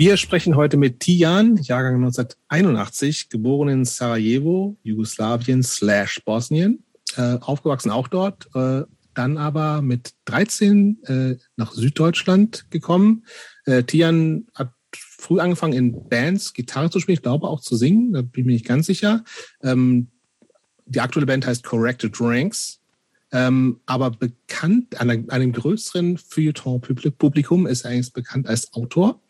Wir sprechen heute mit Tijan, Jahrgang 1981, geboren in Sarajevo, Jugoslawien slash Bosnien, äh, aufgewachsen auch dort, äh, dann aber mit 13 äh, nach Süddeutschland gekommen. Äh, Tijan hat früh angefangen in Bands Gitarre zu spielen, ich glaube auch zu singen, da bin ich mir nicht ganz sicher. Ähm, die aktuelle Band heißt Corrected Ranks ähm, aber bekannt, an einem größeren Feuilleton-Publikum ist er eigentlich bekannt als Autor.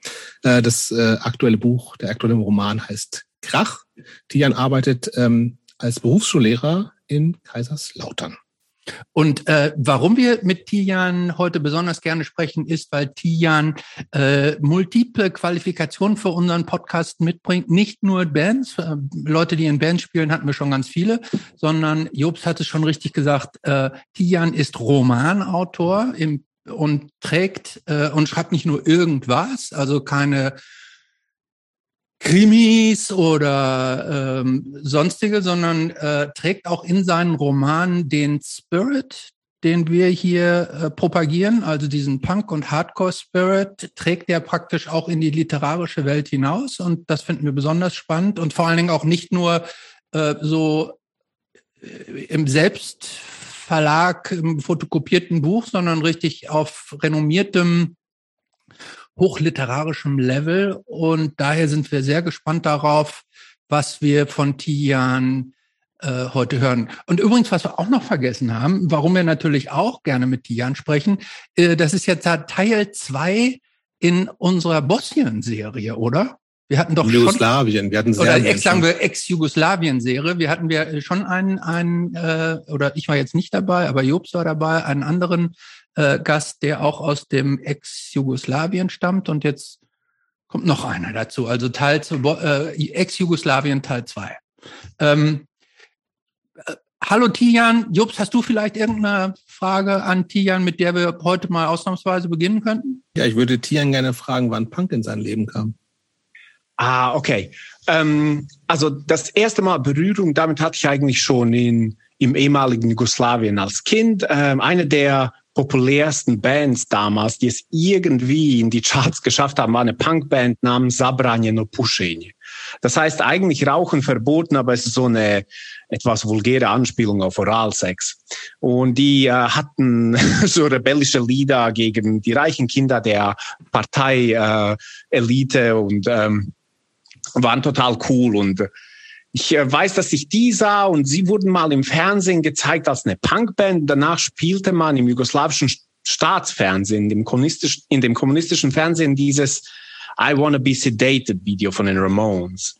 Äh, das äh, aktuelle Buch, der aktuelle Roman heißt Krach. Tian arbeitet ähm, als Berufsschullehrer in Kaiserslautern. Und äh, warum wir mit Tijan heute besonders gerne sprechen, ist, weil Tijan äh, multiple Qualifikationen für unseren Podcast mitbringt. Nicht nur Bands, äh, Leute, die in Bands spielen, hatten wir schon ganz viele, sondern Jobs hat es schon richtig gesagt, äh, Tijan ist Romanautor im, und trägt äh, und schreibt nicht nur irgendwas, also keine Krimis oder ähm, sonstige, sondern äh, trägt auch in seinen Romanen den Spirit, den wir hier äh, propagieren, also diesen Punk- und Hardcore-Spirit, trägt er praktisch auch in die literarische Welt hinaus. Und das finden wir besonders spannend und vor allen Dingen auch nicht nur äh, so äh, im Selbstverlag, im fotokopierten Buch, sondern richtig auf renommiertem hochliterarischem Level. Und daher sind wir sehr gespannt darauf, was wir von Tian äh, heute hören. Und übrigens, was wir auch noch vergessen haben, warum wir natürlich auch gerne mit Tian sprechen, äh, das ist jetzt Teil zwei in unserer Bosnien-Serie, oder? Wir hatten doch Jugoslawien, schon, wir hatten oder ex, sagen wir Ex-Jugoslawien-Serie. Wir hatten wir schon einen, einen äh, oder ich war jetzt nicht dabei, aber Jobs war dabei, einen anderen äh, Gast, der auch aus dem Ex-Jugoslawien stammt und jetzt kommt noch einer dazu. Also Teil äh, Ex-Jugoslawien Teil 2. Ähm, äh, hallo Tijan, Jobs, hast du vielleicht irgendeine Frage an Tijan, mit der wir heute mal ausnahmsweise beginnen könnten? Ja, ich würde Tijan gerne fragen, wann Punk in sein Leben kam. Ah, okay. Ähm, also das erste Mal Berührung damit hatte ich eigentlich schon in, im ehemaligen Jugoslawien als Kind. Ähm, eine der populärsten Bands damals, die es irgendwie in die Charts geschafft haben, war eine Punkband namens Zabranjeno Pušenje. Das heißt eigentlich Rauchen verboten, aber es ist so eine etwas vulgäre Anspielung auf Oralsex. Und die äh, hatten so rebellische Lieder gegen die reichen Kinder der Partei äh, Elite und ähm, waren total cool und ich äh, weiß, dass ich die sah und sie wurden mal im Fernsehen gezeigt als eine Punkband. Danach spielte man im jugoslawischen Staatsfernsehen, in dem kommunistischen, in dem kommunistischen Fernsehen dieses I Wanna Be Sedated Video von den Ramones.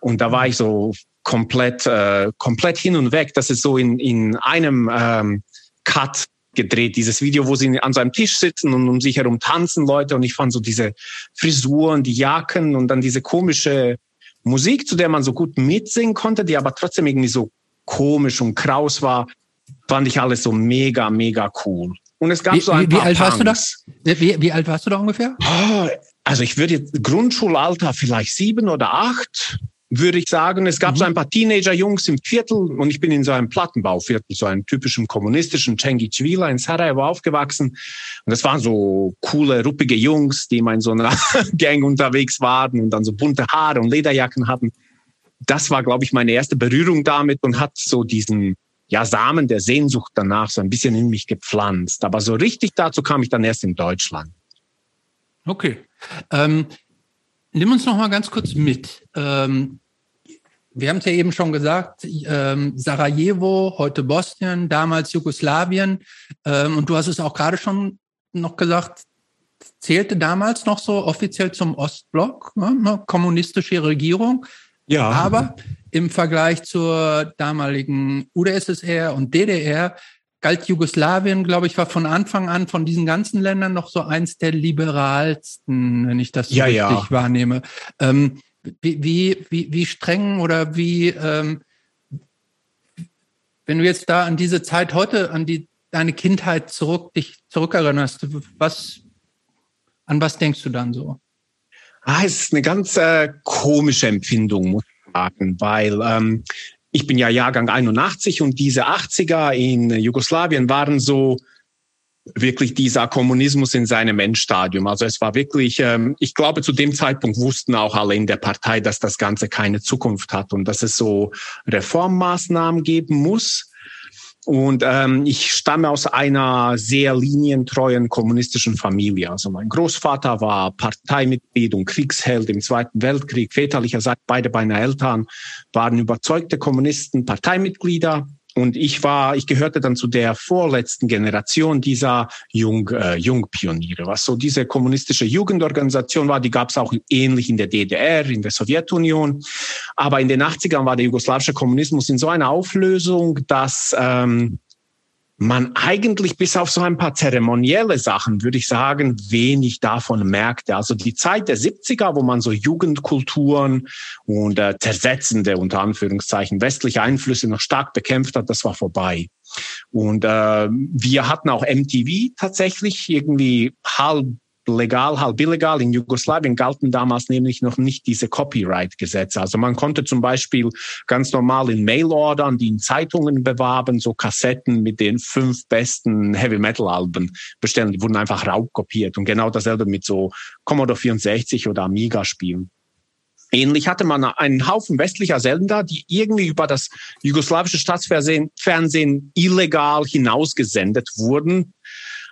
Und da war ich so komplett, äh, komplett hin und weg. Das ist so in, in einem ähm, Cut gedreht, dieses Video, wo sie an so einem Tisch sitzen und um sich herum tanzen Leute. Und ich fand so diese Frisuren, die Jacken und dann diese komische Musik, zu der man so gut mitsingen konnte, die aber trotzdem irgendwie so komisch und kraus war, fand ich alles so mega, mega cool. Und es gab wie, so ein wie, paar wie alt Punks. warst du da? Wie, wie alt warst du da ungefähr? Oh, also ich würde jetzt Grundschulalter vielleicht sieben oder acht würde ich sagen. Es gab mhm. so ein paar Teenager-Jungs im Viertel und ich bin in so einem Plattenbauviertel, so einem typischen kommunistischen Cengizwila in Sarajevo aufgewachsen. Und das waren so coole, ruppige Jungs, die mal in so einer Gang unterwegs waren und dann so bunte Haare und Lederjacken hatten. Das war, glaube ich, meine erste Berührung damit und hat so diesen ja, Samen der Sehnsucht danach so ein bisschen in mich gepflanzt. Aber so richtig dazu kam ich dann erst in Deutschland. Okay. Ähm, nimm uns noch mal ganz kurz mit. Ähm, wir haben es ja eben schon gesagt, ähm, Sarajevo, heute Bosnien, damals Jugoslawien. Ähm, und du hast es auch gerade schon noch gesagt, zählte damals noch so offiziell zum Ostblock, ne, ne kommunistische Regierung. Ja. Aber im Vergleich zur damaligen UdSSR und DDR galt Jugoslawien, glaube ich, war von Anfang an von diesen ganzen Ländern noch so eins der liberalsten, wenn ich das so ja, richtig ja. wahrnehme. Ähm, wie, wie, wie, streng oder wie, ähm, wenn du jetzt da an diese Zeit heute, an die deine Kindheit zurück, dich zurückerinnerst, was, an was denkst du dann so? Ah, es ist eine ganz äh, komische Empfindung, muss ich sagen, weil ähm, ich bin ja Jahrgang 81 und diese 80er in Jugoslawien waren so wirklich dieser Kommunismus in seinem Endstadium. Also es war wirklich, ähm, ich glaube, zu dem Zeitpunkt wussten auch alle in der Partei, dass das Ganze keine Zukunft hat und dass es so Reformmaßnahmen geben muss. Und ähm, ich stamme aus einer sehr linientreuen kommunistischen Familie. Also mein Großvater war Parteimitglied und Kriegsheld im Zweiten Weltkrieg. Väterlicherseits beide meiner Eltern waren überzeugte Kommunisten, Parteimitglieder. Und ich war, ich gehörte dann zu der vorletzten Generation dieser Jung, äh, Jungpioniere. Was so diese kommunistische Jugendorganisation war, die gab es auch ähnlich in der DDR, in der Sowjetunion. Aber in den 80ern war der jugoslawische Kommunismus in so einer Auflösung, dass ähm, man eigentlich bis auf so ein paar zeremonielle Sachen, würde ich sagen, wenig davon merkte. Also die Zeit der 70er, wo man so Jugendkulturen und äh, zersetzende, unter Anführungszeichen, westliche Einflüsse noch stark bekämpft hat, das war vorbei. Und äh, wir hatten auch MTV tatsächlich irgendwie halb legal, halb illegal. In Jugoslawien galten damals nämlich noch nicht diese Copyright-Gesetze. Also man konnte zum Beispiel ganz normal in Mailordern, die in Zeitungen bewarben, so Kassetten mit den fünf besten Heavy-Metal-Alben bestellen. Die wurden einfach raubkopiert. Und genau dasselbe mit so Commodore 64 oder Amiga-Spielen. Ähnlich hatte man einen Haufen westlicher Sender, die irgendwie über das jugoslawische Staatsfernsehen Fernsehen illegal hinausgesendet wurden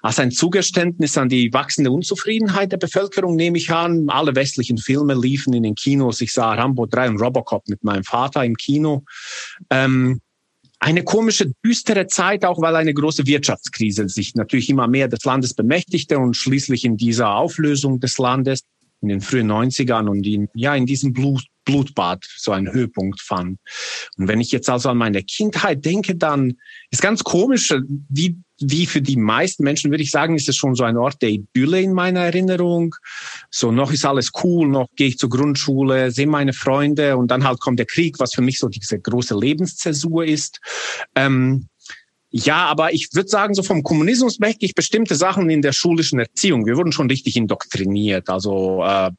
als ein Zugeständnis an die wachsende Unzufriedenheit der Bevölkerung nehme ich an. Alle westlichen Filme liefen in den Kinos. Ich sah Rambo 3 und Robocop mit meinem Vater im Kino. Ähm, eine komische, düstere Zeit, auch weil eine große Wirtschaftskrise sich natürlich immer mehr des Landes bemächtigte und schließlich in dieser Auflösung des Landes in den frühen 90ern und in, ja, in diesem Blut, Blutbad so einen Höhepunkt fand. Und wenn ich jetzt also an meine Kindheit denke, dann ist ganz komisch, wie wie für die meisten Menschen würde ich sagen, ist es schon so ein Ort der Idylle in meiner Erinnerung. So noch ist alles cool, noch gehe ich zur Grundschule, sehe meine Freunde und dann halt kommt der Krieg, was für mich so diese große Lebenszäsur ist. Ähm, ja, aber ich würde sagen, so vom Kommunismus merke ich bestimmte Sachen in der schulischen Erziehung. Wir wurden schon richtig indoktriniert. Also äh,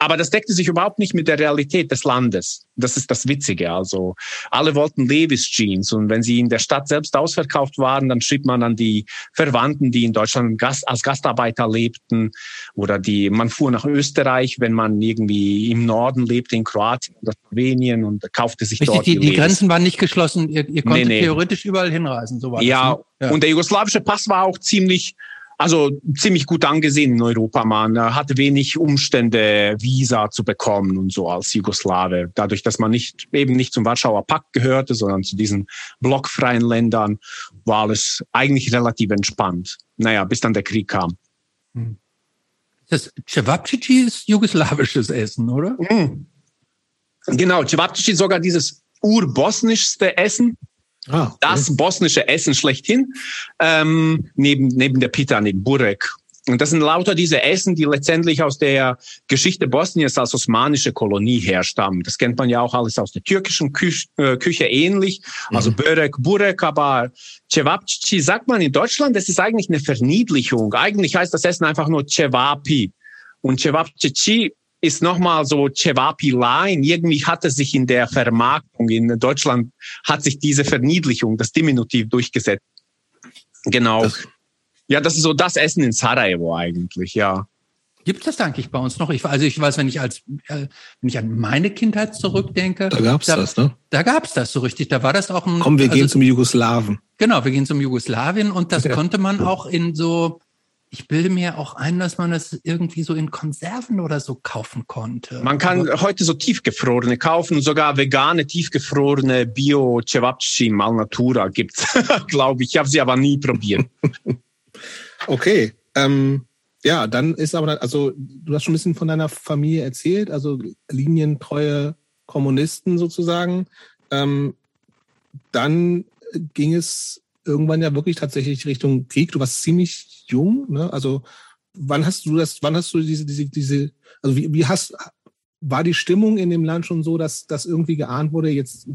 aber das deckte sich überhaupt nicht mit der Realität des Landes. Das ist das Witzige. Also alle wollten Levis Jeans und wenn sie in der Stadt selbst ausverkauft waren, dann schrieb man an die Verwandten, die in Deutschland Gast, als Gastarbeiter lebten oder die man fuhr nach Österreich, wenn man irgendwie im Norden lebte, in Kroatien oder Slowenien und kaufte sich Richtig, dort. Die, die Grenzen waren nicht geschlossen. Ihr, ihr konntet Nee, nee. theoretisch überall hinreisen. So war Ja, das, ne? ja. und der jugoslawische Pass war auch ziemlich, also ziemlich gut angesehen in Europa. Man hatte wenig Umstände, Visa zu bekommen und so als Jugoslawe. Dadurch, dass man nicht eben nicht zum Warschauer Pakt gehörte, sondern zu diesen blockfreien Ländern, war alles eigentlich relativ entspannt. Naja, bis dann der Krieg kam. Das Cevapcici ist jugoslawisches Essen, oder? Mm. Genau, Cevapcici ist sogar dieses urbosnischste Essen. Ah, okay. das bosnische Essen schlechthin, ähm, neben, neben der Pita, neben Burek. Und das sind lauter diese Essen, die letztendlich aus der Geschichte Bosniens als osmanische Kolonie herstammen. Das kennt man ja auch alles aus der türkischen Küche, äh, Küche ähnlich. Also Börek, Burek, aber Cevapcici sagt man in Deutschland, das ist eigentlich eine Verniedlichung. Eigentlich heißt das Essen einfach nur Cevapi. Und Cevapcici ist nochmal so Cevapi-Line. Irgendwie hat es sich in der Vermarktung in Deutschland, hat sich diese Verniedlichung, das Diminutiv durchgesetzt. Genau. Das- ja, das ist so das Essen in Sarajevo eigentlich, ja. Gibt es das eigentlich bei uns noch? Ich, also ich weiß, wenn ich als äh, wenn ich an meine Kindheit zurückdenke, Da gab's da, das, ne? Da gab's das so richtig. Da war das auch ein. Komm, wir also, gehen zum Jugoslawen. Genau, wir gehen zum Jugoslawien und das Ja. konnte man auch in so. Ich bilde mir auch ein, dass man das irgendwie so in Konserven oder so kaufen konnte. Man kann Aber- heute so tiefgefrorene kaufen, sogar vegane tiefgefrorene Bio Cevapcici Malnatura gibt's, glaube ich. Ich habe sie aber nie probiert. Okay. Ähm, ja, dann ist aber, also du hast schon ein bisschen von deiner Familie erzählt, also linientreue Kommunisten sozusagen. Ähm, dann ging es irgendwann ja wirklich tatsächlich Richtung Krieg. Du warst ziemlich jung, ne? Also wann hast du das, wann hast du diese, diese, diese, also wie, wie hast, war die Stimmung in dem Land schon so, dass das irgendwie geahnt wurde, jetzt,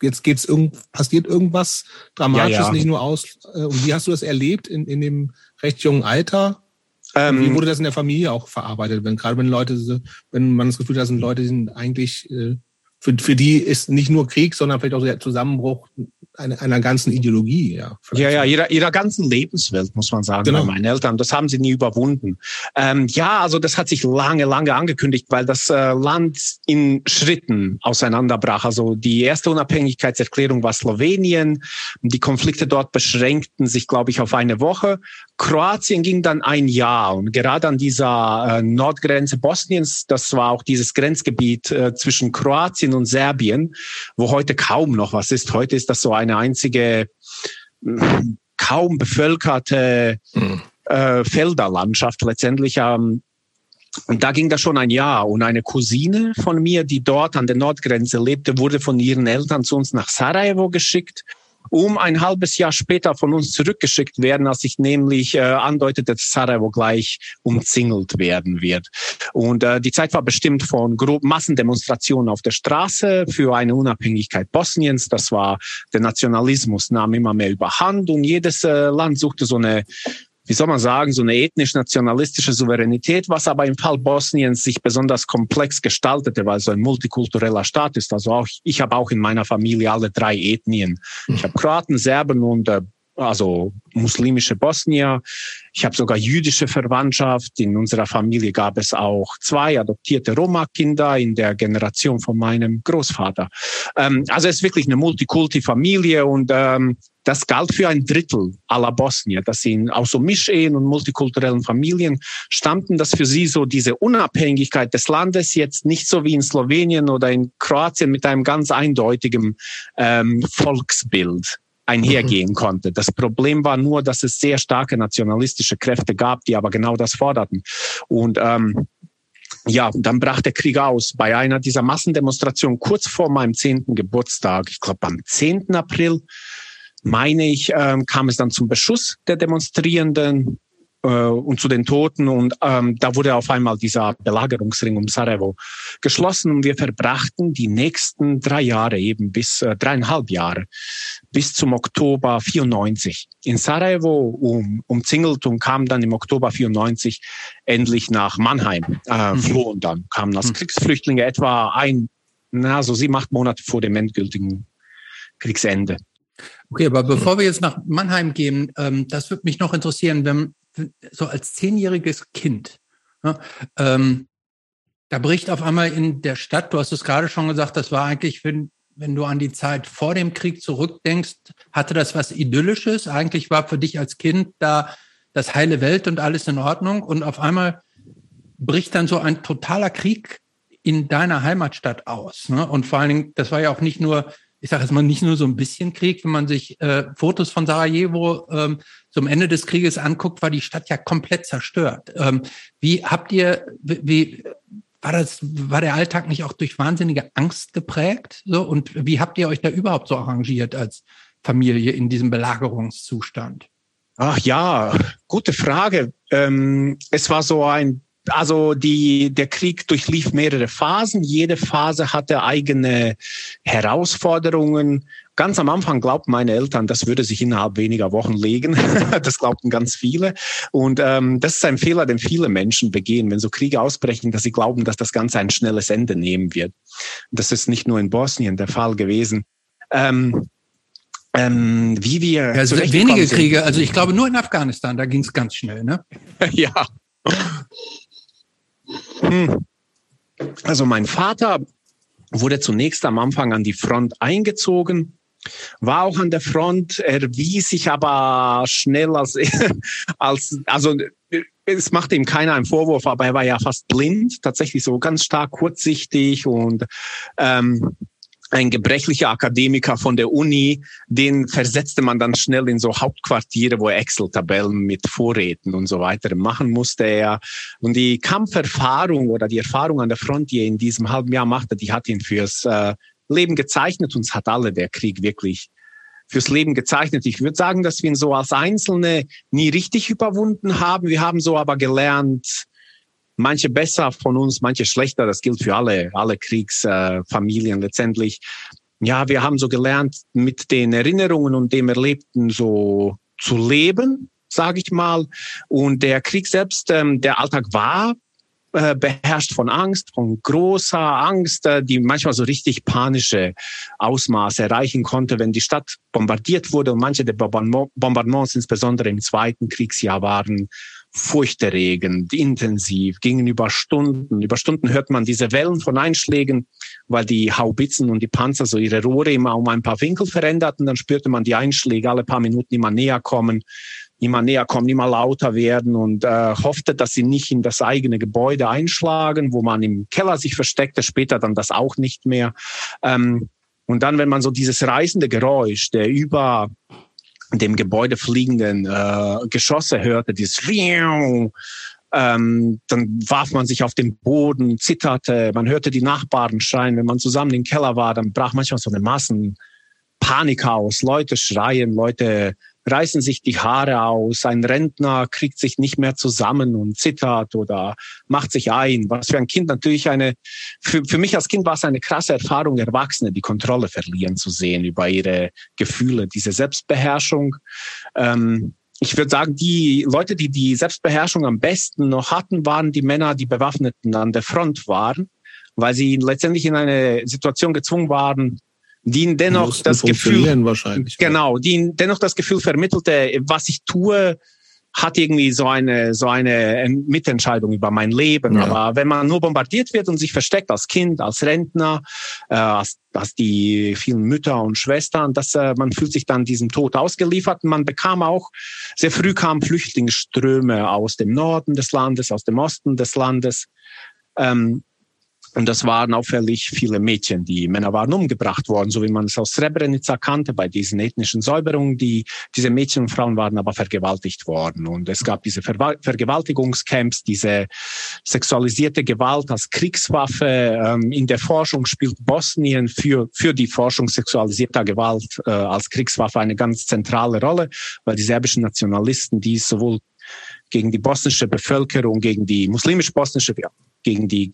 jetzt geht's irgend, passiert irgendwas Dramatisches, Ja, ja. nicht nur aus, äh, und wie hast du das erlebt in, in dem recht jungen Alter? Wie Ähm, wurde das in der Familie auch verarbeitet? Wenn gerade wenn Leute, wenn man das Gefühl hat, das sind Leute, die sind eigentlich äh, für, für die ist nicht nur Krieg, sondern vielleicht auch der Zusammenbruch einer, einer ganzen Ideologie, ja. Ja, ja, ihrer, ihrer ganzen Lebenswelt, muss man sagen, genau. bei meinen Eltern. Das haben sie nie überwunden. Ähm, ja, also das hat sich lange, lange angekündigt, weil das äh, Land in Schritten auseinanderbrach. Also die erste Unabhängigkeitserklärung war Slowenien. Die Konflikte dort beschränkten sich, glaube ich, auf eine Woche. Kroatien ging dann ein Jahr und gerade an dieser äh, Nordgrenze Bosniens, das war auch dieses Grenzgebiet äh, zwischen Kroatien und Serbien, wo heute kaum noch was ist. Heute ist das so eine einzige kaum bevölkerte mhm. äh, Felderlandschaft letztendlich. Ähm, und da ging das schon ein Jahr. Und eine Cousine von mir, die dort an der Nordgrenze lebte, wurde von ihren Eltern zu uns nach Sarajevo geschickt um ein halbes Jahr später von uns zurückgeschickt werden, als ich nämlich äh, andeutete, dass Sarajevo gleich umzingelt werden wird. Und äh, die Zeit war bestimmt von groben Massendemonstrationen auf der Straße für eine Unabhängigkeit Bosniens. Das war der Nationalismus nahm immer mehr überhand und jedes äh, Land suchte so eine wie soll man sagen, so eine ethnisch-nationalistische Souveränität, was aber im Fall Bosniens sich besonders komplex gestaltete, weil so ein multikultureller Staat ist. Also auch, ich habe auch in meiner Familie alle drei Ethnien. Ich habe Kroaten, Serben und äh, also muslimische Bosnier. Ich habe sogar jüdische Verwandtschaft. In unserer Familie gab es auch zwei adoptierte Roma-Kinder in der Generation von meinem Großvater. Ähm, also es ist wirklich eine Multikulti-Familie und ähm, das galt für ein Drittel aller Bosnier, dass sie aus so Mischehen und multikulturellen Familien stammten, dass für sie so diese Unabhängigkeit des Landes jetzt nicht so wie in Slowenien oder in Kroatien mit einem ganz eindeutigen ähm, Volksbild einhergehen mhm. konnte. Das Problem war nur, dass es sehr starke nationalistische Kräfte gab, die aber genau das forderten. Und ähm, ja, dann brach der Krieg aus. Bei einer dieser Massendemonstrationen kurz vor meinem zehnten Geburtstag, ich glaube am 10. April, meine ich, ähm, kam es dann zum Beschuss der Demonstrierenden und zu den Toten. Und ähm, da wurde auf einmal dieser Belagerungsring um Sarajevo geschlossen und wir verbrachten die nächsten drei Jahre eben bis äh, dreieinhalb Jahre bis zum Oktober 94 in Sarajevo um, umzingelt und kam dann im Oktober 94 endlich nach Mannheim, äh, mhm. flohen dann, kamen als mhm. Kriegsflüchtlinge etwa ein, na, so sieben, acht Monate vor dem endgültigen Kriegsende. Okay, aber bevor wir jetzt nach Mannheim gehen, ähm, das würde mich noch interessieren, wenn so als zehnjähriges Kind, ja, ähm, da bricht auf einmal in der Stadt, du hast es gerade schon gesagt, das war eigentlich, wenn, wenn du an die Zeit vor dem Krieg zurückdenkst, hatte das was Idyllisches. Eigentlich war für dich als Kind da das heile Welt und alles in Ordnung. Und auf einmal bricht dann so ein totaler Krieg in deiner Heimatstadt aus. Ne? Und vor allen Dingen, das war ja auch nicht nur ich sage jetzt mal, nicht nur so ein bisschen Krieg. Wenn man sich äh, Fotos von Sarajevo ähm, zum Ende des Krieges anguckt, war die Stadt ja komplett zerstört. Ähm, wie habt ihr, wie war das, war der Alltag nicht auch durch wahnsinnige Angst geprägt? So und wie habt ihr euch da überhaupt so arrangiert als Familie in diesem Belagerungszustand? Ach ja, gute Frage. Ähm, es war so ein also die, der Krieg durchlief mehrere Phasen. Jede Phase hatte eigene Herausforderungen. Ganz am Anfang glaubten meine Eltern, das würde sich innerhalb weniger Wochen legen. das glaubten ganz viele. Und ähm, das ist ein Fehler, den viele Menschen begehen, wenn so Kriege ausbrechen, dass sie glauben, dass das Ganze ein schnelles Ende nehmen wird. Das ist nicht nur in Bosnien der Fall gewesen. Ähm, ähm, wie wir. Ja, also wenige Kriege, also ich glaube nur in Afghanistan, da ging es ganz schnell, ne? ja. Hm. Also mein Vater wurde zunächst am Anfang an die Front eingezogen, war auch an der Front, erwies sich aber schnell als, als also es machte ihm keiner einen Vorwurf, aber er war ja fast blind, tatsächlich so ganz stark kurzsichtig und ähm, ein gebrechlicher Akademiker von der Uni, den versetzte man dann schnell in so Hauptquartiere, wo er Excel-Tabellen mit Vorräten und so weiter machen musste. Er. Und die Kampferfahrung oder die Erfahrung an der Front, die er in diesem halben Jahr machte, die hat ihn fürs äh, Leben gezeichnet. Uns hat alle der Krieg wirklich fürs Leben gezeichnet. Ich würde sagen, dass wir ihn so als Einzelne nie richtig überwunden haben. Wir haben so aber gelernt, manche besser von uns, manche schlechter. Das gilt für alle, alle Kriegsfamilien äh, letztendlich. Ja, wir haben so gelernt, mit den Erinnerungen und dem Erlebten so zu leben, sage ich mal. Und der Krieg selbst, ähm, der Alltag war äh, beherrscht von Angst, von großer Angst, äh, die manchmal so richtig panische Ausmaße erreichen konnte, wenn die Stadt bombardiert wurde. Und manche der Bombardements, insbesondere im zweiten Kriegsjahr, waren furchterregend, intensiv, gingen über Stunden. Über Stunden hört man diese Wellen von Einschlägen, weil die Haubitzen und die Panzer so ihre Rohre immer um ein paar Winkel veränderten. Dann spürte man die Einschläge alle paar Minuten immer näher kommen immer näher kommen, immer lauter werden und äh, hoffte, dass sie nicht in das eigene Gebäude einschlagen, wo man im Keller sich versteckte, später dann das auch nicht mehr. Ähm, und dann, wenn man so dieses reißende Geräusch der über dem Gebäude fliegenden äh, Geschosse hörte, dieses ähm, dann warf man sich auf den Boden, zitterte, man hörte die Nachbarn schreien. Wenn man zusammen im Keller war, dann brach manchmal so eine Massenpanik aus. Leute schreien, Leute reißen sich die Haare aus, ein Rentner kriegt sich nicht mehr zusammen und zittert oder macht sich ein. Was für ein Kind natürlich eine, für, für mich als Kind war es eine krasse Erfahrung, Erwachsene die Kontrolle verlieren zu sehen über ihre Gefühle, diese Selbstbeherrschung. Ähm, ich würde sagen, die Leute, die die Selbstbeherrschung am besten noch hatten, waren die Männer, die Bewaffneten an der Front waren, weil sie letztendlich in eine Situation gezwungen waren, die ihnen dennoch das Gefühl, wahrscheinlich. genau, die ihnen dennoch das Gefühl vermittelte, was ich tue, hat irgendwie so eine so eine Mitentscheidung über mein Leben. Ja. Aber wenn man nur bombardiert wird und sich versteckt als Kind, als Rentner, äh, als, als die vielen Mütter und Schwestern, dass äh, man fühlt sich dann diesem Tod ausgeliefert. Man bekam auch sehr früh kamen Flüchtlingsströme aus dem Norden des Landes, aus dem Osten des Landes. Ähm, und das waren auffällig viele Mädchen. Die Männer waren umgebracht worden, so wie man es aus Srebrenica kannte bei diesen ethnischen Säuberungen. Die, diese Mädchen und Frauen waren aber vergewaltigt worden. Und es gab diese Ver Vergewaltigungscamps, diese sexualisierte Gewalt als Kriegswaffe. Ähm, in der Forschung spielt Bosnien für, für die Forschung sexualisierter Gewalt äh, als Kriegswaffe eine ganz zentrale Rolle, weil die serbischen Nationalisten, die sowohl gegen die bosnische Bevölkerung, gegen die muslimisch-bosnische, gegen die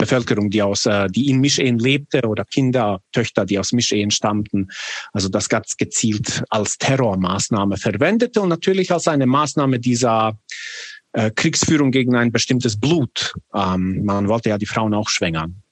Bevölkerung, die aus, äh, die in Mischehen lebte oder Kinder, Töchter, die aus Mischehen stammten. Also das ganz gezielt als Terrormaßnahme verwendete und natürlich als eine Maßnahme dieser äh, Kriegsführung gegen ein bestimmtes Blut. Ähm, man wollte ja die Frauen auch schwängern.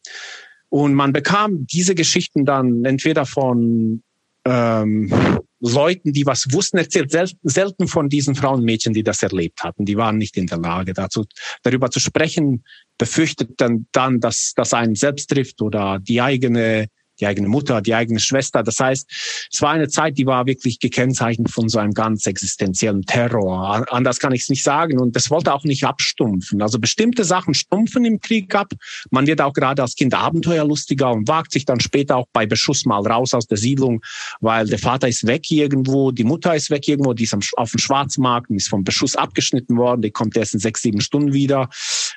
Und man bekam diese Geschichten dann entweder von ähm, Leuten, die was wussten, erzählt selten von diesen Frauen und Mädchen, die das erlebt hatten. Die waren nicht in der Lage, dazu darüber zu sprechen, befürchtet dann, dann dass das einen selbst trifft oder die eigene die eigene Mutter, die eigene Schwester. Das heißt, es war eine Zeit, die war wirklich gekennzeichnet von so einem ganz existenziellen Terror. Anders kann ich es nicht sagen. Und das wollte auch nicht abstumpfen. Also bestimmte Sachen stumpfen im Krieg ab. Man wird auch gerade als Kind abenteuerlustiger und wagt sich dann später auch bei Beschuss mal raus aus der Siedlung, weil der Vater ist weg irgendwo, die Mutter ist weg irgendwo, die ist auf dem Schwarzmarkt und ist vom Beschuss abgeschnitten worden. Die kommt erst in sechs, sieben Stunden wieder.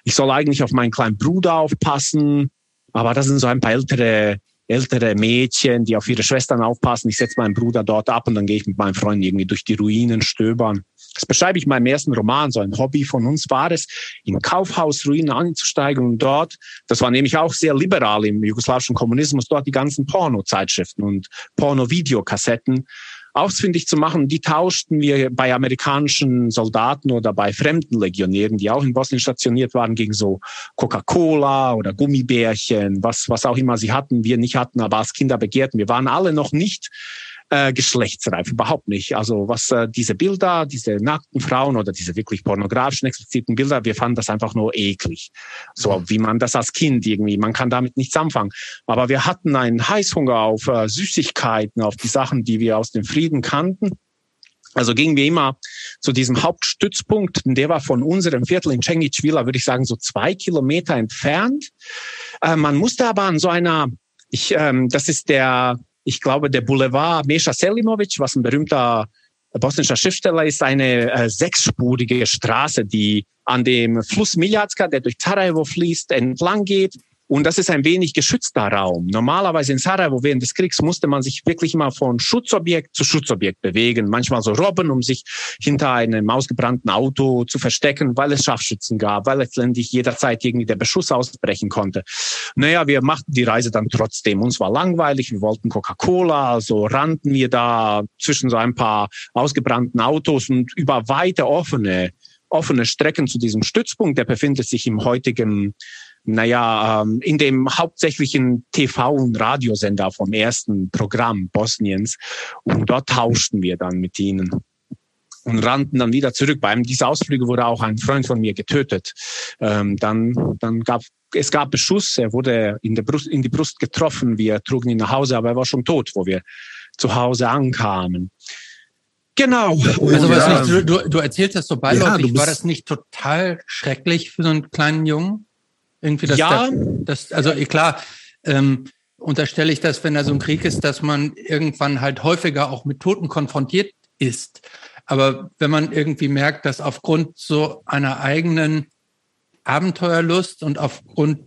Ich soll eigentlich auf meinen kleinen Bruder aufpassen. Aber das sind so ein paar ältere ältere Mädchen, die auf ihre Schwestern aufpassen. Ich setze meinen Bruder dort ab und dann gehe ich mit meinen Freunden irgendwie durch die Ruinen stöbern. Das beschreibe ich in meinem ersten Roman. So ein Hobby von uns war es, in Kaufhausruinen anzusteigen und dort, das war nämlich auch sehr liberal im jugoslawischen Kommunismus, dort die ganzen Porno-Zeitschriften und Porno-Videokassetten ausfindig zu machen. Die tauschten wir bei amerikanischen Soldaten oder bei fremden Legionären, die auch in Bosnien stationiert waren, gegen so Coca-Cola oder Gummibärchen, was, was auch immer sie hatten, wir nicht hatten, aber als Kinder begehrten. Wir waren alle noch nicht äh, geschlechtsreif, überhaupt nicht. Also was äh, diese Bilder, diese nackten Frauen oder diese wirklich pornografischen, expliziten Bilder, wir fanden das einfach nur eklig. So wie man das als Kind irgendwie, man kann damit nichts anfangen. Aber wir hatten einen Heißhunger auf äh, Süßigkeiten, auf die Sachen, die wir aus dem Frieden kannten. Also gingen wir immer zu diesem Hauptstützpunkt, der war von unserem Viertel in Cengic-Villa, würde ich sagen, so zwei Kilometer entfernt. Äh, man musste aber an so einer, ich, ähm, das ist der ich glaube, der Boulevard Mesha Selimovic, was ein berühmter bosnischer Schriftsteller ist, eine äh, sechsspurige Straße, die an dem Fluss Miljacka, der durch Sarajevo fließt, entlang geht und das ist ein wenig geschützter Raum. Normalerweise in Sarajevo während des Kriegs musste man sich wirklich immer von Schutzobjekt zu Schutzobjekt bewegen. Manchmal so robben, um sich hinter einem ausgebrannten Auto zu verstecken, weil es Scharfschützen gab, weil letztendlich jederzeit irgendwie der Beschuss ausbrechen konnte. Naja, wir machten die Reise dann trotzdem. Uns war langweilig, wir wollten Coca-Cola, so rannten wir da zwischen so ein paar ausgebrannten Autos und über weite offene offene Strecken zu diesem Stützpunkt. Der befindet sich im heutigen naja, ähm, in dem hauptsächlichen TV- und Radiosender vom ersten Programm Bosniens. Und dort tauschten wir dann mit ihnen und rannten dann wieder zurück. Bei einem dieser Ausflüge wurde auch ein Freund von mir getötet. Ähm, dann, dann gab es gab Beschuss, er wurde in, der Brust, in die Brust getroffen, wir trugen ihn nach Hause, aber er war schon tot, wo wir zu Hause ankamen. Genau. Also ja. nicht, du, du, du erzählst das so beiläufig, ja, war das nicht total schrecklich für so einen kleinen Jungen? Irgendwie das, ja. das, das also klar, ähm, unterstelle ich das, wenn da so ein Krieg ist, dass man irgendwann halt häufiger auch mit Toten konfrontiert ist. Aber wenn man irgendwie merkt, dass aufgrund so einer eigenen Abenteuerlust und aufgrund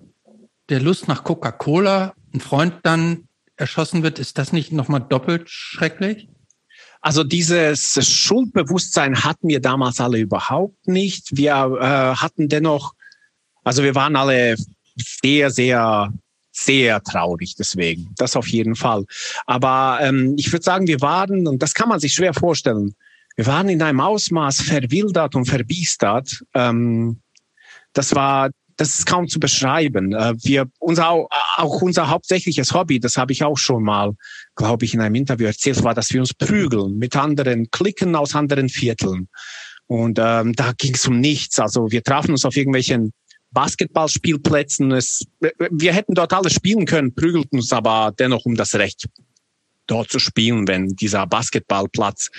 der Lust nach Coca-Cola ein Freund dann erschossen wird, ist das nicht nochmal doppelt schrecklich? Also dieses Schuldbewusstsein hatten wir damals alle überhaupt nicht. Wir äh, hatten dennoch, also wir waren alle sehr, sehr, sehr traurig deswegen. Das auf jeden Fall. Aber ähm, ich würde sagen, wir waren, und das kann man sich schwer vorstellen, wir waren in einem Ausmaß verwildert und verbiestert. Ähm, das war, das ist kaum zu beschreiben. Äh, wir, unser, auch unser hauptsächliches Hobby, das habe ich auch schon mal, glaube ich, in einem Interview erzählt, war, dass wir uns prügeln mit anderen Klicken aus anderen Vierteln. Und ähm, da ging es um nichts. Also wir trafen uns auf irgendwelchen Basketballspielplätzen. Es, wir hätten dort alles spielen können, prügelten uns aber dennoch um das Recht dort zu spielen, wenn dieser Basketballplatz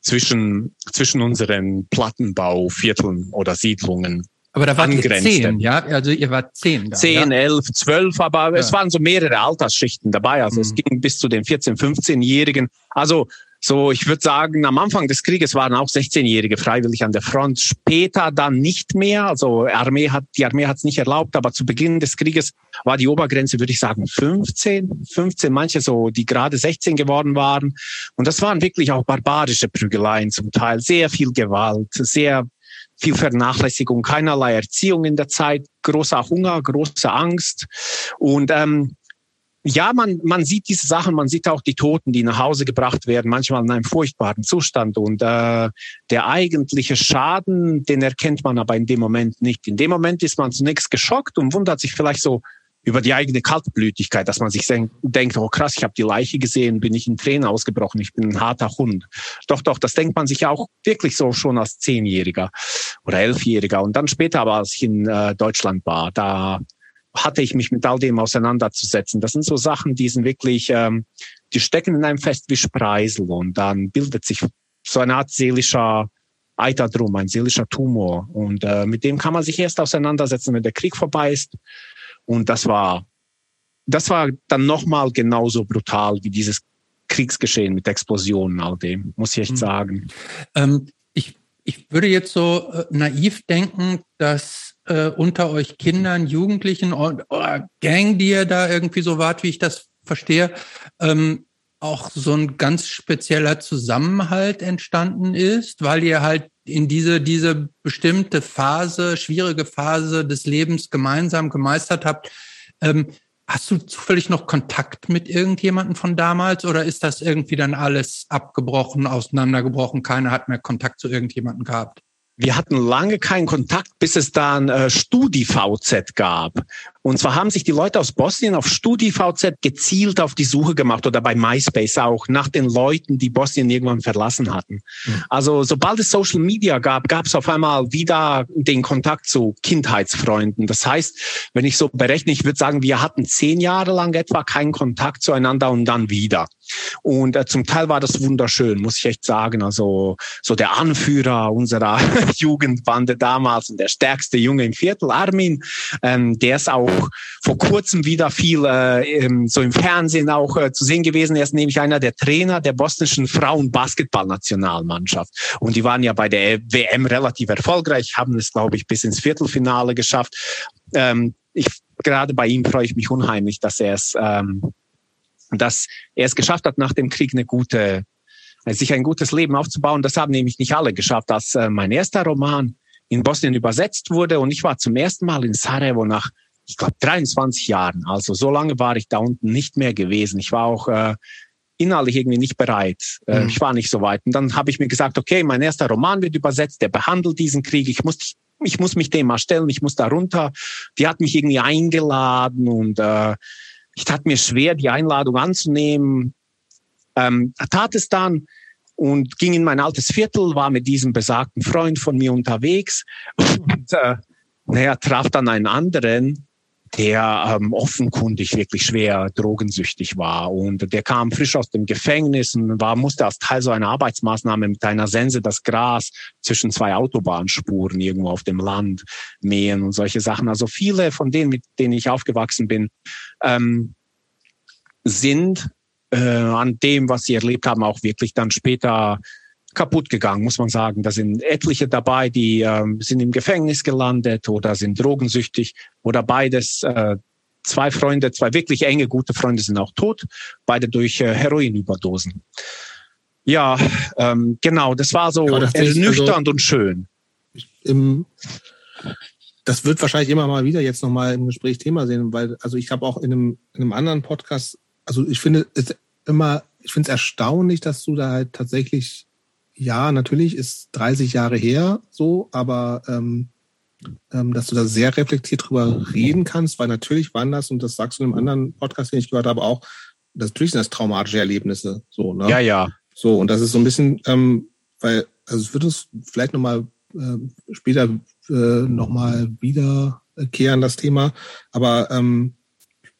zwischen, zwischen unseren Plattenbauvierteln oder Siedlungen aber da waren zehn, ja? Also ihr wart zehn. Da, zehn, ja? elf, zwölf, aber ja. es waren so mehrere Altersschichten dabei. Also mhm. es ging bis zu den 14-, 15-Jährigen. Also so, ich würde sagen, am Anfang des Krieges waren auch 16-Jährige freiwillig an der Front. Später dann nicht mehr. Also Armee hat, die Armee hat es nicht erlaubt, aber zu Beginn des Krieges war die Obergrenze, würde ich sagen, 15, 15, manche so, die gerade 16 geworden waren. Und das waren wirklich auch barbarische Prügeleien zum Teil. Sehr viel Gewalt, sehr viel Vernachlässigung, keinerlei Erziehung in der Zeit, großer Hunger, große Angst. Und ähm, ja, man, man sieht diese Sachen, man sieht auch die Toten, die nach Hause gebracht werden, manchmal in einem furchtbaren Zustand. Und äh, der eigentliche Schaden, den erkennt man aber in dem Moment nicht. In dem Moment ist man zunächst geschockt und wundert sich vielleicht so über die eigene Kaltblütigkeit, dass man sich denkt, oh krass, ich habe die Leiche gesehen, bin ich in Tränen ausgebrochen, ich bin ein harter Hund. Doch, doch, das denkt man sich auch wirklich so schon als Zehnjähriger oder Elfjähriger. Und dann später aber, als ich in äh, Deutschland war, da hatte ich mich mit all dem auseinanderzusetzen. Das sind so Sachen, die sind wirklich, ähm, die stecken in einem fest wie Spreisel und dann bildet sich so eine Art seelischer Eiter drum, ein seelischer Tumor. Und äh, mit dem kann man sich erst auseinandersetzen, wenn der Krieg vorbei ist. Und das war, das war dann nochmal genauso brutal wie dieses Kriegsgeschehen mit Explosionen, all dem, muss ich echt mhm. sagen. Ähm, ich, ich würde jetzt so äh, naiv denken, dass äh, unter euch Kindern, Jugendlichen und oder Gang, die ihr da irgendwie so wart, wie ich das verstehe, ähm, auch so ein ganz spezieller Zusammenhalt entstanden ist, weil ihr halt in diese, diese bestimmte Phase, schwierige Phase des Lebens gemeinsam gemeistert habt. Ähm, hast du zufällig noch Kontakt mit irgendjemandem von damals oder ist das irgendwie dann alles abgebrochen, auseinandergebrochen? Keiner hat mehr Kontakt zu irgendjemandem gehabt? Wir hatten lange keinen Kontakt, bis es dann äh, StudiVZ gab. Und zwar haben sich die Leute aus Bosnien auf StudiVZ gezielt auf die Suche gemacht oder bei MySpace auch nach den Leuten, die Bosnien irgendwann verlassen hatten. Mhm. Also sobald es Social Media gab, gab es auf einmal wieder den Kontakt zu Kindheitsfreunden. Das heißt, wenn ich so berechne, ich würde sagen, wir hatten zehn Jahre lang etwa keinen Kontakt zueinander und dann wieder. Und äh, zum Teil war das wunderschön, muss ich echt sagen. Also so der Anführer unserer Jugendbande damals und der stärkste Junge im Viertel, Armin, ähm, der ist auch vor kurzem wieder viel äh, so im Fernsehen auch äh, zu sehen gewesen. Er ist nämlich einer der Trainer der bosnischen Frauen-Basketball-Nationalmannschaft. Und die waren ja bei der WM relativ erfolgreich, haben es, glaube ich, bis ins Viertelfinale geschafft. Ähm, ich, gerade bei ihm freue ich mich unheimlich, dass er es ähm, dass er es geschafft hat, nach dem Krieg eine gute, äh, sich ein gutes Leben aufzubauen. Das haben nämlich nicht alle geschafft. Als äh, mein erster Roman in Bosnien übersetzt wurde und ich war zum ersten Mal in Sarajevo nach, ich glaube, 23 Jahren. Also so lange war ich da unten nicht mehr gewesen. Ich war auch äh, innerlich irgendwie nicht bereit. Äh, mhm. Ich war nicht so weit. Und dann habe ich mir gesagt, okay, mein erster Roman wird übersetzt, der behandelt diesen Krieg. Ich muss, ich muss mich dem mal stellen, ich muss da runter. Die hat mich irgendwie eingeladen und äh, ich tat mir schwer, die Einladung anzunehmen. Ähm, tat es dann und ging in mein altes Viertel, war mit diesem besagten Freund von mir unterwegs und äh, naja, traf dann einen anderen, der ähm, offenkundig wirklich schwer drogensüchtig war. Und der kam frisch aus dem Gefängnis und war, musste als Teil so einer Arbeitsmaßnahme mit einer Sense das Gras zwischen zwei Autobahnspuren irgendwo auf dem Land mähen und solche Sachen. Also viele von denen, mit denen ich aufgewachsen bin, ähm, sind äh, an dem, was sie erlebt haben, auch wirklich dann später kaputt gegangen, muss man sagen. Da sind etliche dabei, die ähm, sind im Gefängnis gelandet oder sind drogensüchtig oder beides. Äh, zwei Freunde, zwei wirklich enge, gute Freunde sind auch tot, beide durch äh, Heroinüberdosen. Ja, ähm, genau, das war so ja, ernüchternd also, und schön. Im, das wird wahrscheinlich immer mal wieder jetzt nochmal im Gespräch Thema sehen, weil, also ich habe auch in einem, in einem anderen Podcast, also ich finde es immer, ich finde es erstaunlich, dass du da halt tatsächlich ja, natürlich ist 30 Jahre her so, aber ähm, ähm, dass du da sehr reflektiert drüber reden kannst, weil natürlich waren das, und das sagst du in einem anderen Podcast, den ich gehört habe, auch, das, natürlich sind das traumatische Erlebnisse. So, ne? Ja, ja. So, und das ist so ein bisschen, ähm, weil, also es wird uns vielleicht nochmal äh, später äh, nochmal wiederkehren, das Thema. Aber ähm,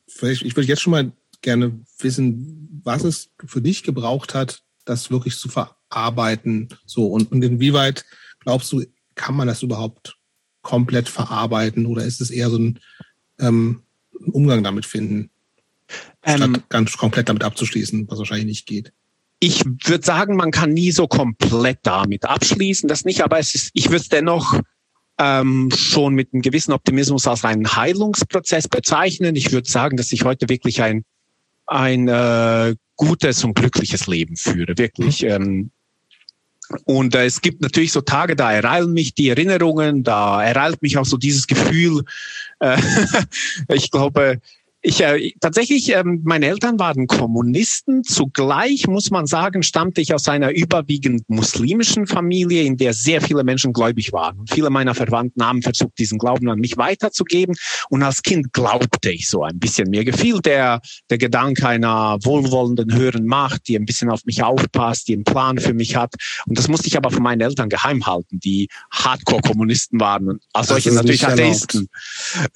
vielleicht, ich würde jetzt schon mal gerne wissen, was es für dich gebraucht hat, das wirklich zu ver arbeiten? So, und, und inwieweit glaubst du, kann man das überhaupt komplett verarbeiten oder ist es eher so ein ähm, Umgang damit finden, statt ähm, ganz komplett damit abzuschließen, was wahrscheinlich nicht geht? Ich würde sagen, man kann nie so komplett damit abschließen, das nicht, aber es ist, ich würde es dennoch ähm, schon mit einem gewissen Optimismus als einen Heilungsprozess bezeichnen. Ich würde sagen, dass ich heute wirklich ein, ein äh, gutes und glückliches Leben führe, wirklich. Mhm. Ähm, und äh, es gibt natürlich so Tage, da ereilen mich die Erinnerungen, da ereilt mich auch so dieses Gefühl. Äh, ich glaube, ich äh, tatsächlich, ähm, meine Eltern waren Kommunisten. Zugleich muss man sagen, stammte ich aus einer überwiegend muslimischen Familie, in der sehr viele Menschen gläubig waren. Und viele meiner Verwandten haben versucht, diesen Glauben an mich weiterzugeben. Und als Kind glaubte ich so ein bisschen. Mir gefiel der, der Gedanke einer wohlwollenden höheren Macht, die ein bisschen auf mich aufpasst, die einen Plan für mich hat. Und das musste ich aber von meinen Eltern geheim halten, die Hardcore-Kommunisten waren und als solche natürlich Atheisten.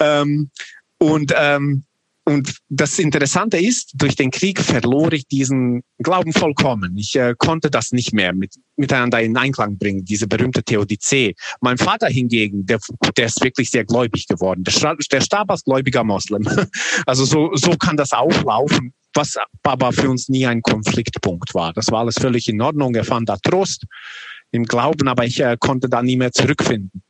Ähm, und ähm, und das Interessante ist, durch den Krieg verlor ich diesen Glauben vollkommen. Ich äh, konnte das nicht mehr mit, miteinander in Einklang bringen, diese berühmte Theodizee. Mein Vater hingegen, der, der ist wirklich sehr gläubig geworden. Der, der starb als gläubiger Moslem. Also so, so kann das auch laufen, was aber für uns nie ein Konfliktpunkt war. Das war alles völlig in Ordnung. Er fand da Trost im Glauben, aber ich äh, konnte da nie mehr zurückfinden.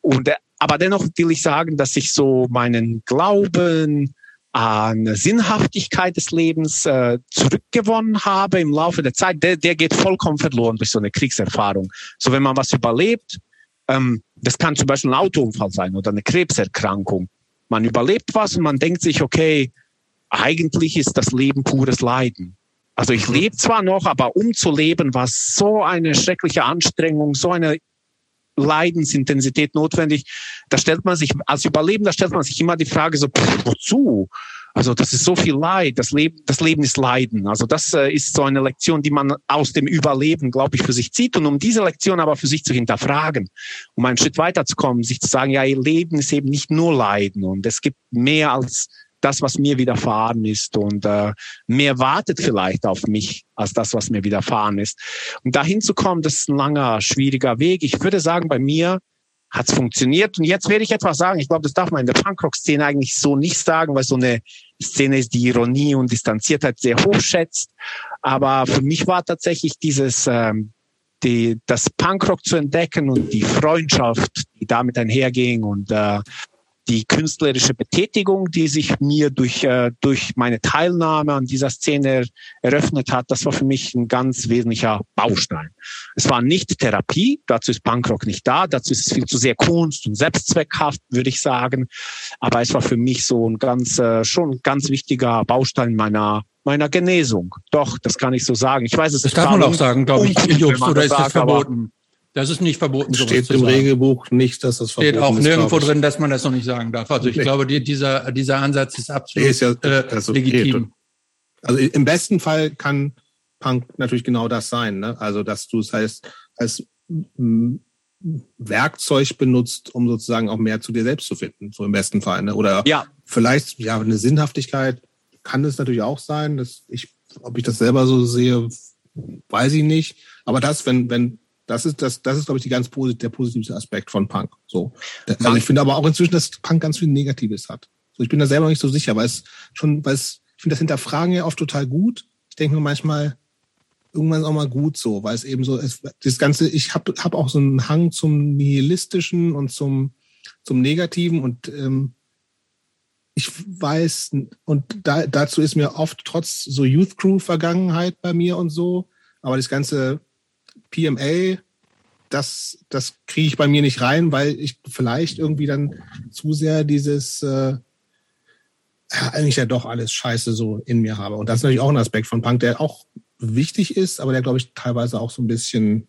Und, äh, aber dennoch will ich sagen, dass ich so meinen Glauben, an Sinnhaftigkeit des Lebens äh, zurückgewonnen habe im Laufe der Zeit, der, der geht vollkommen verloren durch so eine Kriegserfahrung. So wenn man was überlebt, ähm, das kann zum Beispiel ein Autounfall sein oder eine Krebserkrankung. Man überlebt was und man denkt sich, okay, eigentlich ist das Leben pures Leiden. Also ich lebe zwar noch, aber um zu leben war so eine schreckliche Anstrengung, so eine Leidensintensität notwendig. Da stellt man sich, als Überlebender stellt man sich immer die Frage so, pff, wozu? Also das ist so viel Leid. Das Leben, das Leben ist Leiden. Also das äh, ist so eine Lektion, die man aus dem Überleben, glaube ich, für sich zieht. Und um diese Lektion aber für sich zu hinterfragen, um einen Schritt weiterzukommen, sich zu sagen, ja, ihr Leben ist eben nicht nur Leiden und es gibt mehr als das, was mir widerfahren ist und äh, mehr wartet vielleicht auf mich als das, was mir widerfahren ist. Und dahin zu kommen, das ist ein langer, schwieriger Weg. Ich würde sagen, bei mir hat es funktioniert. Und jetzt werde ich etwas sagen. Ich glaube, das darf man in der Punkrock-Szene eigentlich so nicht sagen, weil so eine Szene ist, die Ironie und Distanziertheit sehr hoch schätzt. Aber für mich war tatsächlich dieses, ähm, die, das Punkrock zu entdecken und die Freundschaft, die damit einherging und äh, die künstlerische Betätigung, die sich mir durch, äh, durch meine Teilnahme an dieser Szene eröffnet hat, das war für mich ein ganz wesentlicher Baustein. Es war nicht Therapie, dazu ist Punkrock nicht da, dazu ist es viel zu sehr Kunst und selbstzweckhaft, würde ich sagen. Aber es war für mich so ein ganz, äh, schon ein ganz wichtiger Baustein meiner meiner Genesung. Doch, das kann ich so sagen. Ich weiß es. Das darf man auch sagen, glaube ich, Jobs, oder ist das verboten? Das ist nicht verboten. Steht im Regelbuch nicht, dass das verboten ist. Steht auch nirgendwo drin, dass man das noch nicht sagen darf. Also ich nee. glaube, die, dieser, dieser Ansatz ist absolut nee, ist ja, äh, also legitim. Also im besten Fall kann Punk natürlich genau das sein. Ne? Also dass du es heißt, als Werkzeug benutzt, um sozusagen auch mehr zu dir selbst zu finden, so im besten Fall. Ne? Oder ja. vielleicht ja eine Sinnhaftigkeit kann es natürlich auch sein. Dass ich, ob ich das selber so sehe, weiß ich nicht. Aber das, wenn, wenn das ist, das, das ist, glaube ich, die ganz der positivste Aspekt von Punk. So. Also ich finde aber auch inzwischen, dass Punk ganz viel Negatives hat. So, ich bin da selber nicht so sicher, weil es schon, weil es, ich finde das Hinterfragen ja oft total gut. Ich denke mir manchmal, irgendwann ist auch mal gut so, weil es eben so ist, das Ganze, ich habe hab auch so einen Hang zum Nihilistischen und zum, zum Negativen und ähm, ich weiß, und da, dazu ist mir oft trotz so Youth Crew-Vergangenheit bei mir und so, aber das ganze PMA, das, das kriege ich bei mir nicht rein, weil ich vielleicht irgendwie dann zu sehr dieses äh, eigentlich ja doch alles Scheiße so in mir habe. Und das ist natürlich auch ein Aspekt von Punk, der auch wichtig ist, aber der, glaube ich, teilweise auch so ein bisschen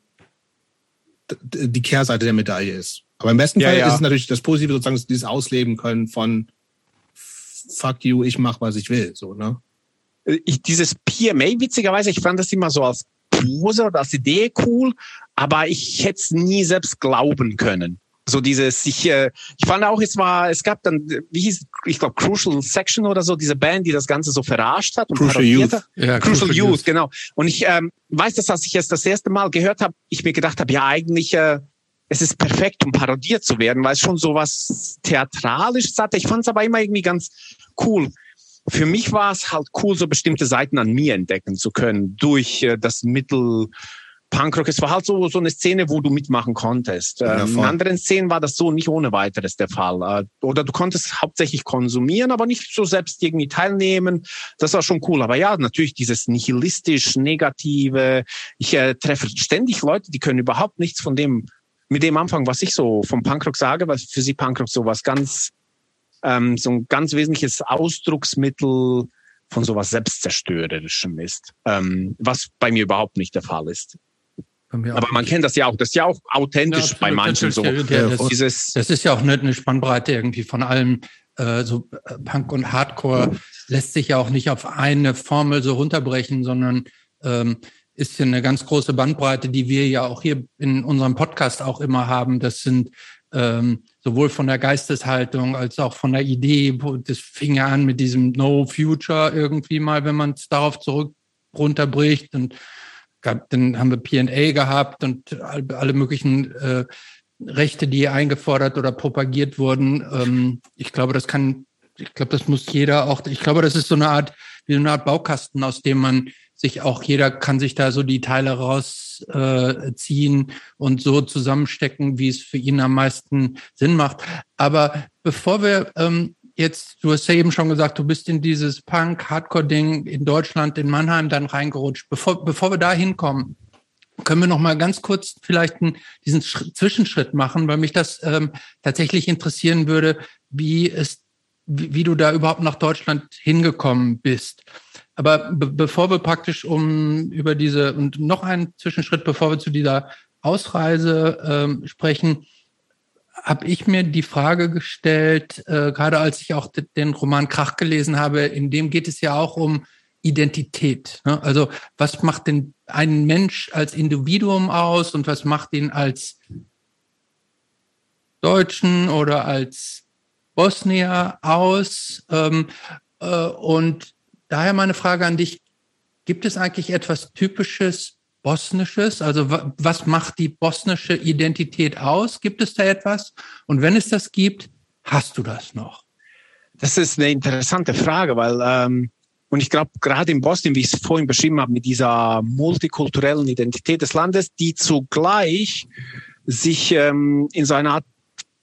die Kehrseite der Medaille ist. Aber im besten ja, Fall ja. ist es natürlich das Positive, sozusagen dieses Ausleben können von fuck you, ich mach, was ich will. So, ne? Ich, dieses PMA, witzigerweise, ich fand das immer so als Pose oder als Idee cool, aber ich hätte es nie selbst glauben können. So dieses, ich, äh, ich fand auch, es war, es gab dann, wie hieß, ich glaube, Crucial Section oder so, diese Band, die das Ganze so verarscht hat. Und Crucial Youth. Ja, Crucial, Crucial Youth, Youth, genau. Und ich ähm, weiß, dass als ich es das erste Mal gehört habe, ich mir gedacht habe, ja eigentlich, äh, es ist perfekt, um parodiert zu werden, weil es schon so was theatralisch hatte. Ich fand es aber immer irgendwie ganz cool für mich war es halt cool, so bestimmte Seiten an mir entdecken zu können durch äh, das Mittel Punkrock. Es war halt so, so eine Szene, wo du mitmachen konntest. Ja, ähm, in anderen Szenen war das so nicht ohne weiteres der Fall. Äh, oder du konntest hauptsächlich konsumieren, aber nicht so selbst irgendwie teilnehmen. Das war schon cool. Aber ja, natürlich dieses nihilistisch Negative. Ich äh, treffe ständig Leute, die können überhaupt nichts von dem mit dem Anfang, was ich so vom Punkrock sage, weil für sie Punkrock so was ganz ähm, so ein ganz wesentliches Ausdrucksmittel von sowas Selbstzerstörerischem ist, ähm, was bei mir überhaupt nicht der Fall ist. Aber man kennt das ja auch, das ist ja auch authentisch ja, bei manchen so. Der, das, dieses das ist ja auch eine, eine Spannbreite irgendwie von allem, äh, so äh, Punk und Hardcore lässt sich ja auch nicht auf eine Formel so runterbrechen, sondern ähm, ist ja eine ganz große Bandbreite, die wir ja auch hier in unserem Podcast auch immer haben. Das sind ähm, sowohl von der Geisteshaltung als auch von der Idee. Das fing ja an mit diesem No Future irgendwie mal, wenn man es darauf zurück runterbricht. Und gab, dann haben wir P&A gehabt und alle möglichen äh, Rechte, die eingefordert oder propagiert wurden. Ähm, ich glaube, das kann, ich glaube, das muss jeder auch, ich glaube, das ist so eine Art, wie so eine Art Baukasten, aus dem man sich auch, jeder kann sich da so die Teile rausziehen äh, und so zusammenstecken, wie es für ihn am meisten Sinn macht. Aber bevor wir ähm, jetzt, du hast ja eben schon gesagt, du bist in dieses Punk-Hardcore-Ding in Deutschland, in Mannheim dann reingerutscht. Bevor, bevor wir da hinkommen, können wir noch mal ganz kurz vielleicht einen, diesen Sch Zwischenschritt machen, weil mich das ähm, tatsächlich interessieren würde, wie es, wie, wie du da überhaupt nach Deutschland hingekommen bist. Aber be bevor wir praktisch um über diese und noch einen Zwischenschritt, bevor wir zu dieser Ausreise ähm, sprechen, habe ich mir die Frage gestellt, äh, gerade als ich auch den Roman Krach gelesen habe, in dem geht es ja auch um Identität. Ne? Also was macht denn einen Mensch als Individuum aus und was macht ihn als Deutschen oder als Bosnier aus? Ähm, äh, und Daher meine Frage an dich, gibt es eigentlich etwas Typisches Bosnisches? Also was macht die bosnische Identität aus? Gibt es da etwas? Und wenn es das gibt, hast du das noch? Das ist eine interessante Frage, weil ähm, und ich glaube gerade in Bosnien, wie ich es vorhin beschrieben habe, mit dieser multikulturellen Identität des Landes, die zugleich sich ähm, in so einer Art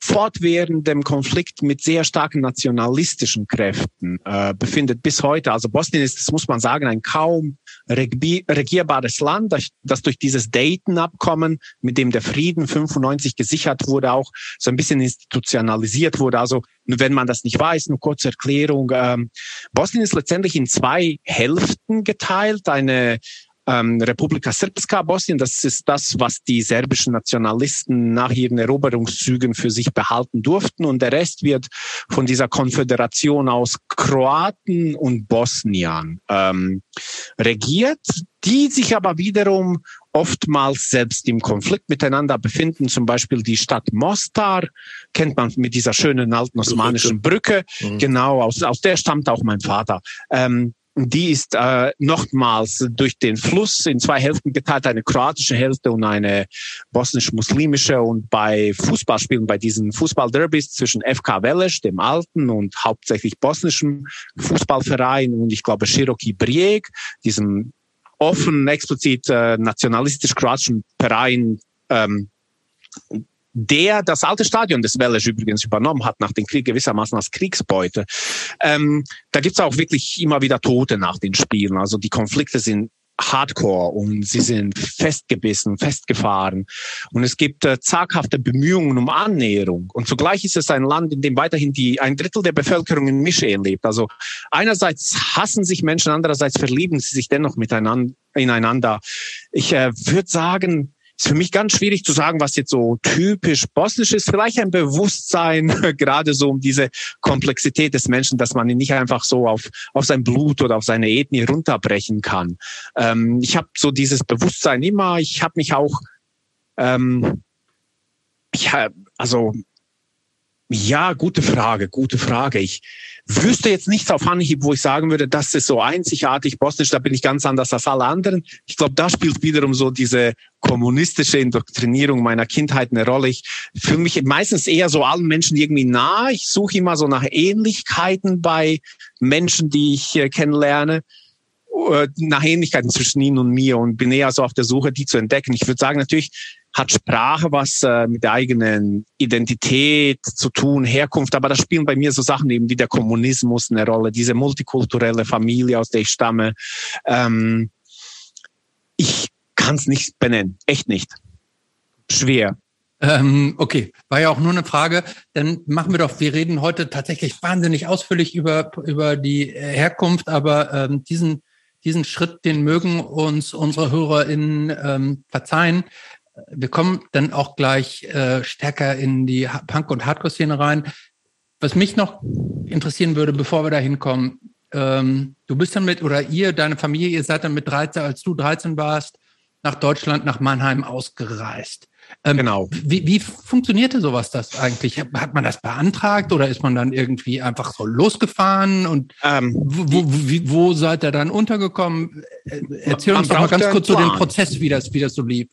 fortwährendem Konflikt mit sehr starken nationalistischen Kräften äh, befindet bis heute. Also Bosnien ist, das muss man sagen, ein kaum regierbares Land, das durch dieses Dayton-Abkommen, mit dem der Frieden 95 gesichert wurde, auch so ein bisschen institutionalisiert wurde. Also wenn man das nicht weiß, eine kurze Erklärung. Ähm, Bosnien ist letztendlich in zwei Hälften geteilt. Eine ähm, Republika Srpska Bosnien, das ist das, was die serbischen Nationalisten nach ihren Eroberungszügen für sich behalten durften. Und der Rest wird von dieser Konföderation aus Kroaten und Bosniern ähm, regiert, die sich aber wiederum oftmals selbst im Konflikt miteinander befinden. Zum Beispiel die Stadt Mostar kennt man mit dieser schönen alten osmanischen Brücke. Mhm. Genau, aus, aus der stammt auch mein Vater. Ähm, die ist äh, nochmals durch den Fluss in zwei Hälften geteilt, eine kroatische Hälfte und eine bosnisch-muslimische. Und bei Fußballspielen, bei diesen Fußballderbys zwischen FK Veleš, dem alten und hauptsächlich bosnischen Fußballverein, und ich glaube Široki Brijeg, diesem offen, explizit äh, nationalistisch-kroatischen Verein, ähm, der das alte Stadion des Welles übrigens übernommen hat nach dem Krieg gewissermaßen als Kriegsbeute. Ähm, da gibt's auch wirklich immer wieder Tote nach den Spielen. Also die Konflikte sind hardcore und sie sind festgebissen, festgefahren. Und es gibt äh, zaghafte Bemühungen um Annäherung. Und zugleich ist es ein Land, in dem weiterhin die, ein Drittel der Bevölkerung in Mischehen lebt. Also einerseits hassen sich Menschen, andererseits verlieben sie sich dennoch miteinander, ineinander. Ich äh, würde sagen, ist für mich ganz schwierig zu sagen, was jetzt so typisch bosnisch ist. Vielleicht ein Bewusstsein, gerade so um diese Komplexität des Menschen, dass man ihn nicht einfach so auf, auf sein Blut oder auf seine Ethnie runterbrechen kann. Ähm, ich habe so dieses Bewusstsein immer. Ich habe mich auch, ähm, ich hab, also ja, gute Frage, gute Frage. Ich wüsste jetzt nichts auf Anhieb, wo ich sagen würde, das ist so einzigartig bosnisch, da bin ich ganz anders als alle anderen. Ich glaube, da spielt wiederum so diese kommunistische Indoktrinierung meiner Kindheit eine Rolle. Ich fühle mich meistens eher so allen Menschen irgendwie nah. Ich suche immer so nach Ähnlichkeiten bei Menschen, die ich kennenlerne äh, nach Ähnlichkeiten zwischen ihnen und mir und bin eher so auf der Suche, die zu entdecken. Ich würde sagen, natürlich hat Sprache was äh, mit der eigenen Identität zu tun, Herkunft, aber da spielen bei mir so Sachen eben wie der Kommunismus eine Rolle, diese multikulturelle Familie, aus der ich stamme. Ähm, ich kann es nicht benennen, echt nicht. Schwer. Ähm, okay, war ja auch nur eine Frage. Dann machen wir doch, wir reden heute tatsächlich wahnsinnig ausführlich über, über die Herkunft, aber ähm, diesen, diesen Schritt, den mögen uns unsere HörerInnen ähm, verzeihen wir kommen dann auch gleich äh, stärker in die Punk- und Hardcore-Szene rein. Was mich noch interessieren würde, bevor wir da hinkommen, ähm, du bist dann mit, oder ihr, deine Familie, ihr seid dann mit 13, als du 13 warst, nach Deutschland, nach Mannheim ausgereist. Ähm, genau. Wie, wie funktionierte sowas das eigentlich? Hat man das beantragt oder ist man dann irgendwie einfach so losgefahren? Und ähm, wo, wo, wo seid ihr dann untergekommen? Äh, erzähl uns doch mal ganz kurz so den Prozess, wie das, wie das so lief.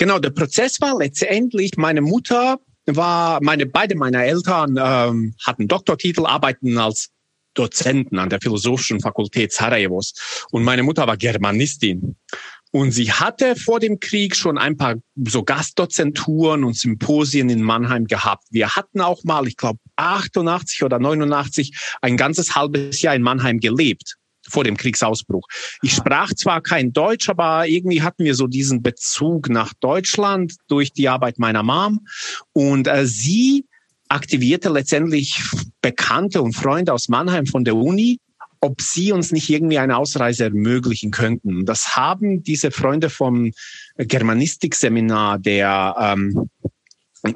Genau, der Prozess war letztendlich, meine Mutter war, meine, beide meiner Eltern ähm, hatten Doktortitel, arbeiten als Dozenten an der Philosophischen Fakultät Sarajevos. Und meine Mutter war Germanistin. Und sie hatte vor dem Krieg schon ein paar so Gastdozenturen und Symposien in Mannheim gehabt. Wir hatten auch mal, ich glaube, 88 oder 89 ein ganzes halbes Jahr in Mannheim gelebt vor dem Kriegsausbruch. Ich sprach zwar kein Deutsch, aber irgendwie hatten wir so diesen Bezug nach Deutschland durch die Arbeit meiner Mom. Und äh, sie aktivierte letztendlich Bekannte und Freunde aus Mannheim von der Uni, ob sie uns nicht irgendwie eine Ausreise ermöglichen könnten. Das haben diese Freunde vom Germanistikseminar der ähm,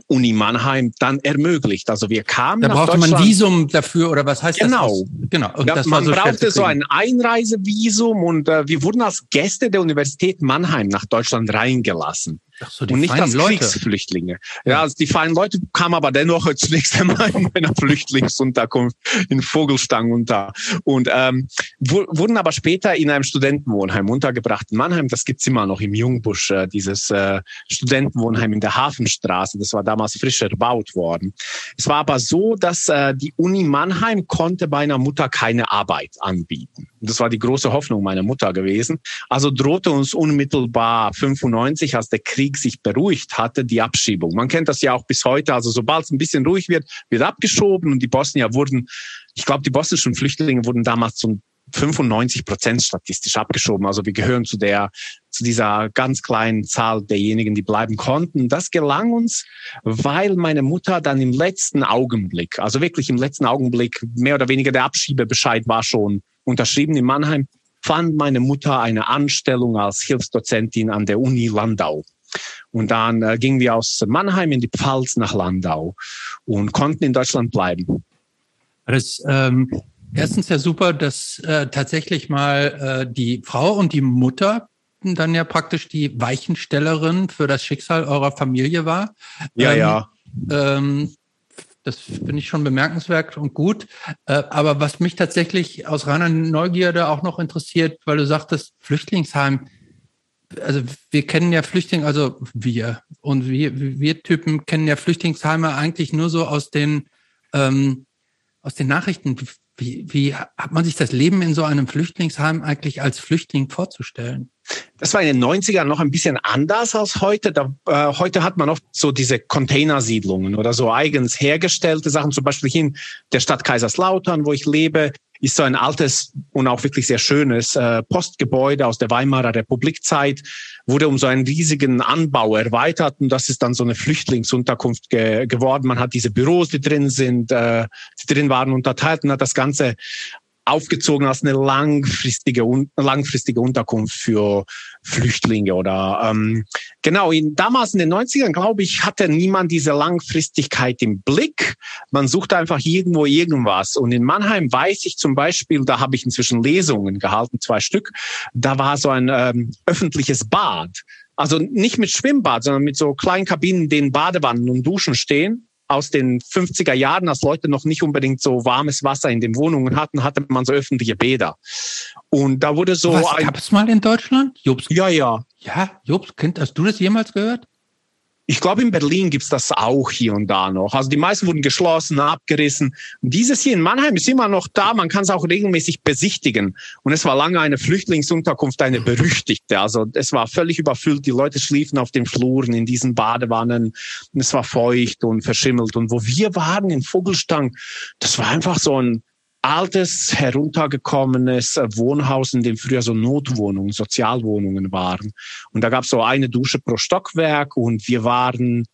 Uni Mannheim dann ermöglicht. Also wir kamen da nach brauchte man Visum dafür oder was heißt genau. das? Genau, genau. Ja, man so brauchte so ein Einreisevisum und äh, wir wurden als Gäste der Universität Mannheim nach Deutschland reingelassen. So, und nicht als Leute. Kriegsflüchtlinge. Ja, also die feinen Leute kamen aber dennoch zunächst einmal in meiner Flüchtlingsunterkunft in Vogelstang unter. Und ähm, wurden aber später in einem Studentenwohnheim untergebracht in Mannheim. Das gibt's immer noch im Jungbusch, äh, dieses äh, Studentenwohnheim in der Hafenstraße. Das war damals frisch erbaut worden. Es war aber so, dass äh, die Uni Mannheim konnte meiner Mutter keine Arbeit anbieten. Das war die große Hoffnung meiner Mutter gewesen. Also drohte uns unmittelbar 95, als der Krieg sich beruhigt hatte, die Abschiebung. Man kennt das ja auch bis heute. Also sobald es ein bisschen ruhig wird, wird abgeschoben und die Bosnier wurden, ich glaube, die bosnischen Flüchtlinge wurden damals zum 95 Prozent statistisch abgeschoben. Also wir gehören zu der, zu dieser ganz kleinen Zahl derjenigen, die bleiben konnten. Das gelang uns, weil meine Mutter dann im letzten Augenblick, also wirklich im letzten Augenblick, mehr oder weniger der Abschiebebescheid war schon unterschrieben in Mannheim, fand meine Mutter eine Anstellung als Hilfsdozentin an der Uni Landau. Und dann äh, gingen wir aus Mannheim in die Pfalz nach Landau und konnten in Deutschland bleiben. Das ähm, erstens ja super, dass äh, tatsächlich mal äh, die Frau und die Mutter dann ja praktisch die Weichenstellerin für das Schicksal eurer Familie war. Ja, ähm, ja. Ähm, das finde ich schon bemerkenswert und gut. Äh, aber was mich tatsächlich aus reiner Neugierde auch noch interessiert, weil du sagtest, Flüchtlingsheim, also wir kennen ja Flüchtlinge, also wir und wir, wir Typen kennen ja Flüchtlingsheime eigentlich nur so aus den ähm, aus den Nachrichten. Wie, wie hat man sich das Leben in so einem Flüchtlingsheim eigentlich als Flüchtling vorzustellen? Das war in den 90ern noch ein bisschen anders als heute. Da, äh, heute hat man oft so diese Containersiedlungen oder so eigens hergestellte Sachen. Zum Beispiel hier in der Stadt Kaiserslautern, wo ich lebe, ist so ein altes und auch wirklich sehr schönes äh, Postgebäude aus der Weimarer Republikzeit, wurde um so einen riesigen Anbau erweitert und das ist dann so eine Flüchtlingsunterkunft ge geworden. Man hat diese Büros, die drin sind, äh, die drin waren, unterteilt und hat das Ganze aufgezogen als eine langfristige, langfristige Unterkunft für Flüchtlinge oder ähm, genau, in, damals in den 90ern, glaube ich, hatte niemand diese Langfristigkeit im Blick. Man suchte einfach irgendwo irgendwas. Und in Mannheim weiß ich zum Beispiel, da habe ich inzwischen Lesungen gehalten, zwei Stück, da war so ein ähm, öffentliches Bad. Also nicht mit Schwimmbad, sondern mit so kleinen Kabinen, denen Badewannen und Duschen stehen aus den 50er Jahren, als Leute noch nicht unbedingt so warmes Wasser in den Wohnungen hatten, hatte man so öffentliche Bäder. Und da wurde so. Was, gab es mal in Deutschland? Jobs. Ja, ja. Ja, Jobs, hast du das jemals gehört? Ich glaube, in Berlin gibt's das auch hier und da noch. Also die meisten wurden geschlossen, abgerissen. Dieses hier in Mannheim ist immer noch da. Man kann es auch regelmäßig besichtigen. Und es war lange eine Flüchtlingsunterkunft, eine berüchtigte. Also es war völlig überfüllt. Die Leute schliefen auf den Fluren in diesen Badewannen. Und es war feucht und verschimmelt. Und wo wir waren in Vogelstang, das war einfach so ein altes, heruntergekommenes Wohnhaus, in dem früher so Notwohnungen, Sozialwohnungen waren. Und da gab es so eine Dusche pro Stockwerk und wir waren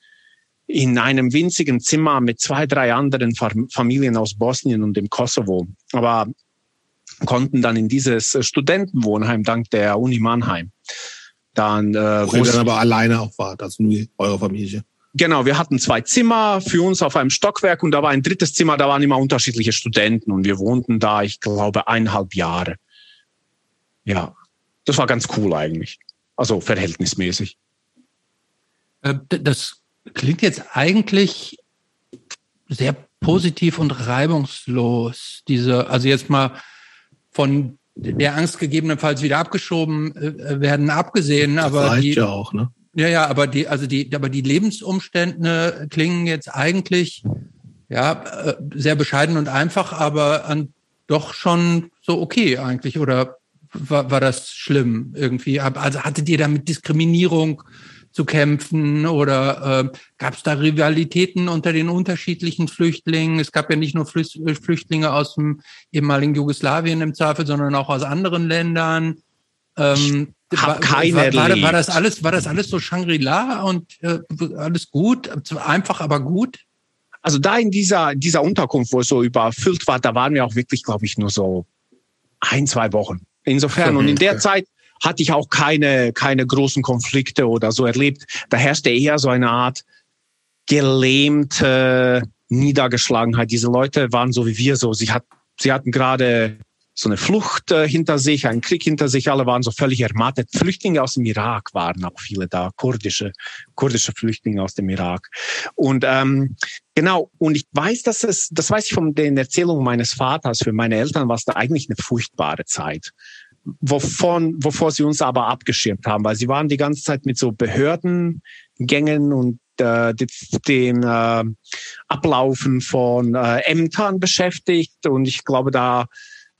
in einem winzigen Zimmer mit zwei, drei anderen Familien aus Bosnien und dem Kosovo. Aber konnten dann in dieses Studentenwohnheim dank der Uni Mannheim. Dann, äh, wo ihr dann aber alleine auch wart, also nur eure Familie. Genau, wir hatten zwei Zimmer für uns auf einem Stockwerk und da war ein drittes Zimmer, da waren immer unterschiedliche Studenten und wir wohnten da, ich glaube, eineinhalb Jahre. Ja, das war ganz cool eigentlich. Also verhältnismäßig. Äh, das klingt jetzt eigentlich sehr positiv und reibungslos. Diese, also jetzt mal von der Angst gegebenenfalls wieder abgeschoben äh, werden abgesehen, das aber die, ja auch, ne? Ja, ja, aber die, also die, aber die Lebensumstände klingen jetzt eigentlich ja äh, sehr bescheiden und einfach, aber an, doch schon so okay eigentlich. Oder war, war das schlimm irgendwie? Also hattet ihr da mit Diskriminierung zu kämpfen oder äh, gab es da Rivalitäten unter den unterschiedlichen Flüchtlingen? Es gab ja nicht nur Flüchtlinge aus dem ehemaligen Jugoslawien im Zweifel, sondern auch aus anderen Ländern. Ähm, hab keine war, war, war, das alles, war das alles so Shangri-La und äh, alles gut, einfach aber gut? Also da in dieser, dieser Unterkunft, wo es so überfüllt war, da waren wir auch wirklich, glaube ich, nur so ein, zwei Wochen. Insofern, und in der Zeit hatte ich auch keine, keine großen Konflikte oder so erlebt. Da herrschte eher so eine Art gelähmte Niedergeschlagenheit. Diese Leute waren so wie wir so. Sie, hat, sie hatten gerade so eine Flucht äh, hinter sich, einen Krieg hinter sich. Alle waren so völlig ermattet. Flüchtlinge aus dem Irak waren auch viele da, kurdische, kurdische Flüchtlinge aus dem Irak. Und ähm, genau, und ich weiß, dass es, das weiß ich von den Erzählungen meines Vaters, für meine Eltern war es da eigentlich eine furchtbare Zeit wovon, wovor sie uns aber abgeschirmt haben, weil sie waren die ganze Zeit mit so Behördengängen und äh, den äh, Ablaufen von äh, Ämtern beschäftigt und ich glaube, da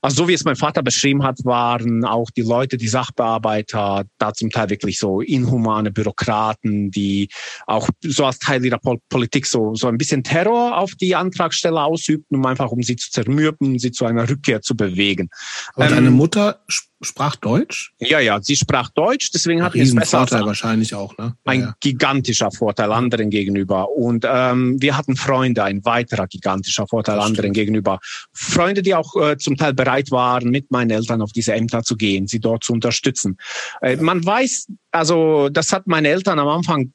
also so wie es mein Vater beschrieben hat, waren auch die Leute, die Sachbearbeiter, da zum Teil wirklich so inhumane Bürokraten, die auch so als Teil ihrer Politik so, so ein bisschen Terror auf die Antragsteller ausübten, um einfach um sie zu zermürben, sie zu einer Rückkehr zu bewegen. Aber ähm, deine Mutter sprach Deutsch? Ja, ja, sie sprach Deutsch, deswegen hat es besser. Vorteil wahrscheinlich auch, ne? Ein ja. gigantischer Vorteil anderen gegenüber. Und ähm, wir hatten Freunde, ein weiterer gigantischer Vorteil das anderen stimmt. gegenüber. Freunde, die auch äh, zum Teil bereit waren, mit meinen Eltern auf diese Ämter zu gehen, sie dort zu unterstützen. Äh, man weiß, also das hat meine Eltern am Anfang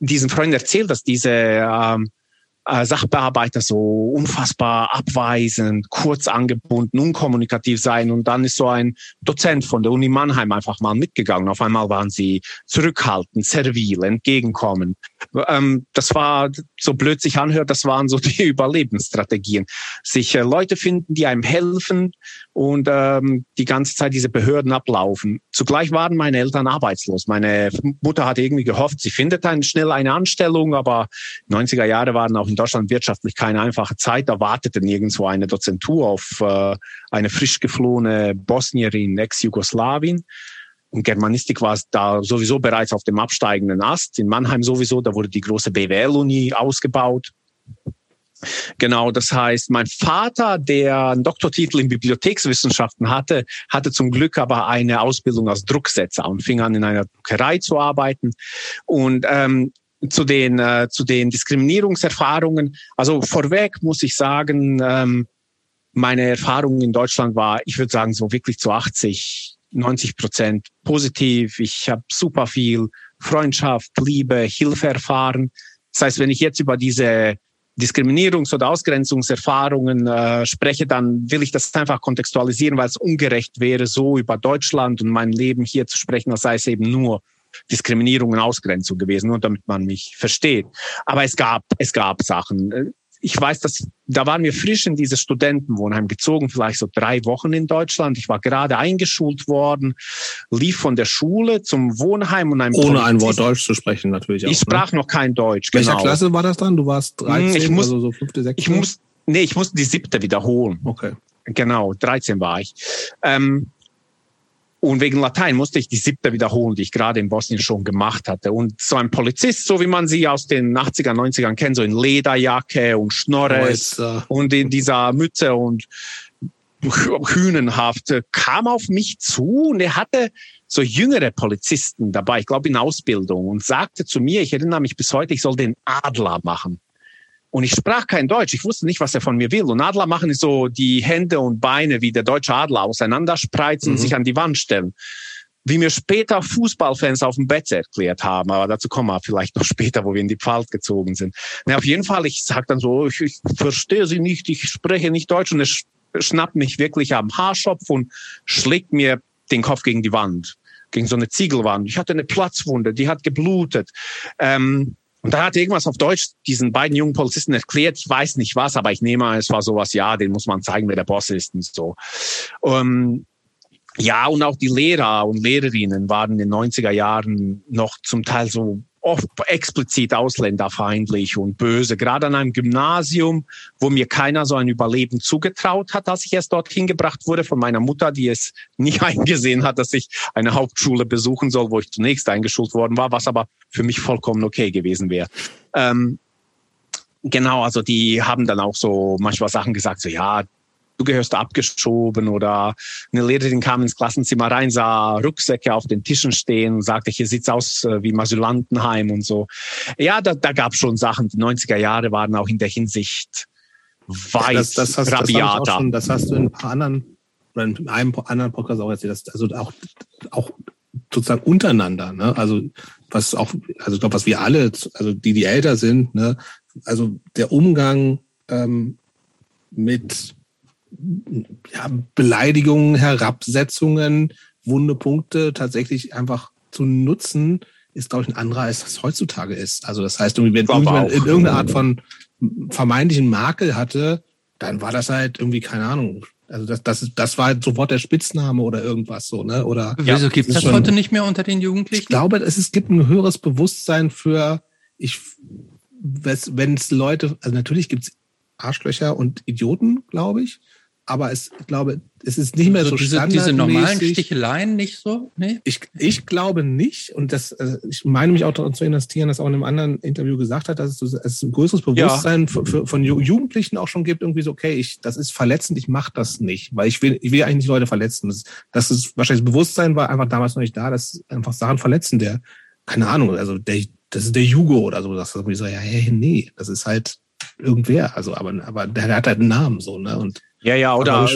diesen Freunden erzählt, dass diese ähm, äh, Sachbearbeiter so unfassbar abweisend, kurz angebunden, unkommunikativ sein. Und dann ist so ein Dozent von der Uni Mannheim einfach mal mitgegangen. Auf einmal waren sie zurückhaltend, servil, entgegenkommen. Ähm, das war, so blöd sich anhört, das waren so die Überlebensstrategien. Sich äh, Leute finden, die einem helfen und ähm, die ganze Zeit diese Behörden ablaufen. Zugleich waren meine Eltern arbeitslos. Meine Mutter hatte irgendwie gehofft, sie findet dann schnell eine Anstellung, aber 90er Jahre waren auch in Deutschland wirtschaftlich keine einfache Zeit. Da wartete nirgendwo eine Dozentur auf äh, eine frisch geflohene Bosnierin, Ex-Jugoslawien. Und Germanistik war da sowieso bereits auf dem absteigenden Ast. In Mannheim sowieso, da wurde die große BWL-Uni ausgebaut. Genau, das heißt, mein Vater, der einen Doktortitel in Bibliothekswissenschaften hatte, hatte zum Glück aber eine Ausbildung als Drucksetzer und fing an, in einer Druckerei zu arbeiten. Und ähm, zu den, äh, zu den Diskriminierungserfahrungen. Also vorweg muss ich sagen, ähm, meine Erfahrung in Deutschland war, ich würde sagen, so wirklich zu 80, 90 Prozent positiv. Ich habe super viel Freundschaft, Liebe, Hilfe erfahren. Das heißt, wenn ich jetzt über diese Diskriminierungs- oder Ausgrenzungserfahrungen äh, spreche, dann will ich das einfach kontextualisieren, weil es ungerecht wäre, so über Deutschland und mein Leben hier zu sprechen, als sei es eben nur Diskriminierung und Ausgrenzung gewesen, nur damit man mich versteht. Aber es gab, es gab Sachen. Ich weiß, dass da waren wir frisch in dieses Studentenwohnheim gezogen, vielleicht so drei Wochen in Deutschland. Ich war gerade eingeschult worden, lief von der Schule zum Wohnheim und einem ohne Polizist. ein Wort Deutsch zu sprechen natürlich. Auch, ich sprach ne? noch kein Deutsch. Welcher genau. Klasse war das dann? Du warst 13, hm, ich muss, also so fünfte, sechste. Ich muss, nee, ich musste die siebte wiederholen. Okay. Genau, 13 war ich. Ähm, und wegen Latein musste ich die siebte wiederholen, die ich gerade in Bosnien schon gemacht hatte. Und so ein Polizist, so wie man sie aus den 80er, 90ern kennt, so in Lederjacke und Schnorres oh, und in dieser Mütze und hühnenhaft, kam auf mich zu und er hatte so jüngere Polizisten dabei, ich glaube in Ausbildung, und sagte zu mir, ich erinnere mich bis heute, ich soll den Adler machen. Und ich sprach kein Deutsch. Ich wusste nicht, was er von mir will. Und Adler machen ist so die Hände und Beine wie der deutsche Adler auseinanderspreizen mhm. und sich an die Wand stellen. Wie mir später Fußballfans auf dem Bett erklärt haben, aber dazu kommen wir vielleicht noch später, wo wir in die Pfalz gezogen sind. Na, auf jeden Fall, ich sag dann so, ich, ich verstehe sie nicht, ich spreche nicht Deutsch und er schnappt mich wirklich am Haarschopf und schlägt mir den Kopf gegen die Wand, gegen so eine Ziegelwand. Ich hatte eine Platzwunde, die hat geblutet. Ähm, und da hat irgendwas auf Deutsch diesen beiden jungen Polizisten erklärt. Ich weiß nicht was, aber ich nehme an, es war sowas, ja, den muss man zeigen, wer der Boss ist und so. Um, ja, und auch die Lehrer und Lehrerinnen waren in den 90er Jahren noch zum Teil so oft explizit ausländerfeindlich und böse, gerade an einem Gymnasium, wo mir keiner so ein Überleben zugetraut hat, als ich erst dorthin gebracht wurde von meiner Mutter, die es nie eingesehen hat, dass ich eine Hauptschule besuchen soll, wo ich zunächst eingeschult worden war, was aber für mich vollkommen okay gewesen wäre. Ähm, Genau, also die haben dann auch so manchmal Sachen gesagt, so ja, du gehörst abgeschoben oder eine Lehrerin kam ins Klassenzimmer rein, sah Rucksäcke auf den Tischen stehen und sagte, hier sieht's aus äh, wie Asylantenheim und so. Ja, da, da gab schon Sachen. Die 90er Jahre waren auch in der Hinsicht weit das, das hast, rabiater. Das, schon, das hast du in ein paar anderen, oder in einem anderen Podcast auch erzählt, dass, also auch, auch sozusagen untereinander, ne? Also was auch, also ich glaube, was wir alle, also die, die älter sind, ne, also der Umgang ähm, mit ja, Beleidigungen, Herabsetzungen, wunde Punkte tatsächlich einfach zu nutzen, ist, glaube ich, ein anderer, als das heutzutage ist. Also das heißt, wenn irgendjemand in irgendeiner Art von vermeintlichen Makel hatte, dann war das halt irgendwie, keine Ahnung, also das, das, das war halt sofort der Spitzname oder irgendwas so, ne? Oder Wieso gibt es das schon, heute nicht mehr unter den Jugendlichen? Ich glaube, es, es gibt ein höheres Bewusstsein für, ich, wenn es Leute, also natürlich gibt es Arschlöcher und Idioten, glaube ich aber es, ich glaube, es ist nicht mehr also so diese. Diese normalen Sticheleien nicht so? Nee? Ich, ich glaube nicht. Und das, also ich meine mich auch daran zu investieren, dass auch in einem anderen Interview gesagt hat, dass es, dass es ein größeres Bewusstsein ja. für, für, von Jugendlichen auch schon gibt, irgendwie so, okay, ich, das ist verletzend, ich mache das nicht, weil ich will, ich will eigentlich nicht Leute verletzen. Das, das ist wahrscheinlich das Bewusstsein war einfach damals noch nicht da, dass einfach Sachen verletzen, der, keine Ahnung, also der, das ist der Jugo oder so, das ist irgendwie so, ja, hey, nee, das ist halt irgendwer, also, aber, aber der hat halt einen Namen, so, ne, und ja, ja, oder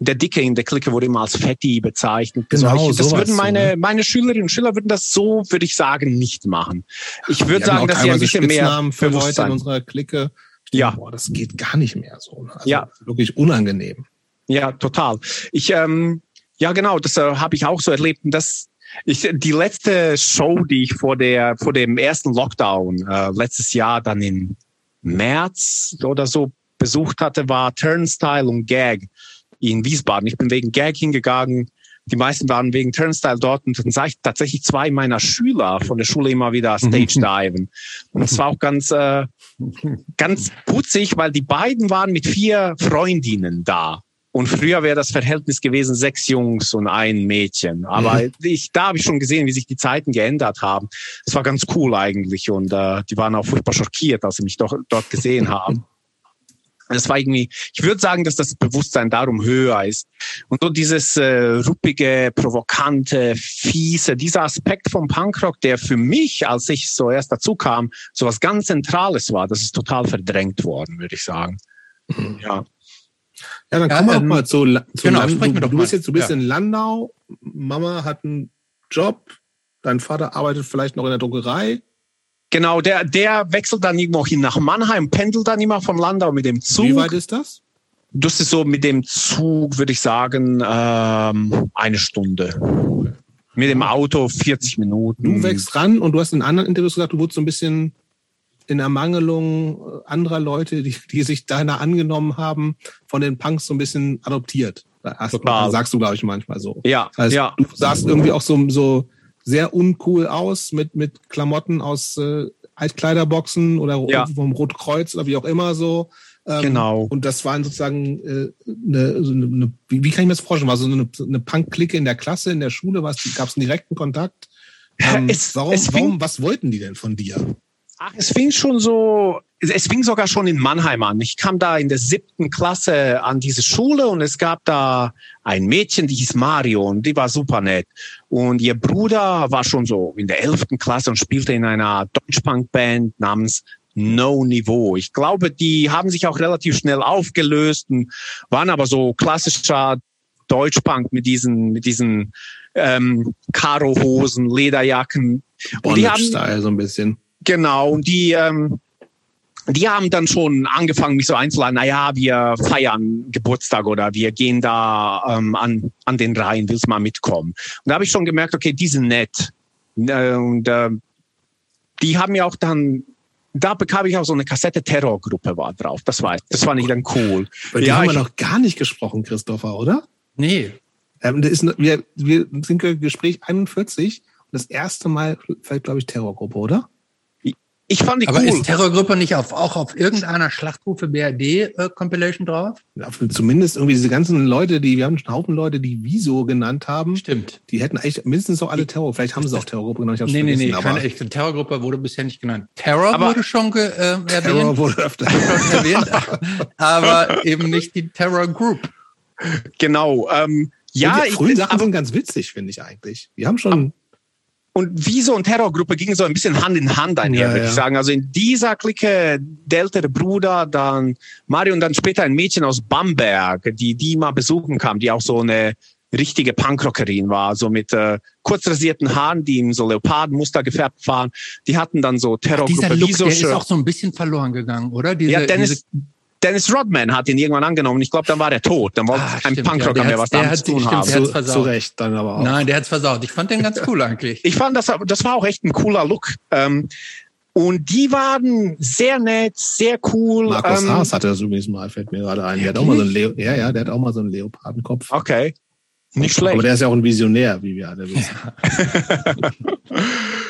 der Dicke in der Clique wurde immer als Fetti bezeichnet. Genau, Solche. das würden meine, ne? meine Schülerinnen und Schüler würden das so, würde ich sagen, nicht machen. Ich würde sagen, dass sie ein bisschen mehr für Leute in unserer Clique. Ja. Boah, das geht gar nicht mehr so. Ne? Also ja. Wirklich unangenehm. Ja, total. Ich, ähm, ja, genau, das äh, habe ich auch so erlebt. Und das, ich, die letzte Show, die ich vor der, vor dem ersten Lockdown äh, letztes Jahr dann in März oder so besucht hatte, war Turnstile und Gag in Wiesbaden. Ich bin wegen Gag hingegangen. Die meisten waren wegen Turnstile dort und dann sah ich tatsächlich zwei meiner Schüler von der Schule immer wieder Stage diven. Und es war auch ganz, äh, ganz putzig, weil die beiden waren mit vier Freundinnen da. Und früher wäre das Verhältnis gewesen sechs Jungs und ein Mädchen. Aber mhm. ich, da habe ich schon gesehen, wie sich die Zeiten geändert haben. Es war ganz cool eigentlich und äh, die waren auch furchtbar schockiert, als sie mich doch, dort gesehen haben. Das war irgendwie, ich würde sagen, dass das Bewusstsein darum höher ist. Und so dieses äh, ruppige, provokante, fiese, dieser Aspekt vom Punkrock, der für mich, als ich so erst dazu kam, so was ganz Zentrales war, das ist total verdrängt worden, würde ich sagen. Mhm. Ja. Ja, dann ja, kommen wir ähm, mal zu, zu genau, Land, du, du bist jetzt so ein bisschen ja. in Landau, Mama hat einen Job, dein Vater arbeitet vielleicht noch in der Druckerei. Genau, der, der wechselt dann irgendwo hin nach Mannheim, pendelt dann immer von Landau mit dem Zug. Wie weit ist das? Das ist so mit dem Zug, würde ich sagen, ähm, eine Stunde. Mit dem Auto 40 Minuten. Du wächst ran und du hast in anderen Interviews gesagt, du wurdest so ein bisschen in Ermangelung anderer Leute, die, die sich deiner angenommen haben, von den Punks so ein bisschen adoptiert. Das sagst du, glaube ich, manchmal so. Ja, heißt, ja. Du sahst irgendwie auch so, so sehr uncool aus mit, mit Klamotten aus äh, Altkleiderboxen oder ja. vom Rotkreuz oder wie auch immer so. Ähm, genau. Und das waren sozusagen äh, eine, so eine, wie, wie kann ich mir das vorstellen? War so eine, eine Punk-Clique in der Klasse, in der Schule? Gab es einen direkten Kontakt? Ähm, es, warum, es warum, was wollten die denn von dir? Ach, es fing schon so, es fing sogar schon in Mannheim an. Ich kam da in der siebten Klasse an diese Schule und es gab da ein Mädchen, die hieß Mario und die war super nett. Und ihr Bruder war schon so in der elften Klasse und spielte in einer Deutschpunk-Band namens No Niveau. Ich glaube, die haben sich auch relativ schnell aufgelöst und waren aber so klassischer Deutschpunk mit diesen, mit diesen ähm, Karo-Hosen, Lederjacken. Und die haben, Style so ein bisschen. Genau, und die, ähm, die haben dann schon angefangen, mich so einzuladen, naja, wir feiern Geburtstag oder wir gehen da ähm, an, an den Rhein, willst mal mitkommen? Und da habe ich schon gemerkt, okay, die sind nett. Äh, und äh, die haben ja auch dann da bekam ich auch so eine Kassette Terrorgruppe war drauf. Das war, das fand ich dann cool. Bei ja, haben wir noch gar nicht gesprochen, Christopher, oder? Nee. Ähm, das ist, wir, wir sind Gespräch 41 und das erste Mal fällt, glaube ich, Terrorgruppe, oder? Ich fand die Aber cool. ist Terrorgruppe nicht auf, auch auf irgendeiner Schlachtrufe BRD äh, Compilation drauf? Ja, zumindest irgendwie diese ganzen Leute, die, wir haben einen Haufen Leute, die Wieso genannt haben. Stimmt. Die hätten eigentlich mindestens auch alle Terror. Vielleicht haben sie auch Terrorgruppe genannt. Nee, nee, nee, keine echte Terrorgruppe wurde bisher nicht genannt. Terror aber wurde schon ge, äh, erwähnt. Terror wurde öfter erwähnt, aber eben nicht die Terror Group. Genau. Ähm, ja, die frühen Sachen sind ganz witzig, finde ich eigentlich. Wir haben schon und wie so eine Terrorgruppe ging so ein bisschen Hand in Hand einher, ja, würde ich sagen. Also in dieser Clique der ältere Bruder, dann Mario und dann später ein Mädchen aus Bamberg, die die mal besuchen kam, die auch so eine richtige Punkrockerin war, so mit äh, kurz rasierten Haaren, die in so Leopardenmuster gefärbt waren. Die hatten dann so Terrorgruppe. Ach, dieser Look, der ist auch so ein bisschen verloren gegangen, oder? Diese, ja, Dennis, diese Dennis Rodman hat ihn irgendwann angenommen. Ich glaube, dann war der tot. Dann wollte Ah, ein stimmt, Punkrocker ja, der mehr was damit hat- zu tun stimmt, haben. der hat's Zu, versaut. zu Recht dann aber auch. Nein, der hat's versaut. Ich fand den ganz cool eigentlich. Ich fand, das, das war auch echt ein cooler Look. Ähm, und die waren sehr nett, sehr cool. Markus ähm, Haas hatte das übrigens mal, fällt mir gerade ein. Der hat auch mal so einen Leo, ja, ja, der hat auch mal so einen Leopardenkopf. Okay. Nicht schlecht. Aber der ist ja auch ein Visionär, wie wir alle wissen.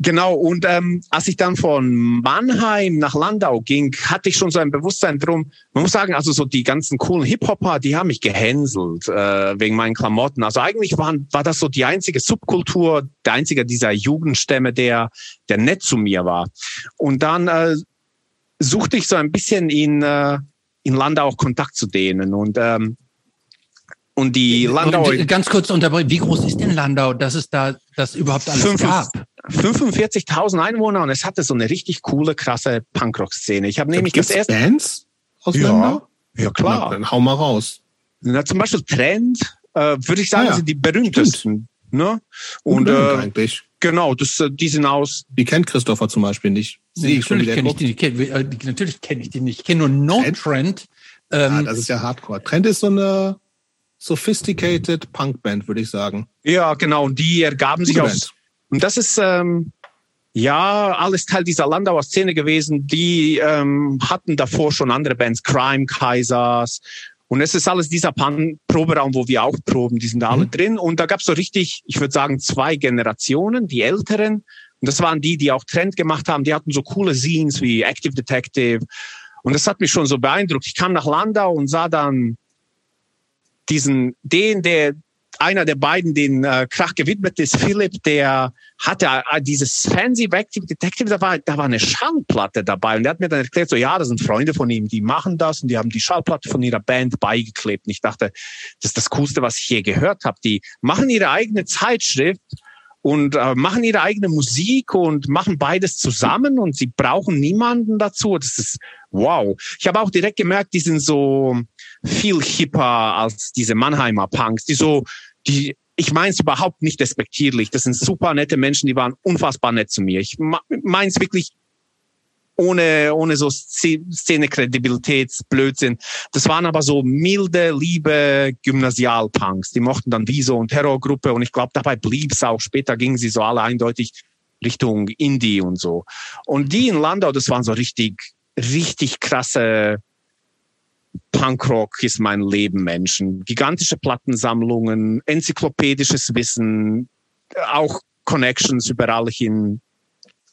Genau, und ähm, als ich dann von Mannheim nach Landau ging, hatte ich schon so ein Bewusstsein drum. Man muss sagen, also so die ganzen coolen Hip-Hopper, die haben mich gehänselt äh, wegen meinen Klamotten. Also eigentlich waren, war das so die einzige Subkultur, der einzige dieser Jugendstämme, der, der nett zu mir war. Und dann äh, suchte ich so ein bisschen in, äh, in Landau auch Kontakt zu denen. Und, ähm, und die Landau... Und, äh, ganz kurz unterbrechen. Wie groß ist denn Landau, dass es da das überhaupt alles Fünf- gab? 45.000 Einwohner und es hatte so eine richtig coole, krasse Punkrock-Szene. Ich habe nämlich Gibt's das erste... Bands aus Ja, Landau? ja Na, klar. dann hau mal raus. Na, zum Beispiel Trend, äh, würde ich sagen, Ah ja. sind die berühmtesten. Ne? Und Und äh, eigentlich. genau, das, äh, die sind aus... Die kennt Christopher zum Beispiel nicht. Wie natürlich kenne ich die, die, kenn, äh, natürlich kenne ich die nicht. Ich kenne nur No Trend? Trend. Ah, Ähm, das ist ja Hardcore. Trend ist so eine sophisticated Punkband, würde ich sagen. Ja, genau, und die ergaben sich aus... Und das ist... Ähm, ja, alles Teil dieser Landauer Szene gewesen. Die ähm, hatten davor schon andere Bands, Crime Kaisers. Und es ist alles dieser Pan Proberaum, wo wir auch proben, die sind da alle Mhm. drin. Und da gab es so richtig, ich würde sagen, zwei Generationen, die Älteren. Und das waren die, die auch Trend gemacht haben. Die hatten so coole Scenes wie Active Detective. Und das hat mich schon so beeindruckt. Ich kam nach Landau und sah dann diesen, den, der, einer der beiden, den äh, Krach gewidmet ist, Philipp, der hatte äh, dieses Fancy Active Detective, da war, da war eine Schallplatte dabei und der hat mir dann erklärt, so ja, das sind Freunde von ihm, die machen das und die haben die Schallplatte von ihrer Band beigeklebt. Und ich dachte, das ist das Coolste, was ich je gehört habe. Die machen ihre eigene Zeitschrift und äh, machen ihre eigene Musik und machen beides zusammen und sie brauchen niemanden dazu. Das ist wow. Ich habe auch direkt gemerkt, die sind so viel hipper als diese Mannheimer Punks, die so, die, ich meine es überhaupt nicht despektierlich. Das sind super nette Menschen, die waren unfassbar nett zu mir. Ich meine es wirklich ohne, ohne so Szene-Kredibilitätsblödsinn. Das waren aber so milde, liebe Gymnasialpunks. Die mochten dann Wieso und Terrorgruppe und ich glaube, dabei blieb's auch. Später gingen sie so alle eindeutig Richtung Indie und so. Und die in Landau, das waren so richtig, richtig krasse Punkrock ist mein Leben Menschen. Gigantische Plattensammlungen, enzyklopädisches Wissen, auch Connections überall hin.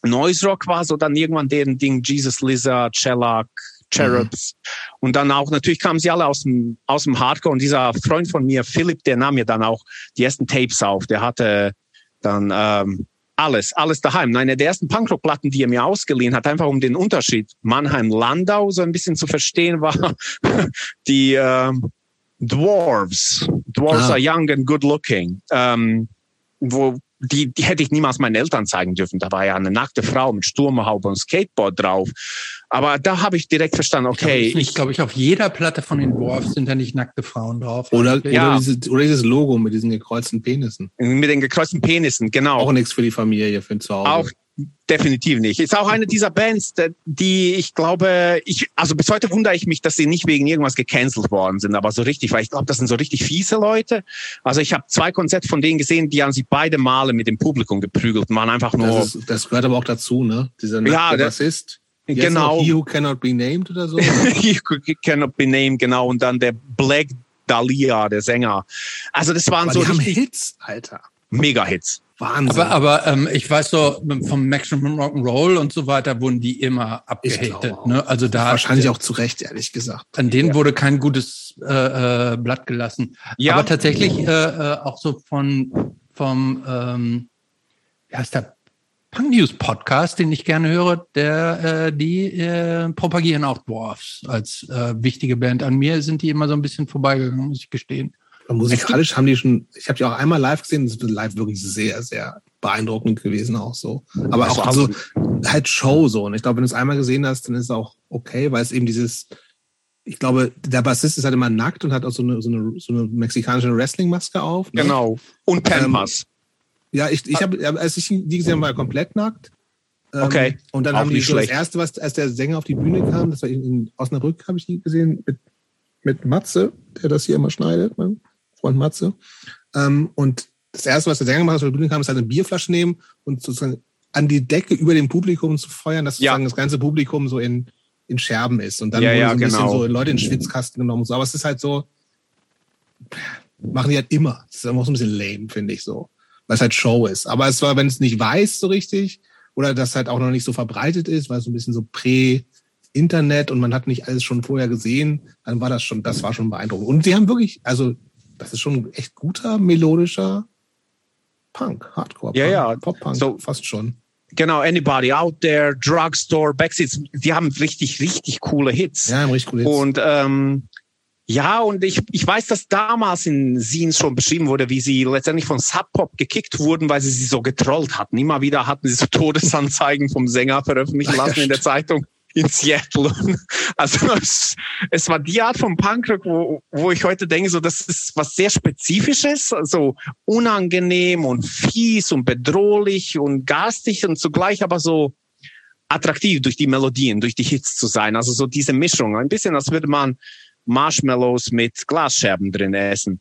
Noise Rock war so dann irgendwann deren Ding, Jesus Lizard, Shellac, Cherubs. Und dann auch, natürlich kamen sie alle aus dem, aus dem Hardcore. Und dieser Freund von mir, Philipp, der nahm mir dann auch die ersten Tapes auf. Der hatte dann ähm, alles, alles daheim. Eine der ersten Punkrock-Platten, die er mir ausgeliehen hat, einfach um den Unterschied Mannheim-Landau so ein bisschen zu verstehen, war die ähm, Dwarves. Dwarves Ah. are young and good looking. Ähm, wo die, die hätte ich niemals meinen Eltern zeigen dürfen. Da war ja eine nackte Frau mit Sturmhaube und Skateboard drauf. Aber da habe ich direkt verstanden, okay, ich ich, glaube, ich auf jeder Platte von den Dwarfs sind da nicht nackte Frauen drauf. Oder. Ja. oder, dieses, oder dieses Logo mit diesen gekreuzten Penissen. mit den gekreuzten Penissen, genau. Auch nichts für die Familie, für zu Hause. Auch definitiv nicht. Ist auch eine dieser Bands, die ich glaube, ich, also bis heute wundere ich mich, dass sie nicht wegen irgendwas gecancelt worden sind, aber so richtig, weil ich glaube, das sind so richtig fiese Leute. Also ich habe zwei Konzerte von denen gesehen, die haben sich beide Male mit dem Publikum geprügelt und waren einfach nur, das, ist, das gehört aber auch dazu, ne? Dieser Ja. Wie heißt genau? He Who Cannot Be Named oder so. you cannot be named, genau, und dann der Black Dahlia, der Sänger. Also das waren Aber so die haben Hits, Alter. Mega-Hits. Wahnsinn. Aber, aber ähm, ich weiß so, vom Maximum Rock'n'Roll und so weiter wurden die immer abgehatet. Ne? Also da Wahrscheinlich auch zu Recht, ehrlich gesagt. an denen wurde kein gutes äh, äh, Blatt gelassen. Ja. Aber tatsächlich äh, äh, auch so von vom ähm, wie heißt der Punk News Podcast, den ich gerne höre, der äh, die äh, propagieren auch Dwarfs als äh, wichtige Band. An mir sind die immer so ein bisschen vorbeigegangen, muss ich gestehen. Und musikalisch haben die schon, ich habe die auch einmal live gesehen, das ist live wirklich sehr, sehr beeindruckend gewesen auch so. Aber auch so halt Show so. Und ich glaube, wenn du es einmal gesehen hast, dann ist es auch okay, weil es eben dieses, ich glaube, der Bassist ist halt immer nackt und hat auch so eine, so eine, so eine mexikanische Wrestling-Maske auf. Ne? Genau. Und Pampas. Ja, ich, ich habe, als ich die gesehen habe, war er komplett nackt. Ähm, Okay. Und dann Auch haben die so das erste, was, als der Sänger auf die Bühne kam, das war in, in Osnabrück, habe ich die gesehen, mit, mit Matze, der das hier immer schneidet, mein Freund Matze. Ähm, und das erste, was der Sänger gemacht hat, die Bühne kam, ist halt eine Bierflasche nehmen und sozusagen an die Decke über dem Publikum zu feuern, dass Ja. sozusagen das ganze Publikum so in, in Scherben ist. Und dann Ja, wurde ja, so ein bisschen genau. so Leute in den Schwitzkasten genommen so. Aber es ist halt so, machen die halt immer. Das ist immer so ein bisschen lame, finde ich so. Weil es halt Show ist. Aber es war, wenn es nicht weiß so richtig, oder das halt auch noch nicht so verbreitet ist, weil es so ein bisschen so prä-Internet und man hat nicht alles schon vorher gesehen, dann war das schon, das war schon beeindruckend. Und sie haben wirklich, also, das ist schon echt guter, melodischer Punk, Hardcore, Ja, ja. Pop-Punk, So- fast schon. Genau, Anybody Out There, Drugstore, Backseats, die haben richtig, richtig coole Hits. Ja, richtig cool. Und ähm, ja, und ich, ich weiß, dass damals in Scenes schon beschrieben wurde, wie sie letztendlich von Sub Pop gekickt wurden, weil sie sie so getrollt hatten. Immer wieder hatten sie so Todesanzeigen vom Sänger veröffentlichen lassen in der. Zeitung in Seattle. Also es, es war die Art von Punkrock, wo, wo ich heute denke, so das ist was sehr Spezifisches, so unangenehm und fies und bedrohlich und garstig und zugleich aber so attraktiv durch die Melodien, durch die Hits zu sein. Also so diese Mischung. Ein bisschen, als würde man Marshmallows mit Glasscherben drin essen.